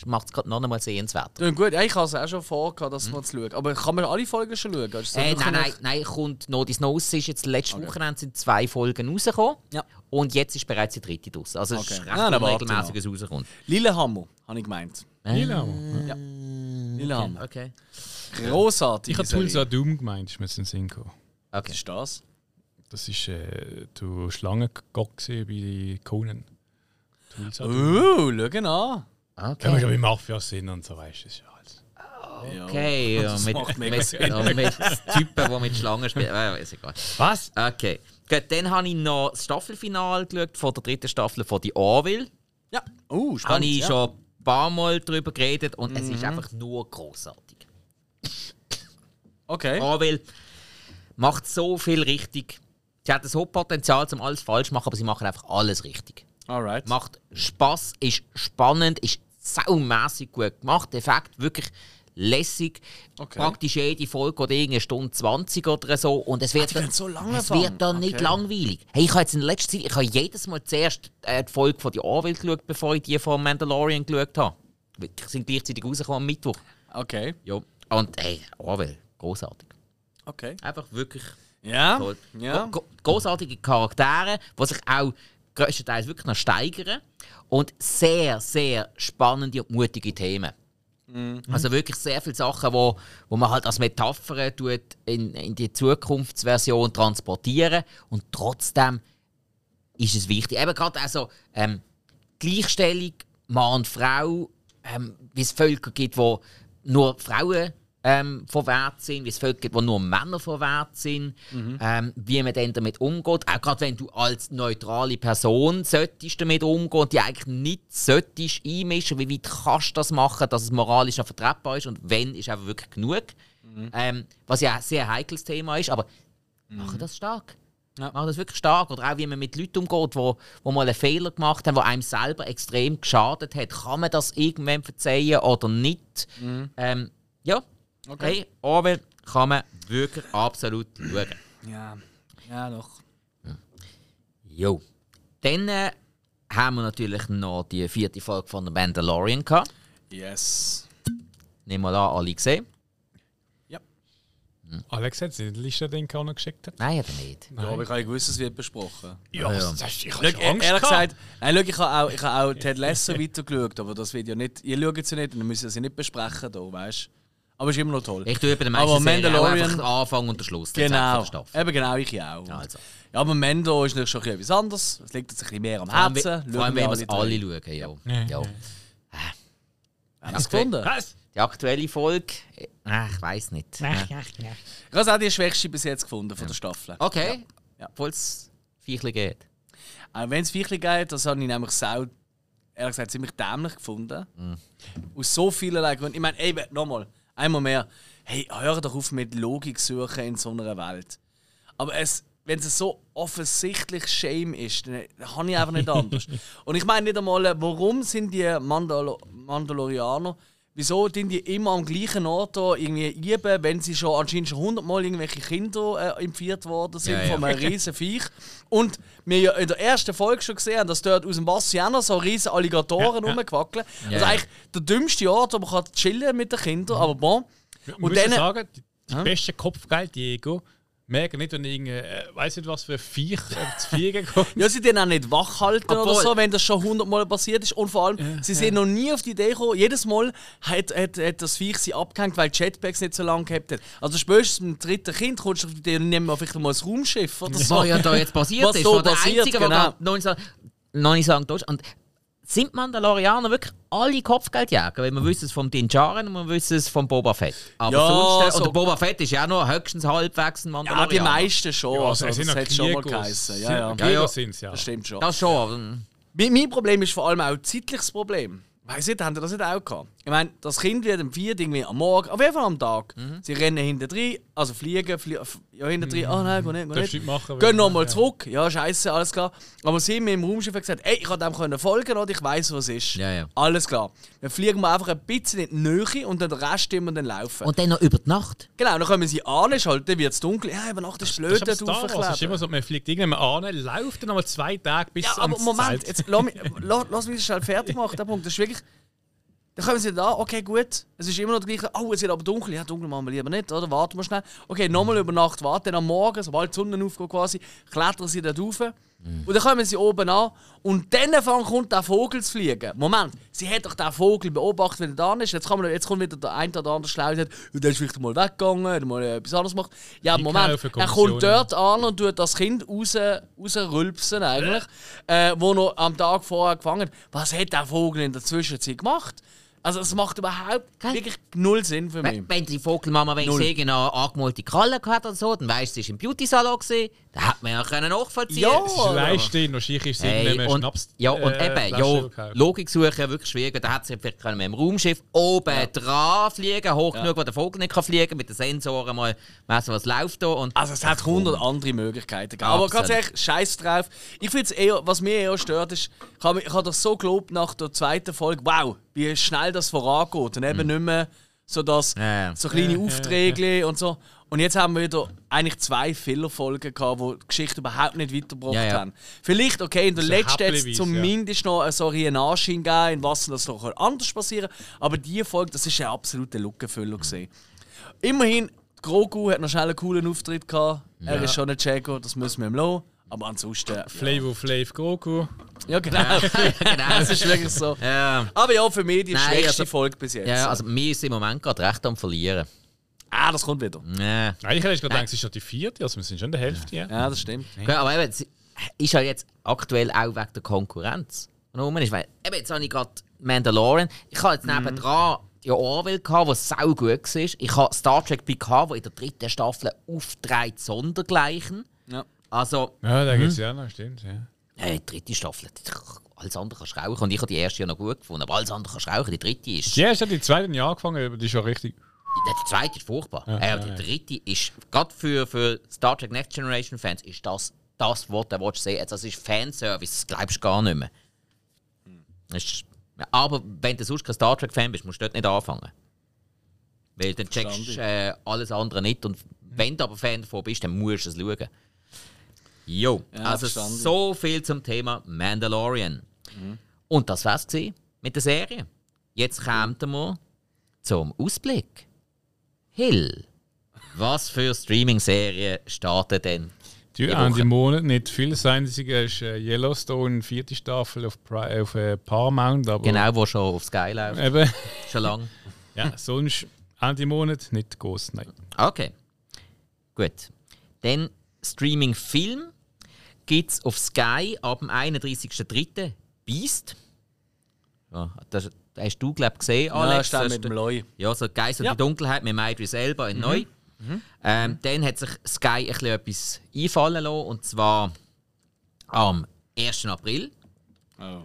[SPEAKER 1] macht es gerade noch einmal sehenswert.
[SPEAKER 2] Ja, gut, ja, ich habe es auch schon vor, gehabt, das mal zu schauen. Aber kann man alle Folgen schon schauen?
[SPEAKER 1] Äh, nein, nein, nein, kommt noch die Snows ist jetzt letzte Wochenende sind zwei Folgen rausgekommen.
[SPEAKER 2] Ja.
[SPEAKER 1] Und jetzt ist bereits die dritte draus. Also es
[SPEAKER 2] Okay.
[SPEAKER 1] ist recht
[SPEAKER 2] Ah,
[SPEAKER 1] unregelmäßig, was rauskommt.
[SPEAKER 2] Lillehammer, habe ich gemeint.
[SPEAKER 3] Lila.
[SPEAKER 2] Ja. Lillehammer.
[SPEAKER 1] Okay.
[SPEAKER 2] Großartig.
[SPEAKER 3] Ich habe Tulsa Doom gemeint, ist mir in den Sinn gekommen.
[SPEAKER 2] Was
[SPEAKER 1] okay.
[SPEAKER 2] ist das?
[SPEAKER 3] Das ist äh, der Schlangengott bei Conan. Tulsa Doom.
[SPEAKER 2] Uh, schau ihn an.
[SPEAKER 3] Ja,
[SPEAKER 1] Okay.
[SPEAKER 3] wir im Mafia sind und so weißt du. das ist ja alles.
[SPEAKER 1] Okay, ja,
[SPEAKER 2] Das
[SPEAKER 1] mit,
[SPEAKER 2] macht mega
[SPEAKER 1] mit, ja, mit Typen, die mit Schlangen spielen. Äh, ist egal.
[SPEAKER 3] Was?
[SPEAKER 1] Okay. Gut, dann habe ich noch das Staffelfinale geschaut von der dritten Staffel von «Die Orville».
[SPEAKER 2] Ja. Uh,
[SPEAKER 1] Habe
[SPEAKER 2] spannend.
[SPEAKER 1] ich
[SPEAKER 2] ja.
[SPEAKER 1] schon ein paar Mal darüber geredet und es ist einfach nur großartig.
[SPEAKER 2] Okay.
[SPEAKER 1] Orville macht so viel richtig. Sie hat so Potenzial, um alles falsch zu machen, aber sie machen einfach alles richtig.
[SPEAKER 2] Alright.
[SPEAKER 1] Macht Spaß, ist spannend, ist saumässig gut gemacht. Effekt wirklich lässig.
[SPEAKER 2] Okay.
[SPEAKER 1] Praktisch jede Folge geht irgendeine Stunde 20 oder so. Und es wird,
[SPEAKER 2] die gehen so
[SPEAKER 1] es wird dann nicht
[SPEAKER 2] Okay.
[SPEAKER 1] langweilig. Hey, ich habe jetzt in letzter Zeit ich habe jedes Mal zuerst äh, die Folge von «Die Orville» geschaut, bevor ich die von «Mandalorian» geschaut habe. Die sind gleichzeitig rausgekommen am Mittwoch.
[SPEAKER 2] Okay.
[SPEAKER 1] Ja. Und hey, «Orville», großartig.
[SPEAKER 2] Okay.
[SPEAKER 1] Einfach wirklich
[SPEAKER 2] Ja.
[SPEAKER 1] toll.
[SPEAKER 2] Ja.
[SPEAKER 1] Großartige Charaktere, die sich auch größtenteils wirklich noch steigern. Und sehr, sehr spannende und mutige Themen. Also wirklich sehr viele Sachen, wo, wo man halt als Metapher tut in, in die Zukunftsversion transportieren und trotzdem ist es wichtig. Eben gerade also ähm, Gleichstellung Mann und Frau, ähm, wie es Völker gibt, wo nur Frauen ähm, von Wert sind, wie es Völker gibt, wo nur Männer von Wert sind, ähm, wie man dann damit umgeht. Auch gerade wenn du als neutrale Person solltest damit umgehen und die eigentlich nicht solltest einmischen, wie weit kannst du das machen, dass es moralisch noch vertretbar ist und wenn, ist einfach wirklich genug. Ähm, was ja ein sehr heikles Thema ist, aber machen das stark.
[SPEAKER 2] Ja.
[SPEAKER 1] Macht das wirklich stark. Oder auch wie man mit Leuten umgeht, wo, wo mal einen Fehler gemacht haben, der einem selber extrem geschadet hat. Kann man das irgendwann verzeihen oder nicht? Ähm, ja,
[SPEAKER 2] Okay.
[SPEAKER 1] hey, Orwell kann man wirklich absolut schauen.
[SPEAKER 2] Ja, ja doch.
[SPEAKER 1] Jo. Dann äh, haben wir natürlich noch die vierte Folge von The Mandalorian gehabt.
[SPEAKER 2] Yes.
[SPEAKER 1] Nehmen wir an, alle gesehen?
[SPEAKER 3] Alex hat die Liste den auch noch geschickt. Hat.
[SPEAKER 1] Nein, hat er nicht.
[SPEAKER 2] Ja, aber ich habe gewusst, es wird besprochen.
[SPEAKER 3] Ja,
[SPEAKER 1] ja.
[SPEAKER 3] das hast, ich habe schon Angst
[SPEAKER 2] ehrlich
[SPEAKER 3] gehabt.
[SPEAKER 2] gesagt, nein, schau, ich habe auch, ich habe auch Ted Lasso weitergeschaut, aber das wird ja nicht. Ihr schaut es ja nicht und dann müssen wir sie nicht besprechen, da, weißt du? Aber es ist immer noch toll.
[SPEAKER 1] Ich tue bei den
[SPEAKER 2] Aber
[SPEAKER 1] meisten auch
[SPEAKER 2] Mandalorian-
[SPEAKER 1] einfach den Anfang und den Schluss. der
[SPEAKER 2] genau. Eben genau, ich auch.
[SPEAKER 1] Ja, also.
[SPEAKER 2] Ja, aber Mendo ist natürlich schon ein bisschen etwas anderes. Es liegt uns ein bisschen mehr am Herzen.
[SPEAKER 1] vor allem wenn
[SPEAKER 2] wir
[SPEAKER 1] wir es alle schauen. Ja.
[SPEAKER 3] Ja.
[SPEAKER 1] Ja.
[SPEAKER 2] Haben wir es gefunden?
[SPEAKER 3] Was?
[SPEAKER 1] Die aktuelle Folge, äh, ich weiß nicht. Äh.
[SPEAKER 2] Ich habe es auch die schwächste bis jetzt gefunden von der Staffel.
[SPEAKER 1] Okay,
[SPEAKER 2] Ja.
[SPEAKER 1] obwohl es Viechli geht.
[SPEAKER 2] Auch wenn es wirklich geht, das habe ich nämlich sau, ehrlich gesagt, ziemlich dämlich gefunden. Aus so vielerlei Gründen. Ich meine, ey, nochmal, einmal mehr. Hey, hör doch auf mit Logik suchen in so einer Welt. Aber es, wenn es so offensichtlich Shame ist, dann dann habe ich einfach nicht anders. Und ich meine nicht einmal, warum sind die Mandalo Mandalorianer, wieso sind die immer am gleichen Ort da irgendwie üben, wenn sie schon anscheinend schon hundertmal irgendwelche Kinder äh, entführt worden sind
[SPEAKER 1] Ja, ja.
[SPEAKER 2] von einem riesen Viech. Und wir ja in der ersten Folge schon gesehen haben, dass dort aus dem Wasser ja auch noch so riesen Alligatoren
[SPEAKER 3] Ja, ja.
[SPEAKER 2] rumquackeln.
[SPEAKER 1] Ja,
[SPEAKER 2] also
[SPEAKER 1] ja.
[SPEAKER 2] eigentlich der dümmste Ort, wo man kann chillen mit den Kindern, aber bon.
[SPEAKER 3] Und
[SPEAKER 2] Und
[SPEAKER 3] dann
[SPEAKER 2] dann-
[SPEAKER 3] sagen, die, die beste Kopfgeldjäger merken nicht, wenn irgendein, äh, weiß nicht was für ein Viech zu fliegen kommt.
[SPEAKER 2] Ja, sie den auch nicht wach halten oder so, wenn das schon hundertmal passiert ist. Und vor allem, sie sind noch nie auf die Idee gekommen, jedes Mal hat, hat, hat das Viech sie abgehängt, weil die Jetpacks nicht so lange gehabt hat. Also spätestens mit dem dritten Kind kommst du auf die Idee, nehmen wir vielleicht mal ein Raumschiff oder so.
[SPEAKER 1] Was ja da jetzt passiert
[SPEAKER 2] Was
[SPEAKER 1] ist,
[SPEAKER 2] da
[SPEAKER 1] wo der
[SPEAKER 2] passiert,
[SPEAKER 1] Einzige,
[SPEAKER 2] genau.
[SPEAKER 1] der noch nicht sagen, noch nicht sagen darf. Und sind Mandalorianer wirklich alle Kopfgeldjäger? Weil wir wissen es vom Din Djarin und wir wissen es vom Boba Fett. Aber
[SPEAKER 2] Ja,
[SPEAKER 1] sonst, äh,
[SPEAKER 2] so-
[SPEAKER 1] und der Boba Fett ist ja auch noch höchstens halbwegs ein
[SPEAKER 2] Ja,
[SPEAKER 1] Mandalorianer.
[SPEAKER 2] die meisten schon.
[SPEAKER 3] Ja,
[SPEAKER 2] also,
[SPEAKER 3] sind
[SPEAKER 2] das hat schon mal geheißen. Ja, ja.
[SPEAKER 1] Ja, ja.
[SPEAKER 3] ja.
[SPEAKER 2] Das stimmt schon.
[SPEAKER 1] Das schon.
[SPEAKER 2] mein Problem ist vor allem auch ein zeitliches Problem. Weiss nicht, haben die das nicht auch gehabt? Ich meine, das Kind wird am 4 irgendwie am Morgen, auf jeden Fall am Tag.
[SPEAKER 3] Mhm.
[SPEAKER 2] Sie rennen hinten drin, also fliegen, flie ja, hinten drin, ah nein, geh nicht, geh nicht.
[SPEAKER 3] nicht machen,
[SPEAKER 2] Gehen nochmal
[SPEAKER 3] ja.
[SPEAKER 2] zurück, ja, scheiße, alles klar. Aber sie haben mir im Raumschiff gesagt, ey, ich konnte dem können folgen oder ich weiß, was ist.
[SPEAKER 1] Ja, ja.
[SPEAKER 2] Alles klar. Dann fliegen wir einfach ein bisschen in die Nähe und dann den Rest immer dann laufen.
[SPEAKER 1] Und dann noch über die Nacht.
[SPEAKER 2] genau, dann kommen sie an, ist halt, dann wird es dunkel. Ja, über Nacht ist
[SPEAKER 3] Das
[SPEAKER 2] blöd,
[SPEAKER 3] ist Star
[SPEAKER 2] dort
[SPEAKER 3] Wars. Es ist immer so, man fliegt irgendwann an, läuft dann nochmal zwei Tage bis
[SPEAKER 2] Ja, aber Moment,
[SPEAKER 3] Zelt.
[SPEAKER 2] jetzt lass mich, lass, lass mich das schnell fertig machen, der Punkt. Das ist wirklich. Dann kommen sie da, okay, gut. Es ist immer noch der gleiche. Oh, es wird aber dunkel. Ja, dunkel machen wir lieber nicht, oder? Warten wir schnell. Okay, nochmal über Nacht warten. Dann am Morgen, sobald die Sonne aufgeht, quasi, klettern sie dort rauf. Und dann kommen sie oben an. Und dann kommt der Vogel zu fliegen. Moment, sie hat doch den Vogel beobachtet, wenn er da ist. Jetzt, kann man, jetzt kommt wieder der ein oder andere Schlau und sagt, «Ja, der ist vielleicht mal weggegangen, der hat mal etwas anderes gemacht. Ja,
[SPEAKER 3] Die
[SPEAKER 2] Moment, er kommt dort an und tut das Kind raus, rausrülpsen eigentlich, äh, wo noch am Tag vorher gefangen hat. Was hat der Vogel in der Zwischenzeit gemacht? Also es macht überhaupt
[SPEAKER 1] Gell?
[SPEAKER 2] wirklich null Sinn für mich.
[SPEAKER 1] Wenn, wenn die Vogelmama wenn
[SPEAKER 2] Null.
[SPEAKER 1] sie genau angemalte Krallen gehabt oder so, dann weißt du, sie war im Beauty-Salon. Da hat man ja können nachvollziehen
[SPEAKER 2] Ja.
[SPEAKER 3] Das ist Leistung, wahrscheinlich ist es
[SPEAKER 1] Hey, und,
[SPEAKER 3] Schnaps.
[SPEAKER 1] ja, und
[SPEAKER 3] äh,
[SPEAKER 1] eben,
[SPEAKER 3] Flasche
[SPEAKER 1] ja. Logik suchen, wirklich schwierig. Da hat sie vielleicht können mit dem Raumschiff oben dran fliegen, hoch genug, wo der Vogel nicht kann fliegen mit den Sensoren mal messen, was läuft da. Und
[SPEAKER 2] Also es hat hundert andere Möglichkeiten gegeben. Aber ganz ehrlich, scheiß drauf. Ich finde eher, was mich eher stört, ist, ich habe habe das so gelobt nach der zweiten Folge, wow, wie schnell das vorangeht. Und eben nicht mehr so, dass
[SPEAKER 1] Mhm. Ja, ja.
[SPEAKER 2] so kleine
[SPEAKER 3] Ja, ja,
[SPEAKER 2] Aufträge und so. Und jetzt haben wir wieder eigentlich zwei Fehlerfolgen gehabt, die die Geschichte überhaupt nicht weitergebracht
[SPEAKER 1] Ja, ja.
[SPEAKER 2] haben. Vielleicht, okay, in der
[SPEAKER 3] So
[SPEAKER 2] letzten jetzt zumindest noch eine solche einen Anschein geben, in was das noch anders passieren Aber diese Folge, das ist ein absoluter Lückenfüller gesehen. Immerhin, Grogu hat noch schnell einen coolen Auftritt gehabt. Er ist schon ein Jago, das müssen wir ihm lassen. Aber ansonsten. Ja,
[SPEAKER 3] Flavor Flav Goku.
[SPEAKER 2] ja genau.
[SPEAKER 1] genau.
[SPEAKER 2] das ist wirklich so.
[SPEAKER 1] ja.
[SPEAKER 2] Aber ja, für mich die
[SPEAKER 1] Nein,
[SPEAKER 2] schwächste
[SPEAKER 1] also-
[SPEAKER 2] Folge bis jetzt.
[SPEAKER 1] ja, also mir ist im Moment gerade recht am Verlieren.
[SPEAKER 2] Ah, das kommt wieder.
[SPEAKER 1] Ja.
[SPEAKER 3] Nein, ich hätte gerade gedacht, es ist schon die vierte, also wir sind schon in der Hälfte. Ja.
[SPEAKER 2] Ja, das stimmt.
[SPEAKER 1] Okay, aber eben, es ist ja jetzt aktuell auch wegen der Konkurrenz. rum ist. Weil, eben, jetzt habe ich gerade Mandalorian. Ich habe jetzt nebendran ja Orwell, gehabt, was sau gut war. Ich habe Star Trek PK, wo in der dritten Staffel aufträgt sondergleichen.
[SPEAKER 2] Ja.
[SPEAKER 1] Also,
[SPEAKER 3] Ja, da gibt es ja noch, stimmt. Ja.
[SPEAKER 1] äh, die dritte Staffel, alles andere kannst du rauchen. Und ich habe die erste ja noch gut gefunden, aber alles andere kannst du rauchen. Die dritte ist...
[SPEAKER 3] Die erste hat die zweite Jahr angefangen, aber die ist schon richtig.
[SPEAKER 1] Die zweite ist furchtbar.
[SPEAKER 3] Ja,
[SPEAKER 1] äh,
[SPEAKER 3] ja, ja.
[SPEAKER 1] dritte ist, gerade für, für Star Trek Next Generation Fans, ist das das, was du willst sehen Das ist Fanservice, das glaubst du gar nicht mehr. Das ist, aber wenn du sonst kein Star Trek-Fan bist, musst du dort nicht anfangen. Weil dann checkst du äh, alles andere nicht. Und wenn du aber Fan davon bist, dann musst du es schauen. Jo,
[SPEAKER 2] Ja,
[SPEAKER 1] also
[SPEAKER 2] verstanden.
[SPEAKER 1] so viel zum Thema Mandalorian. Und das war's mit der Serie. Jetzt kommen wir zum Ausblick. Hill, was für Streaming-Serie startet denn?
[SPEAKER 3] Die Ende. Monat nicht viel. Das Einzige ist äh, Yellowstone, vierte Staffel auf, Pri auf äh, Paramount. Aber
[SPEAKER 1] Genau, wo schon auf Sky läuft.
[SPEAKER 3] Eben,
[SPEAKER 1] Schon lange.
[SPEAKER 3] ja, sonst Ende Monat nicht groß. Nein.
[SPEAKER 1] Okay. Gut. Dann Streaming-Film gibt es auf Sky ab dem 31.03. Beast. Ja, das hast du, glaube ich, gesehen,
[SPEAKER 2] Ja,
[SPEAKER 1] Alex. Das
[SPEAKER 2] mit dem Loi.
[SPEAKER 1] Ja, so Geist und
[SPEAKER 2] Ja.
[SPEAKER 1] die Dunkelheit mit Idris Elba in neu. Ähm, dann hat sich Sky ein bisschen etwas einfallen lassen, und zwar am 1. April
[SPEAKER 2] Oh.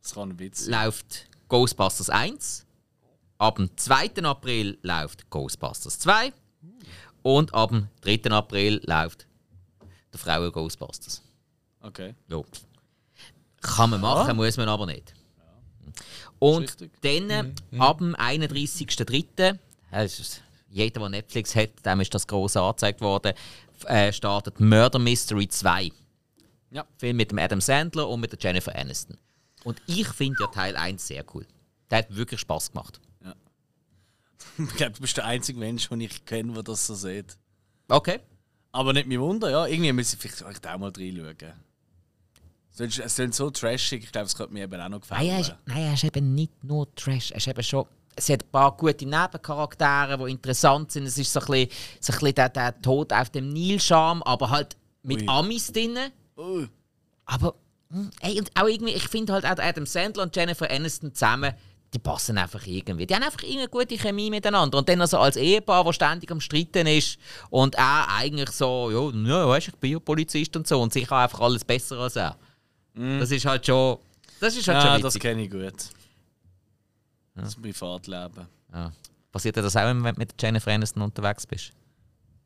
[SPEAKER 2] Das kann ein Witz sein.
[SPEAKER 1] läuft Ghostbusters 1. Ab dem 2. April läuft Ghostbusters 2. Und ab dem 3. April läuft der Frauen Ghostbusters.
[SPEAKER 2] Okay.
[SPEAKER 1] Ja. Kann man machen, muss man aber nicht. Und
[SPEAKER 2] Ist richtig.
[SPEAKER 1] dann ab dem 31.03. äh, es ist- Jeder, der Netflix hat, dem ist das groß angezeigt worden, äh, startet Murder Mystery 2.
[SPEAKER 2] Ja.
[SPEAKER 1] Film mit dem Adam Sandler und mit der Jennifer Aniston. Und ich finde ja Teil 1 sehr cool. Der hat wirklich Spaß gemacht.
[SPEAKER 2] Ich glaube, du bist der einzige Mensch, den ich kenne, der das so sieht.
[SPEAKER 1] Okay.
[SPEAKER 2] Aber nicht mein Wunder, ja. Irgendwie muss ich vielleicht auch mal reinschauen. Es klingt so trashig, ich glaube, es könnte mir eben auch noch gefallen.
[SPEAKER 1] Nein, er ist, nein, er ist eben nicht nur Trash. Er ist eben schon, es hat ein paar gute Nebencharaktere, die interessant sind. Es ist so ein bisschen, so ein bisschen der, der Tod auf dem Nil-Charme, aber halt mit
[SPEAKER 2] Ui.
[SPEAKER 1] Amis drin.
[SPEAKER 2] Oh,
[SPEAKER 1] Aber hm, ey, und auch irgendwie, ich finde halt auch Adam Sandler und Jennifer Aniston zusammen, die passen einfach irgendwie. Die haben einfach eine gute Chemie miteinander. Und dann also als Ehepaar, das ständig am Streiten ist und er eigentlich so, ja, ja weißt, ich bin ja Polizist und so und sie kann einfach alles besser als er. Das ist halt schon, das ist halt
[SPEAKER 2] ja,
[SPEAKER 1] schon
[SPEAKER 2] das
[SPEAKER 1] witzig.
[SPEAKER 2] kenne ich gut. Das Privatleben.
[SPEAKER 1] Ja. Passiert dir das auch, wenn du mit Jennifer Aniston unterwegs bist?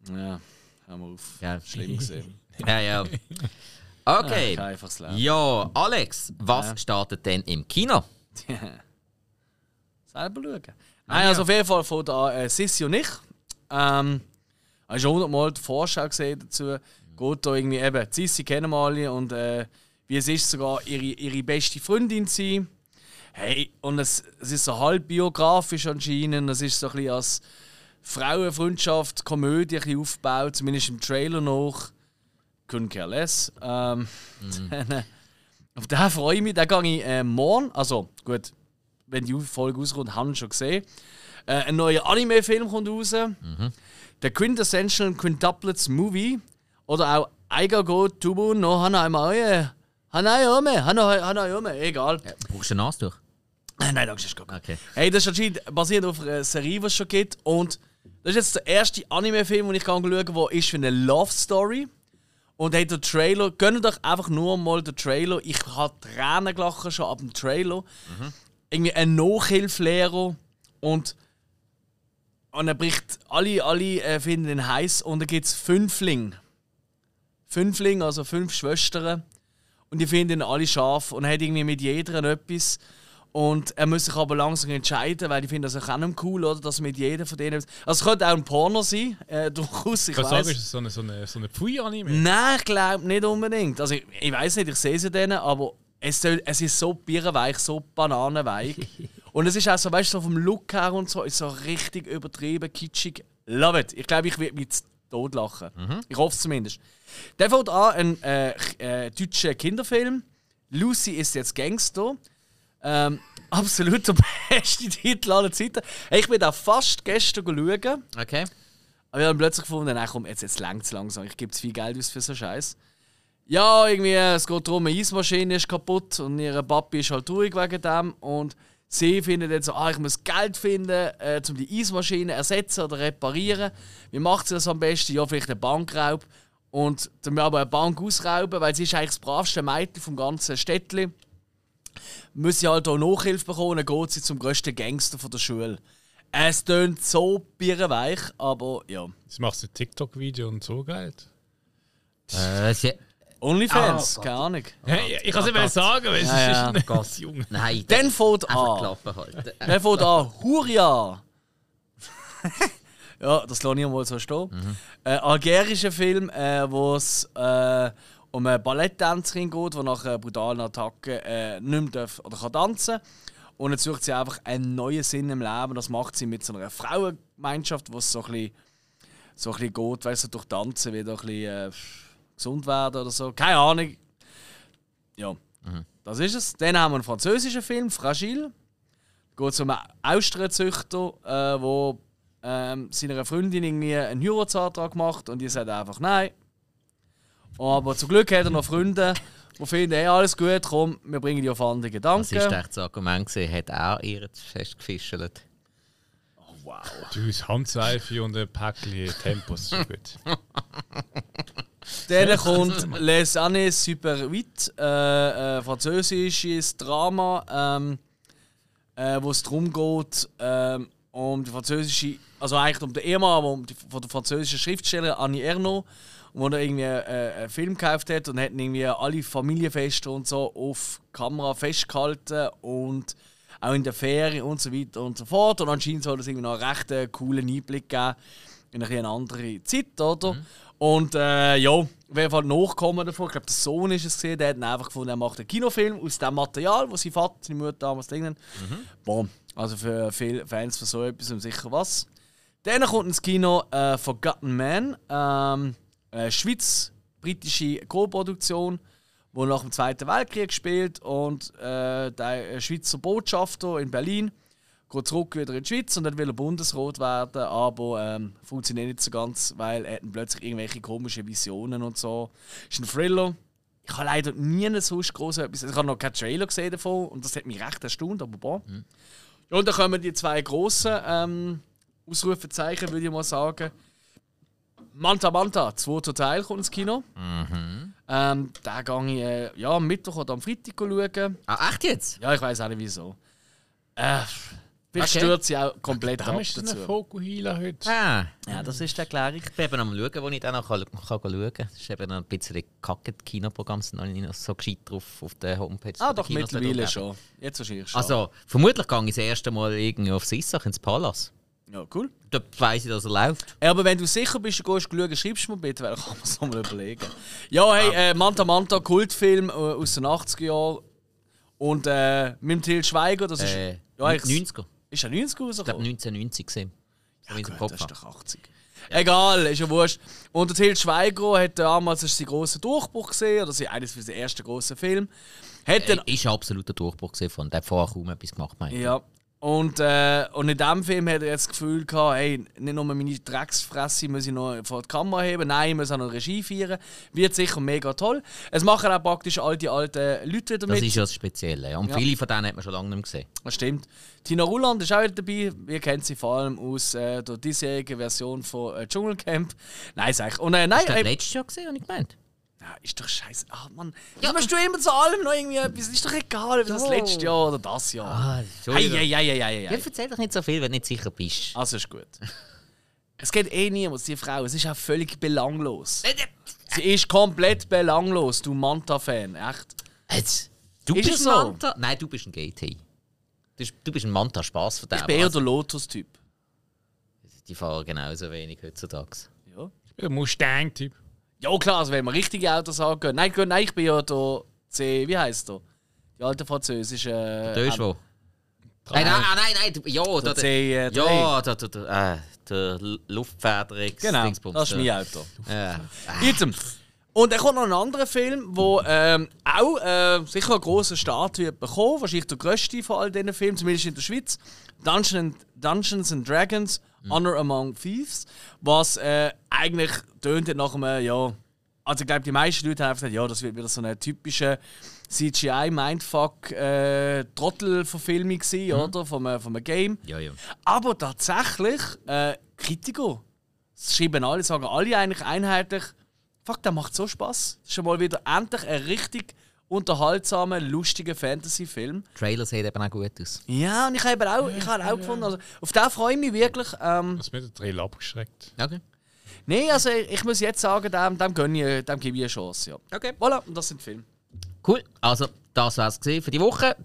[SPEAKER 2] Ja, hör mal auf.
[SPEAKER 1] Ja.
[SPEAKER 2] Schlimm gesehen.
[SPEAKER 1] Ja, ja. Okay.
[SPEAKER 2] Kein einfaches Leben.
[SPEAKER 1] Ja, Alex, was
[SPEAKER 2] Ja.
[SPEAKER 1] startet denn im Kino?
[SPEAKER 2] Selber schauen. Nein, also auf jeden Fall von da äh, Sissi und ich. Ähm, habe schon hundertmal die Vorschau gesehen dazu. Geht da irgendwie eben, Sissi kennen wir alle und äh, wie es ist, sogar ihre, ihre beste Freundin zu sein. Hey, und es, es ist so halb biografisch anscheinend. Es ist so ein bisschen als Frauenfreundschaft, Komödie ein bisschen aufgebaut, zumindest im Trailer noch. Couldn't care less. Ähm, dann, äh, auf den freue ich mich. Den gehe ich äh, morgen. Also, gut, wenn die Folge rauskommt, haben wir schon gesehen. Äh, ein neuer Anime-Film kommt raus. Der Quintessential Quintuplets Movie. Oder auch Eiga Go Tubu no Hanaimae. Hanaiome, Hanaiome, egal.
[SPEAKER 1] Brauchst du ein Nastuch?
[SPEAKER 2] Äh, Nein, danke, ist gut.
[SPEAKER 1] Okay.
[SPEAKER 2] Hey, das ist anscheinend basiert auf einer Serie, die es schon gibt. Und das ist jetzt der erste Anime-Film, den ich schauen kann, der ist für eine Love Story. Und hey, der Trailer, gönnt doch einfach nur mal den Trailer. Ich habe Tränen gelacht schon ab dem Trailer. Irgendwie ein Nachhilfelehrer und und er bricht alle, alle äh, finden ihn heiß und dann gibt es Fünfling. Fünfling, also fünf Schwestern. Und die finden ihn alle scharf und hat irgendwie mit jeder etwas. Und er muss sich aber langsam entscheiden, weil die finden das auch nicht cool, oder? Dass mit jedem von denen. Also es könnte auch ein Porno sein, äh, durchaus. Ich
[SPEAKER 3] Ich kann sagen, ist es so eine, so eine, so eine Pfui-Anime?
[SPEAKER 2] Nein, ich glaube nicht unbedingt. Also ich, ich weiß nicht, ich sehe sie denen, aber es, soll, es ist so birrenweich, so bananenweich. und es ist auch so, weißt du, so vom Look her und so, ist so richtig übertrieben, kitschig. Love it. Ich glaube, ich werde mich zu tot lachen. Ich hoffe es zumindest. Der fängt an, ein äh, äh, deutscher Kinderfilm. Lucy ist jetzt Gangster. Ähm, absolut der beste Titel aller Zeiten. Hey, ich bin da fast gestern schauen.
[SPEAKER 1] Okay.
[SPEAKER 2] Aber wir haben plötzlich gefunden, nein, komm, jetzt, jetzt längt es langsam. Ich gebe zu viel Geld aus für so Scheiß. Ja, irgendwie, es geht darum, eine Eismaschine ist kaputt und ihre Papi ist halt traurig wegen dem. Und sie findet jetzt so, ah, ich muss Geld finden, äh, um die Eismaschine ersetzen oder reparieren. Wie macht sie das am besten? Ja, vielleicht einen Bankraub. Und dann wir aber eine Bank ausrauben, weil sie ist eigentlich das bravste Mädchen vom ganzen Städtli. Muss sie halt auch Nachhilfe bekommen, dann geht sie zum grössten Gangster von der Schule. Es tönt so birrenweich, aber ja.
[SPEAKER 3] Machst du ein TikTok-Video und so Geld.
[SPEAKER 1] Äh, sie,
[SPEAKER 2] Onlyfans, keine Ahnung.
[SPEAKER 3] Hey, ich kann es nicht sagen, weil es
[SPEAKER 2] Ja, ja.
[SPEAKER 3] ist
[SPEAKER 1] Gott.
[SPEAKER 3] Junge.
[SPEAKER 1] Nein,
[SPEAKER 2] Dann fängt an.
[SPEAKER 1] Klappe halten.
[SPEAKER 2] Dann fängt an Huria. ja, das lasse ich mal so stehen. Äh, algerischer Film, äh, wo es äh, um eine Balletttänzerin geht, die nach einer brutalen Attacke äh, nicht mehr darf oder kann tanzen Und jetzt sucht sie einfach einen neuen Sinn im Leben. Das macht sie mit so einer Frauengemeinschaft, wo es so ein bisschen, so ein bisschen geht, weißt du, durch Tanzen wieder ein bisschen äh, gesund werden oder so. Keine Ahnung. Ja, das ist es. Dann haben wir einen französischen Film, Fragile geht es um einen Austrienzüchter, äh, wo ähm, seiner Freundin irgendwie einen Heiratsantrag macht und die sagt einfach nein. Aber zum Glück hat er noch Freunde, die finden, hey, alles gut, komm, wir bringen dich auf andere
[SPEAKER 1] Das
[SPEAKER 2] Gedanken.
[SPEAKER 1] ist echt das Argument gewesen, hat er ihr festgefischelt.
[SPEAKER 3] Du hast Handseife und ein Päckchen Tempos. Ist gut.
[SPEAKER 2] Dann kommt Les Années Super Vite, äh, äh, französisches Drama, ähm, äh, wo es darum geht, ähm, um die französische, also eigentlich um den Ehemann, aber um die, von der französischen Schriftstellerin Annie Ernaux, wo er irgendwie äh, einen Film gekauft hat und hat irgendwie alle Familienfeste und so auf Kamera festgehalten und auch in der Ferien und so weiter und so fort. Und anscheinend soll das irgendwie noch einen recht äh, coolen Einblick geben in eine andere Zeit, oder? Und äh, ja, jeden Fall Nachkommen davon. Ich glaube, der Sohn ist es gesehen, der hat einfach gefunden, er macht einen Kinofilm aus dem Material, das sein Vater, seine Mutter damals drin haben. Boom. Also für viele Fans von so etwas und sicher was. Dann kommt ins Kino äh, Forgotten Man, ähm, eine schweiz-britische Co-Produktion, wo nach dem Zweiten Weltkrieg spielt und äh, der Schweizer Botschafter in Berlin geht zurück wieder in die Schweiz und dann will er Bundesrat werden, aber ähm, funktioniert nicht so ganz, weil er hat plötzlich irgendwelche komischen Visionen und so. Ist ein Thriller. Ich habe leider nie sonst groß etwas. Ich habe noch keinen Trailer gesehen davon und das hat mich recht erstaunt, aber boah. Ja, und dann kommen die zwei grossen ähm, Ausrufezeichen, würde ich mal sagen. Manta Manta, zweiter Teil kommt ins Kino. Ähm, da gehe ich äh, ja, am Mittwoch oder am Freitag schauen.
[SPEAKER 1] Ah, echt jetzt?
[SPEAKER 2] Ja, ich weiß auch nicht wieso. Äh, vielleicht
[SPEAKER 1] Okay.
[SPEAKER 2] stört sie auch komplett ab
[SPEAKER 3] Warum ist das
[SPEAKER 2] dazu.
[SPEAKER 3] Fokuhila heute?
[SPEAKER 1] Ah,
[SPEAKER 2] Ja, das ist die Erklärung.
[SPEAKER 1] ich bin eben am schauen, wo ich dann noch kann, kann schauen kann. Das ist eben noch ein bisschen kacke Kinoprogramm, sind noch nicht so gescheit drauf auf der Homepage.
[SPEAKER 2] Ah,
[SPEAKER 1] der
[SPEAKER 2] doch,
[SPEAKER 1] Kinos
[SPEAKER 2] mittlerweile schon. Jetzt wahrscheinlich schon.
[SPEAKER 1] Also, vermutlich gehe ich das erste Mal irgendwie auf Sissach ins Palace.
[SPEAKER 2] ja, cool.
[SPEAKER 1] Dort weiss ich, dass er läuft.
[SPEAKER 2] Ja, aber wenn du sicher bist, du gehst schauen, schreibst du mir bitte, weil dann kann man es nochmal überlegen. Ja, hey, äh, Manta Manta, Kultfilm äh, aus den 80er Jahren. Und äh, mit dem Til Schweiger, das ist.
[SPEAKER 1] Äh,
[SPEAKER 2] ja, ich,
[SPEAKER 1] 90er.
[SPEAKER 2] Ist er 90er
[SPEAKER 1] Ich glaube
[SPEAKER 2] rausgekommen?
[SPEAKER 1] 1990 gesehen. Im
[SPEAKER 2] Gut,
[SPEAKER 1] Kopf
[SPEAKER 2] das ist
[SPEAKER 1] habe.
[SPEAKER 2] doch 80. Egal, ist ja wurscht. Und der Til Schweiger hat damals das ist sein grosser Durchbruch gesehen, oder sein eines seiner ersten grossen Filme. Hat dann
[SPEAKER 1] Äh, ist ein absoluter Durchbruch gewesen von. Der vorher kaum etwas gemacht, meine.
[SPEAKER 2] Ja. Und, äh, und in diesem Film hat er jetzt das Gefühl gehabt, hey, nicht nur meine Drecksfresse muss ich noch vor die Kamera heben, nein, ich muss auch noch Regie feiern. Wird sicher mega toll. Es machen auch praktisch all die alten Leute wieder
[SPEAKER 1] Das
[SPEAKER 2] mit.
[SPEAKER 1] ist ja das Spezielle. Ja. Und
[SPEAKER 2] Ja.
[SPEAKER 1] viele von denen hat man schon lange nicht mehr gesehen.
[SPEAKER 2] Das stimmt. Tina Ruland ist auch wieder dabei. Wir kennen sie vor allem aus äh, der diesjährigen Version von äh, Dschungelcamp. Nein, sag ich. Und äh, nein,
[SPEAKER 1] Hast du
[SPEAKER 2] äh,
[SPEAKER 1] das letztes Jahr gesehen, habe ich gemeint?
[SPEAKER 2] Ja, ist doch scheiße. Ach Mann. Ja, machst du immer zu allem noch irgendwie etwas? Ist doch egal, ob das letzte Jahr oder das Jahr.
[SPEAKER 1] Ah,
[SPEAKER 2] ei, ei, ei, ei,
[SPEAKER 1] Ja,
[SPEAKER 2] ei.
[SPEAKER 1] erzähl doch nicht so viel, wenn du nicht sicher bist.
[SPEAKER 2] Also ist gut. es geht eh niemand, die Frau. Es ist auch völlig belanglos. Sie ist komplett belanglos, du Manta-Fan. Echt.
[SPEAKER 1] Jetzt. Du
[SPEAKER 2] Ist
[SPEAKER 1] bist
[SPEAKER 2] so?
[SPEAKER 1] Manta? Nein, du bist ein GT. Du bist, du bist ein Manta-Spaß von dem.
[SPEAKER 2] Ich bin eher der Lotus-Typ.
[SPEAKER 1] Die fahren genauso wenig heutzutage.
[SPEAKER 2] Ja.
[SPEAKER 3] Ich bin ein Mustang-Typ.
[SPEAKER 2] Ja, klar, also wenn wir richtige Autos sagen. Nein, nein, ich bin ja der C. Wie heißt der? Die alte französische. Äh,
[SPEAKER 1] Du bist wo? Nein, nein, ah, nein, nein, du, ja,
[SPEAKER 2] Der
[SPEAKER 1] der,
[SPEAKER 2] C. Äh,
[SPEAKER 1] ja, der, der, der, äh, der Luftfederix.
[SPEAKER 2] Genau, das ist
[SPEAKER 1] der-
[SPEAKER 2] mein Auto.
[SPEAKER 1] Ja.
[SPEAKER 2] Item. Und dann kommt noch ein anderer Film, wo ähm, auch äh, sicher einen grossen Start wird bekommen. Wahrscheinlich der grösste von all diesen Filmen, zumindest in der Schweiz. Dungeon, Dungeons and Dragons, Honor Among Thieves. Was äh, eigentlich tönt nach einem, ja. Also ich glaube, die meisten Leute haben gesagt, ja, das wird wieder so eine typische CGI-Mindfuck-Trottel-Verfilmung sein, oder? Vom, äh, vom Game.
[SPEAKER 1] Ja, ja.
[SPEAKER 2] Aber tatsächlich, äh, Kritiker schreiben alle, sagen alle eigentlich einheitlich, fuck, der macht so Spaß. Das ist schon mal wieder endlich ein richtig unterhaltsamer, lustiger Fantasy-Film.
[SPEAKER 1] Trailer sieht eben auch gut aus.
[SPEAKER 2] Ja, und ich habe auch, ich habe auch gefunden, also, auf den freue ich mich wirklich. Ähm,
[SPEAKER 3] Das mit der Trail abgeschreckt.
[SPEAKER 1] Okay.
[SPEAKER 2] Nein, also ich, muss jetzt sagen, dem, dem, gönne ich, dem gebe ich eine Chance. Ja.
[SPEAKER 1] Okay.
[SPEAKER 2] Voilà, und das sind Filme.
[SPEAKER 1] Cool. Also, das war's gesehen für die Woche.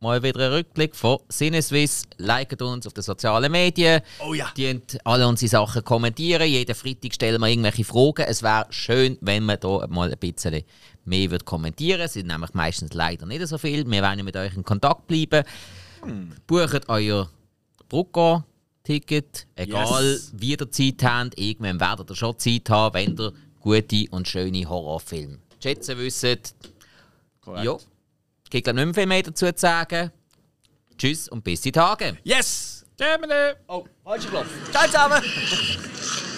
[SPEAKER 1] Mal wieder ein Rückblick von Sinneswiss. Liket uns auf den sozialen Medien.
[SPEAKER 2] Oh ja.
[SPEAKER 1] Die alle unsere Sachen kommentieren. Jeden Freitag stellen wir irgendwelche Fragen. Es wäre schön, wenn man da mal ein bisschen mehr würde kommentieren. Es sind nämlich meistens leider nicht so viel. Wir wollen mit euch in Kontakt bleiben. Hm. Bucht euer Brucko. Ticket, egal
[SPEAKER 2] Yes.
[SPEAKER 1] wie ihr Zeit habt, irgendwann werdet ihr schon Zeit haben, wenn ihr gute und schöne Horrorfilme schätzen wisst.
[SPEAKER 2] Korrekt.
[SPEAKER 1] Ja, es gibt glaub nicht mehr viel mehr dazu zu sagen. Tschüss und bis die Tage.
[SPEAKER 2] Yes!
[SPEAKER 3] Germany!
[SPEAKER 2] Oh, falscher Knopf. Ciao zusammen!